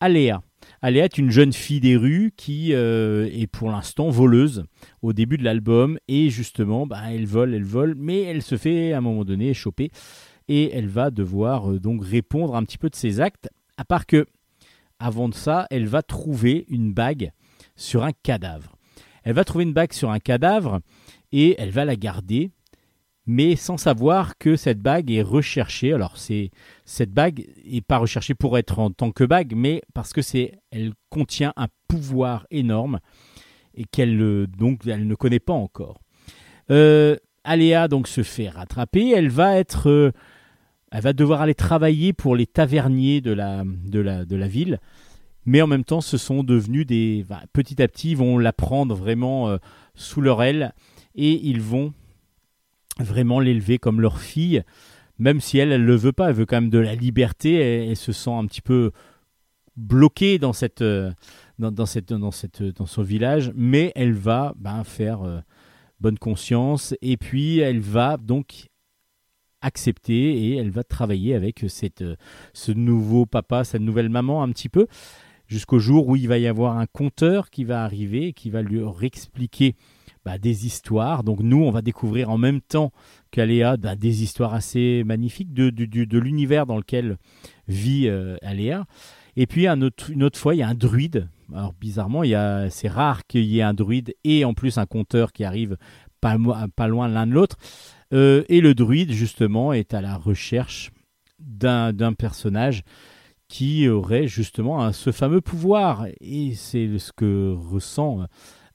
Aléa. Aléa est une jeune fille des rues qui euh, est pour l'instant voleuse au début de l'album et justement bah, elle vole, elle vole, mais elle se fait à un moment donné choper et elle va devoir euh, donc répondre un petit peu de ses actes. À part que avant de ça, elle va trouver une bague sur un cadavre. Elle va trouver une bague sur un cadavre et elle va la garder, mais sans savoir que cette bague est recherchée. Alors c'est cette bague est pas recherchée pour être en tant que bague, mais parce que c'est elle contient un pouvoir énorme et qu'elle euh, donc elle ne connaît pas encore. Euh, Aléa donc se fait rattraper. Elle va être euh, elle va devoir aller travailler pour les taverniers de la, de la, de la ville. Mais en même temps, ce sont devenus des. enfin, petit à petit, ils vont la prendre vraiment euh, sous leur aile et ils vont vraiment l'élever comme leur fille. Même si elle, elle ne le veut pas, elle veut quand même de la liberté. Elle, se sent un petit peu bloquée dans, cette, euh, dans, cette, dans, cette, dans son village. Mais elle va ben, faire euh, bonne conscience. Et puis, elle va donc accepter et elle va travailler avec cette, euh, ce nouveau papa, cette nouvelle maman un petit peu, jusqu'au jour où il va y avoir un conteur qui va arriver et qui va lui expliquer bah, des histoires. Donc nous, on va découvrir en même temps qu'Aléa bah, des histoires assez magnifiques de, de l'univers dans lequel vit euh, Aléa. Et puis une autre fois, il y a un druide. Alors bizarrement, il y a- c'est rare qu'il y ait un druide et en plus un conteur qui arrive pas, loin l'un de l'autre. Euh, et le druide, justement, est à la recherche d'un d'un personnage qui aurait justement ce fameux pouvoir. Et c'est ce que ressent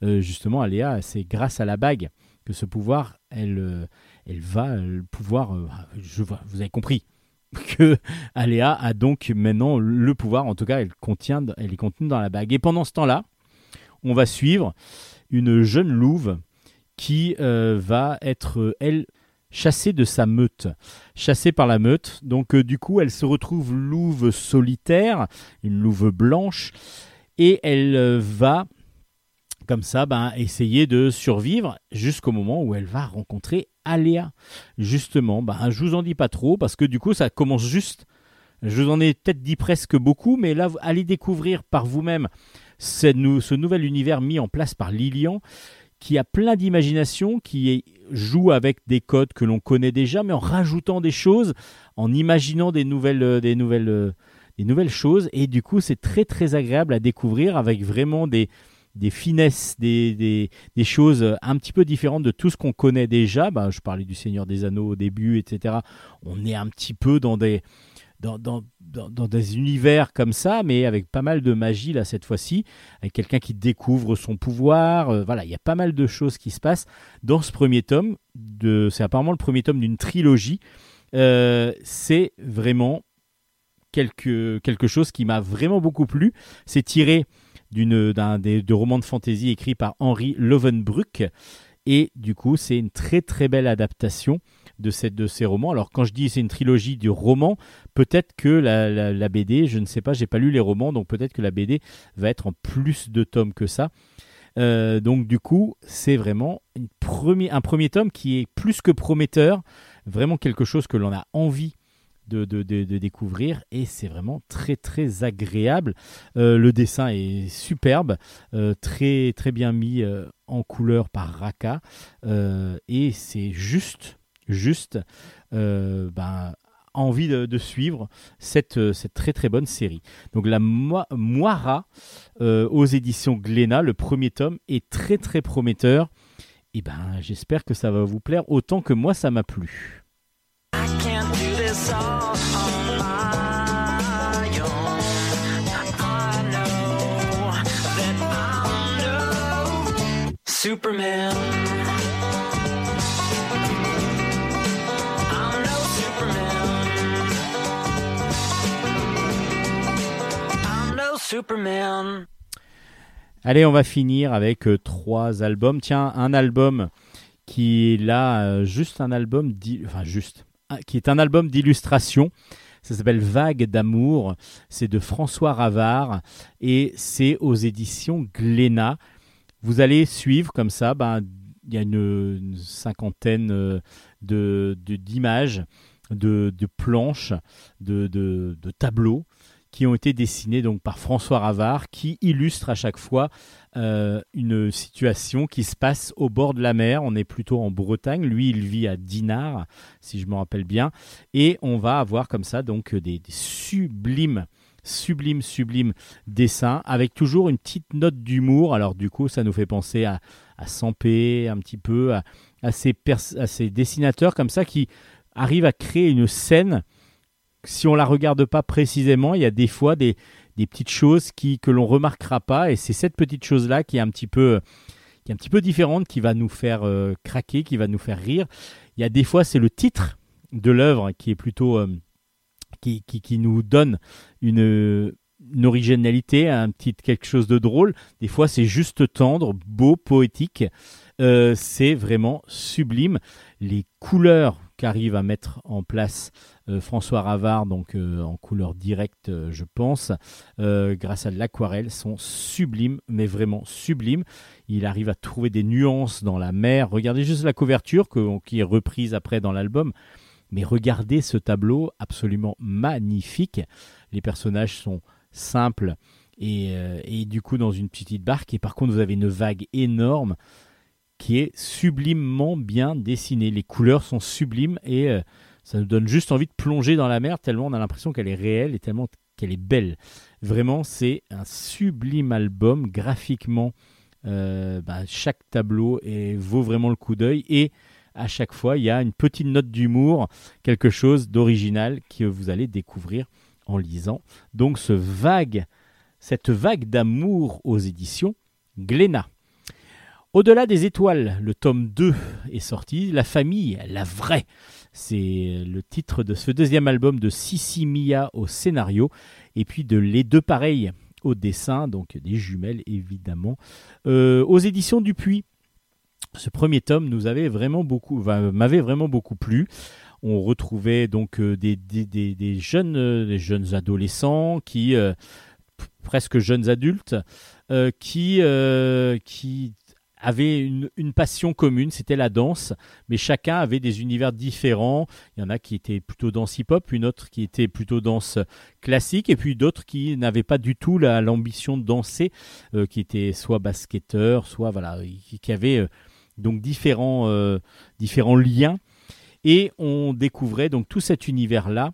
euh, justement Aléa. C'est grâce à la bague que ce pouvoir, elle, euh, elle va euh, pouvoir. euh, je vous avez compris que Aléa a donc maintenant le pouvoir. En tout cas, elle contient, elle est contenue dans la bague. Et pendant ce temps-là, on va suivre une jeune louve qui va être, elle, chassée de sa meute. Chassée par la meute. Donc, du coup, elle se retrouve louve solitaire, une louve blanche, et elle va, comme ça, ben, essayer de survivre jusqu'au moment où elle va rencontrer Aléa. Justement, ben, je vous en dis pas trop, parce que du coup, ça commence juste. Je vous en ai peut-être dit presque beaucoup, mais là, allez découvrir par vous-même ce, nou- ce nouvel univers mis en place par Lilian qui a plein d'imagination, qui joue avec des codes que l'on connaît déjà, mais en rajoutant des choses, en imaginant des nouvelles, euh, des nouvelles, euh, des nouvelles choses. Et du coup, c'est très très agréable à découvrir avec vraiment des, des finesses, des, des, choses un petit peu différentes de tout ce qu'on connaît déjà. Bah, je parlais du Seigneur des Anneaux au début, etc. On est un petit peu dans des, dans, dans, dans des univers comme ça, mais avec pas mal de magie là cette fois-ci, avec quelqu'un qui découvre son pouvoir. euh, voilà, il y a pas mal de choses qui se passent dans ce premier tome. De, c'est apparemment le premier tome d'une trilogie. Euh, c'est vraiment quelque, quelque chose qui m'a vraiment beaucoup plu. C'est tiré d'un des de romans de fantasy écrits par Henri Lovenbruck. Et du coup, c'est une très très belle adaptation de, cette, de ces romans. Alors quand je dis c'est une trilogie du roman, peut-être que la, la- la BD, je ne sais pas, j'ai pas lu les romans, donc peut-être que la BD va être en plus de tomes que ça. Euh, donc du coup, c'est vraiment une premier- un premier tome qui est plus que prometteur, vraiment quelque chose que l'on a envie de, de- découvrir et c'est vraiment très très agréable. Euh, le dessin est superbe, euh, très très bien mis euh, en couleur par Raka et c'est juste juste ben, envie de, suivre cette, cette très très bonne série. Donc la Moi- Moira aux éditions Glénat, le premier tome est très très prometteur. Et ben j'espère que ça va vous plaire autant que moi ça m'a plu. Superman. Allez, on va finir avec euh, trois albums. Tiens, un album qui est là, euh, juste un album, enfin juste, qui est un album d'illustration. Ça s'appelle Vague d'amour. C'est de François Ravard et c'est aux éditions Glénat. Vous allez suivre comme ça. Ben, il y a une, cinquantaine euh, de de- d'images, de, de planches, de- de tableaux qui ont été dessinés donc par François Ravard, qui illustre à chaque fois euh, une situation qui se passe au bord de la mer. On est plutôt en Bretagne. Lui, il vit à Dinard, si je me rappelle bien. Et on va avoir comme ça donc des, des sublimes, sublimes, sublimes dessins avec toujours une petite note d'humour. Alors du coup, ça nous fait penser à, à Sampé, un petit peu, à, à ces dessinateurs comme ça qui arrivent à créer une scène. Si on la regarde pas précisément, il y a des fois des, des petites choses qui, que l'on remarquera pas, et c'est cette petite chose-là qui est un petit peu, qui est un petit peu différente, qui va nous faire euh, craquer, qui va nous faire rire. Il y a des fois, c'est le titre de l'œuvre qui est plutôt, euh, qui, qui, nous donne une, originalité, un petit quelque chose de drôle. Des fois, c'est juste tendre, beau, poétique. Euh, c'est vraiment sublime. Les couleurs qu'arrive à mettre en place François Ravard, donc euh, en couleur directe, euh, je pense, euh, grâce à l'aquarelle, sont sublimes, mais vraiment sublimes. Il arrive à trouver des nuances dans la mer. Regardez juste la couverture qui est reprise après dans l'album. Mais regardez ce tableau absolument magnifique. Les personnages sont simples et, euh, et du coup dans une petite barque. Et par contre, vous avez une vague énorme qui est sublimement bien dessinée. Les couleurs sont sublimes et euh, ça nous donne juste envie de plonger dans la mer tellement on a l'impression qu'elle est réelle et tellement qu'elle est belle. Vraiment, c'est un sublime album graphiquement. euh, bah, chaque tableau vaut vraiment le coup d'œil et à chaque fois il y a une petite note d'humour, quelque chose d'original que vous allez découvrir en lisant. Donc ce vague, cette vague d'amour aux éditions Glénat. Au-delà des étoiles, le tome 2 est sorti, La famille, la vraie. C'est le titre de ce deuxième album de Sissi Mia au scénario, et puis de Les deux pareils au dessin, donc des jumelles évidemment, Euh, aux éditions Dupuis. Ce premier tome nous avait vraiment beaucoup, m'avait vraiment beaucoup plu. On retrouvait donc euh, des, jeunes, euh, des jeunes adolescents presque jeunes adultes, qui avaient une, passion commune, c'était la danse, mais chacun avait des univers différents. Il y en a qui étaient plutôt danse hip-hop, une autre qui était plutôt danse classique, et puis d'autres qui n'avaient pas du tout la- l'ambition de danser, euh, qui étaient soit basketteurs, soit voilà, qui, avaient euh, donc différents, euh, différents liens. Et on découvrait donc tout cet univers-là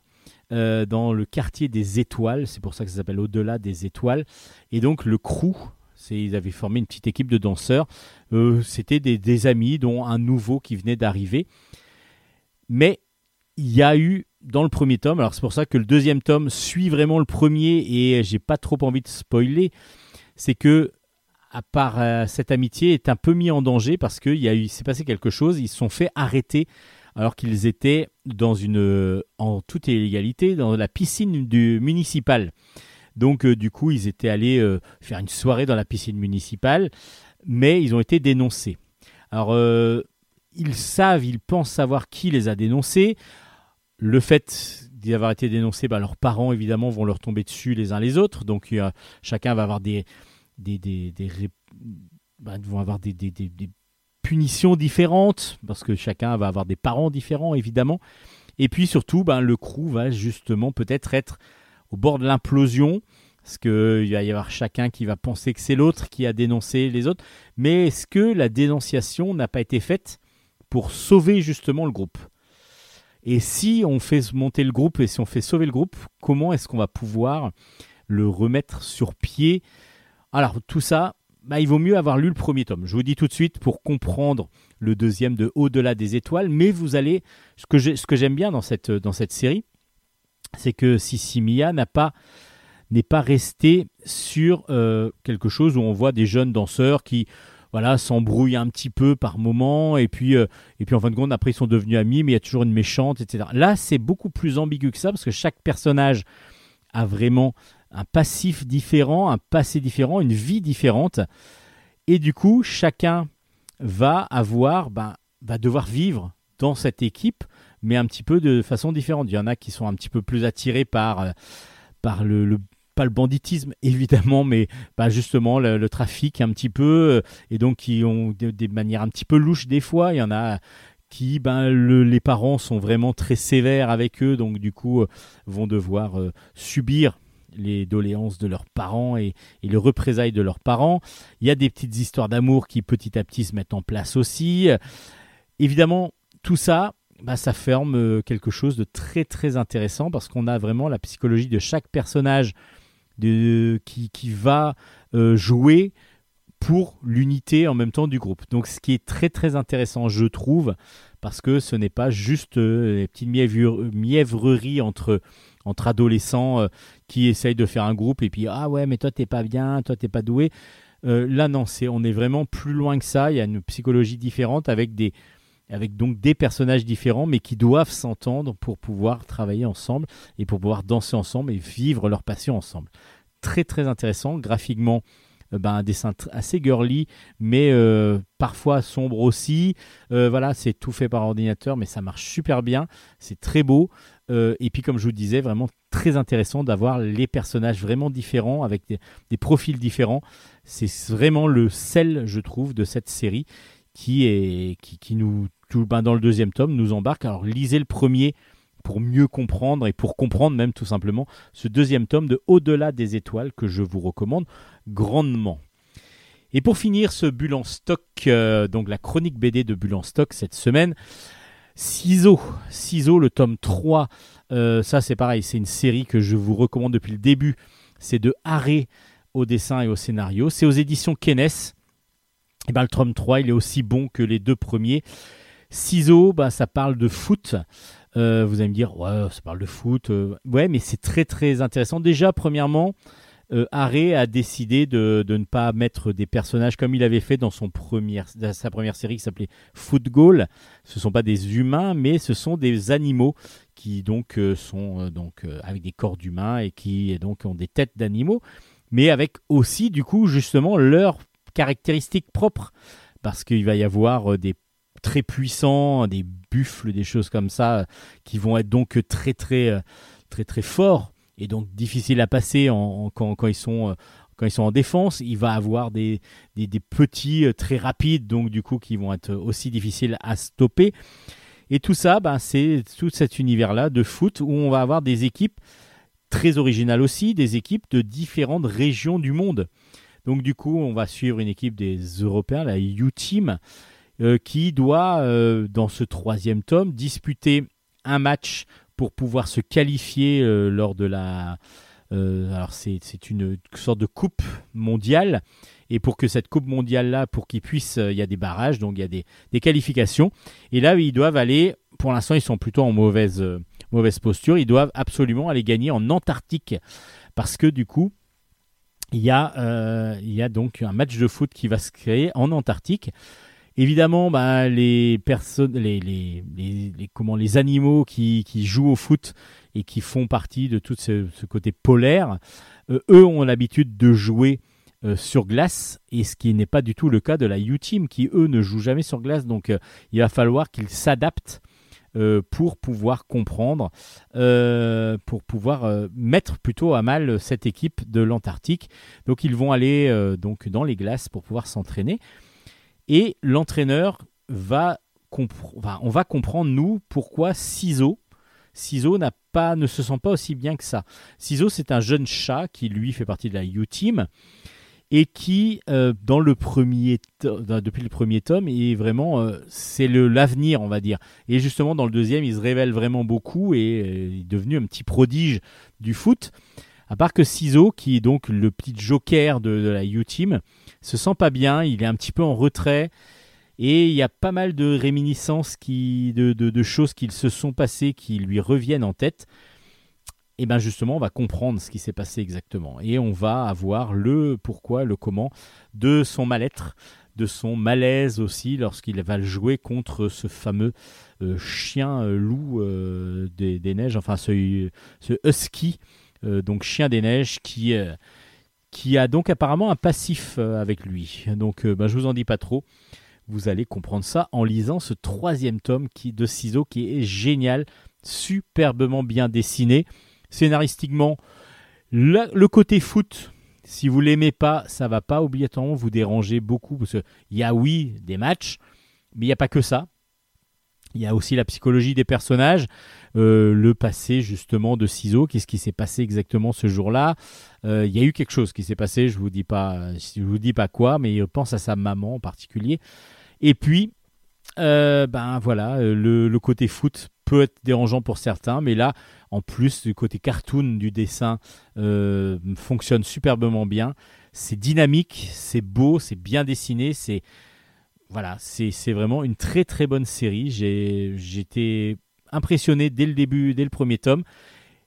dans le quartier des étoiles, c'est pour ça que ça s'appelle Au-delà des étoiles. Et donc le crew, ils avaient formé une petite équipe de danseurs. Euh, c'était des, amis, dont un nouveau qui venait d'arriver. Mais il y a eu dans le premier tome, alors c'est pour ça que le deuxième tome suit vraiment le premier et j'ai pas trop envie de spoiler, c'est que à part euh, cette amitié est un peu mis en danger parce qu'il y a eu, s'est passé quelque chose, ils se sont fait arrêter alors qu'ils étaient dans une, en toute illégalité, dans la piscine du municipal. Donc euh, du coup, ils étaient allés euh, faire une soirée dans la piscine municipale, mais ils ont été dénoncés. Alors, euh, ils savent, ils pensent savoir qui les a dénoncés. Le fait d'y avoir été dénoncés, bah, leurs parents, évidemment, vont leur tomber dessus les uns les autres. Donc, chacun va avoir des... des, des, des bah, avoir des, des- punitions différentes, parce que chacun va avoir des parents différents, évidemment. Et puis, surtout, ben, le crew va justement peut-être être au bord de l'implosion, parce qu'il va y avoir chacun qui va penser que c'est l'autre qui a dénoncé les autres. Mais est-ce que la dénonciation n'a pas été faite pour sauver justement le groupe? Et si on fait monter le groupe et si on fait sauver le groupe, comment est-ce qu'on va pouvoir le remettre sur pied? Alors tout ça, bah, il vaut mieux avoir lu le premier tome. Je vous dis tout de suite pour comprendre le deuxième de Au-delà des étoiles, mais vous allez, ce que j'aime bien dans cette série, c'est que Sissimia n'a n'est pas resté sur euh, quelque chose où on voit des jeunes danseurs qui voilà s'embrouillent un petit peu par moment et puis euh, et puis en fin de compte après ils sont devenus amis mais il y a toujours une méchante etc là c'est beaucoup plus ambigu que ça parce que chaque personnage a vraiment un passif différent un passé différent une vie différente. Et du coup chacun va avoir ben, va devoir vivre dans cette équipe mais un petit peu de façon différente il y en a qui sont un petit peu plus attirés par euh, par le, le- pas le banditisme évidemment, mais bah, justement le, le trafic un petit peu, euh, et donc qui ont des, manières un petit peu louches des fois. Il y en a qui, ben, le- les parents sont vraiment très sévères avec eux, donc du coup euh, vont devoir subir les doléances de leurs parents et, et les représailles de leurs parents. Il y a des petites histoires d'amour qui petit à petit se mettent en place aussi. Évidemment, tout ça, bah, ça ferme euh, quelque chose de très très intéressant parce qu'on a vraiment la psychologie de chaque personnage de, qui, qui va euh, jouer pour l'unité en même temps du groupe. Donc ce qui est très très intéressant, je trouve, parce que ce n'est pas juste euh, les petites mièvre- mièvreries entre, entre adolescents euh, qui essayent de faire un groupe et puis ah ouais mais toi t'es pas bien, toi t'es pas doué. Là non, c'est on est vraiment plus loin que ça. Il y a une psychologie différente avec des avec donc des personnages différents mais qui doivent s'entendre pour pouvoir travailler ensemble et pour pouvoir danser ensemble et vivre leur passion ensemble. Très très intéressant graphiquement. ben, un dessin assez girly, mais euh, parfois sombre aussi. Euh, voilà, c'est tout fait par ordinateur, mais ça marche super bien. C'est très beau. Et puis, comme je vous disais, vraiment très intéressant d'avoir les personnages vraiment différents, avec des, profils différents. C'est vraiment le sel, je trouve, de cette série qui, est, qui nous, tout, ben, dans le deuxième tome, nous embarque. Alors, lisez le premier pour mieux comprendre et pour comprendre même tout simplement ce deuxième tome de Au-delà des étoiles que je vous recommande grandement. Et pour finir ce bulle en stock, euh, donc la chronique BD de bulle en stock cette semaine, Ciseaux, Ciseaux, le tome 3, euh, ça c'est pareil, c'est une série que je vous recommande depuis le début. C'est de Haré au dessin et au scénario. C'est aux éditions Kenes. Et ben, le tome 3, il est aussi bon que les deux premiers. Ciseaux, bah, ça parle de foot. Euh, vous allez me dire, ouais, ça parle de foot. euh, ouais, mais c'est très très intéressant. Déjà, premièrement, euh, Haré a décidé de, de ne pas mettre des personnages comme il avait fait dans, son première, sa première série qui s'appelait Foot Goal. Ce ne sont pas des humains, mais ce sont des animaux qui donc euh, sont donc avec des corps d'humains et qui donc ont des têtes d'animaux, mais avec aussi du coup justement leurs caractéristiques propres, parce qu'il va y avoir des très puissants, des buffles, des choses comme ça, qui vont être donc très très euh, très très forts et donc difficiles à passer quand, ils sont euh, quand ils sont en défense. Il va avoir des, des, petits euh, très rapides, donc du coup qui vont être aussi difficiles à stopper. Et tout ça, ben, c'est tout cet univers-là de foot où on va avoir des équipes très originales aussi, des équipes de différentes régions du monde. Donc du coup, on va suivre une équipe des Européens, la U-Team, qui doit, euh, dans ce troisième tome, disputer un match pour pouvoir se qualifier euh, lors de la... euh, alors c'est une sorte de coupe mondiale. Et pour que cette coupe mondiale-là, pour qu'ils puissent, euh, il y a des barrages, donc il y a des, des qualifications. Et là, ils doivent aller, pour l'instant, ils sont plutôt en mauvaise, euh, mauvaise posture, ils doivent absolument aller gagner en Antarctique. Parce que du coup, il y, a, euh, il y a donc un match de foot qui va se créer en Antarctique. Évidemment, bah, les personnes, les, comment, les animaux qui, jouent au foot et qui font partie de tout ce, côté polaire, euh, eux ont l'habitude de jouer euh, sur glace, et ce qui n'est pas du tout le cas de la U-Team, qui eux ne jouent jamais sur glace. Donc euh, il va falloir qu'ils s'adaptent pour pouvoir comprendre, pour pouvoir mettre plutôt à mal cette équipe de l'Antarctique. Donc ils vont aller donc dans les glaces pour pouvoir s'entraîner. Et l'entraîneur va on va comprendre nous pourquoi Ciseaux Ciseaux n'a pas, ne se sent pas aussi bien que ça. Ciseaux, c'est un jeune chat qui, lui, fait partie de la U-Team et qui, euh, dans le premier depuis le premier tome, est vraiment, euh, c'est l'avenir, on va dire. Et justement, dans le deuxième, il se révèle vraiment beaucoup et euh, est devenu un petit prodige du foot. À part que Ciseaux, qui est donc le petit joker de, de la U-Team, se sent pas bien, il est un petit peu en retrait. Et il y a pas mal de réminiscences, qui, de, choses qui se sont passées qui lui reviennent en tête. Et bien justement, on va comprendre ce qui s'est passé exactement. Et on va avoir le pourquoi, le comment de son mal-être, de son malaise aussi lorsqu'il va jouer contre ce fameux euh, chien euh, loup euh, des, neiges, enfin ce, ce husky, donc chien des neiges qui, qui a donc apparemment un passif euh, avec lui. Donc euh, ben, je vous en dis pas trop. Vous allez comprendre ça en lisant ce troisième tome qui, de Ciseaux qui est génial, superbement bien dessiné. Scénaristiquement, le, côté foot, si vous l'aimez pas, ça va pas obligatoirement vous déranger beaucoup parce qu'il y a oui des matchs, mais il n'y a pas que ça. Il y a aussi la psychologie des personnages, euh, le passé justement de Ciseaux, qu'est-ce qui s'est passé exactement ce jour-là? Euh, il y a eu quelque chose qui s'est passé, je vous dis pas, je vous dis pas quoi, mais pense à sa maman en particulier. Et puis, euh, ben voilà, le, côté foot peut être dérangeant pour certains, mais là, en plus, du côté cartoon du dessin fonctionne superbement bien. C'est dynamique, c'est beau, c'est bien dessiné, c'est voilà, c'est vraiment une très très bonne série. J'étais impressionné dès le début, dès le premier tome.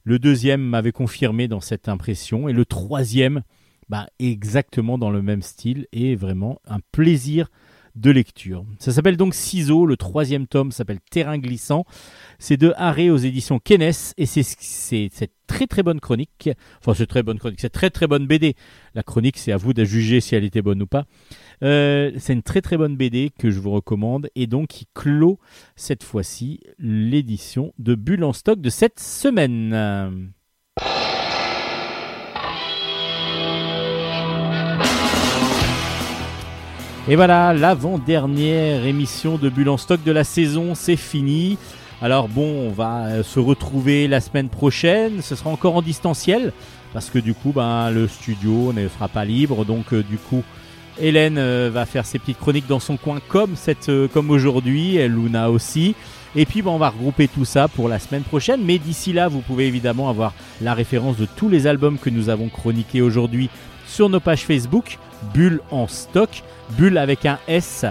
Le deuxième m'avait confirmé dans cette impression et le troisième, bah, exactement dans le même style et vraiment un plaisir de lecture. Ça s'appelle donc Ciseaux, le troisième tome s'appelle Terrain glissant. C'est de Haré aux éditions Kenes et c'est cette très très bonne chronique, enfin c'est très bonne chronique, c'est très très bonne BD. La chronique c'est à vous de juger si elle était bonne ou pas. Euh, c'est une très très bonne BD que je vous recommande et donc qui clôt cette fois-ci l'édition de Bulle en stock de cette semaine. Et voilà, l'avant-dernière émission de Bulle en stock de la saison, c'est fini. Alors bon, on va euh, se retrouver la semaine prochaine. Ce sera encore en distanciel parce que du coup, ben, le studio ne sera pas libre. Donc euh, du coup, Hélène euh, va faire ses petites chroniques dans son coin comme aujourd'hui. Et Luna aussi. Et puis ben, on va regrouper tout ça pour la semaine prochaine. Mais d'ici là, vous pouvez évidemment avoir la référence de tous les albums que nous avons chroniqués aujourd'hui sur nos pages Facebook. Bulle en stock, Bulle avec un S.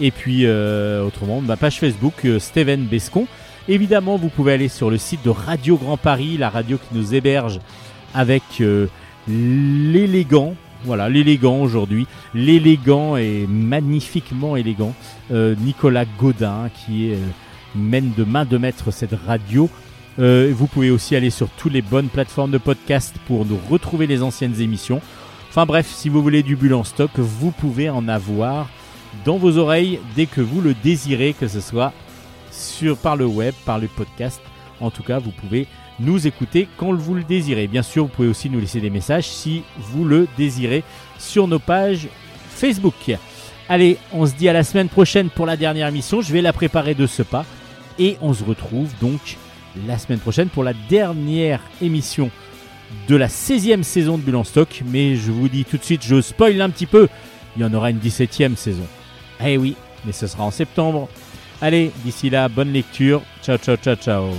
Et puis euh, autrement, ma page Facebook, euh, Steven Bescon. Évidemment, vous pouvez aller sur le site de Radio Grand Paris, la radio qui nous héberge avec euh, l'élégant. Voilà, l'élégant aujourd'hui. L'élégant et magnifiquement élégant. Nicolas Godin qui est, mène de main de maître cette radio. Vous pouvez aussi aller sur toutes les bonnes plateformes de podcast pour nous retrouver les anciennes émissions. Enfin bref, si vous voulez du bulle en stock, vous pouvez en avoir dans vos oreilles dès que vous le désirez, que ce soit sur, par le web, par le podcast. En tout cas, vous pouvez nous écouter quand vous le désirez. Bien sûr, vous pouvez aussi nous laisser des messages si vous le désirez sur nos pages Facebook. Allez, on se dit à la semaine prochaine pour la dernière émission. Je vais la préparer de ce pas. Et on se retrouve donc la semaine prochaine pour la dernière émission de la 16e saison de Bulle Stock. Mais je vous dis tout de suite, je spoil un petit peu, il y en aura une 17e saison. Eh oui, mais ce sera en septembre. Allez, d'ici là, bonne lecture. Ciao, ciao, ciao, ciao.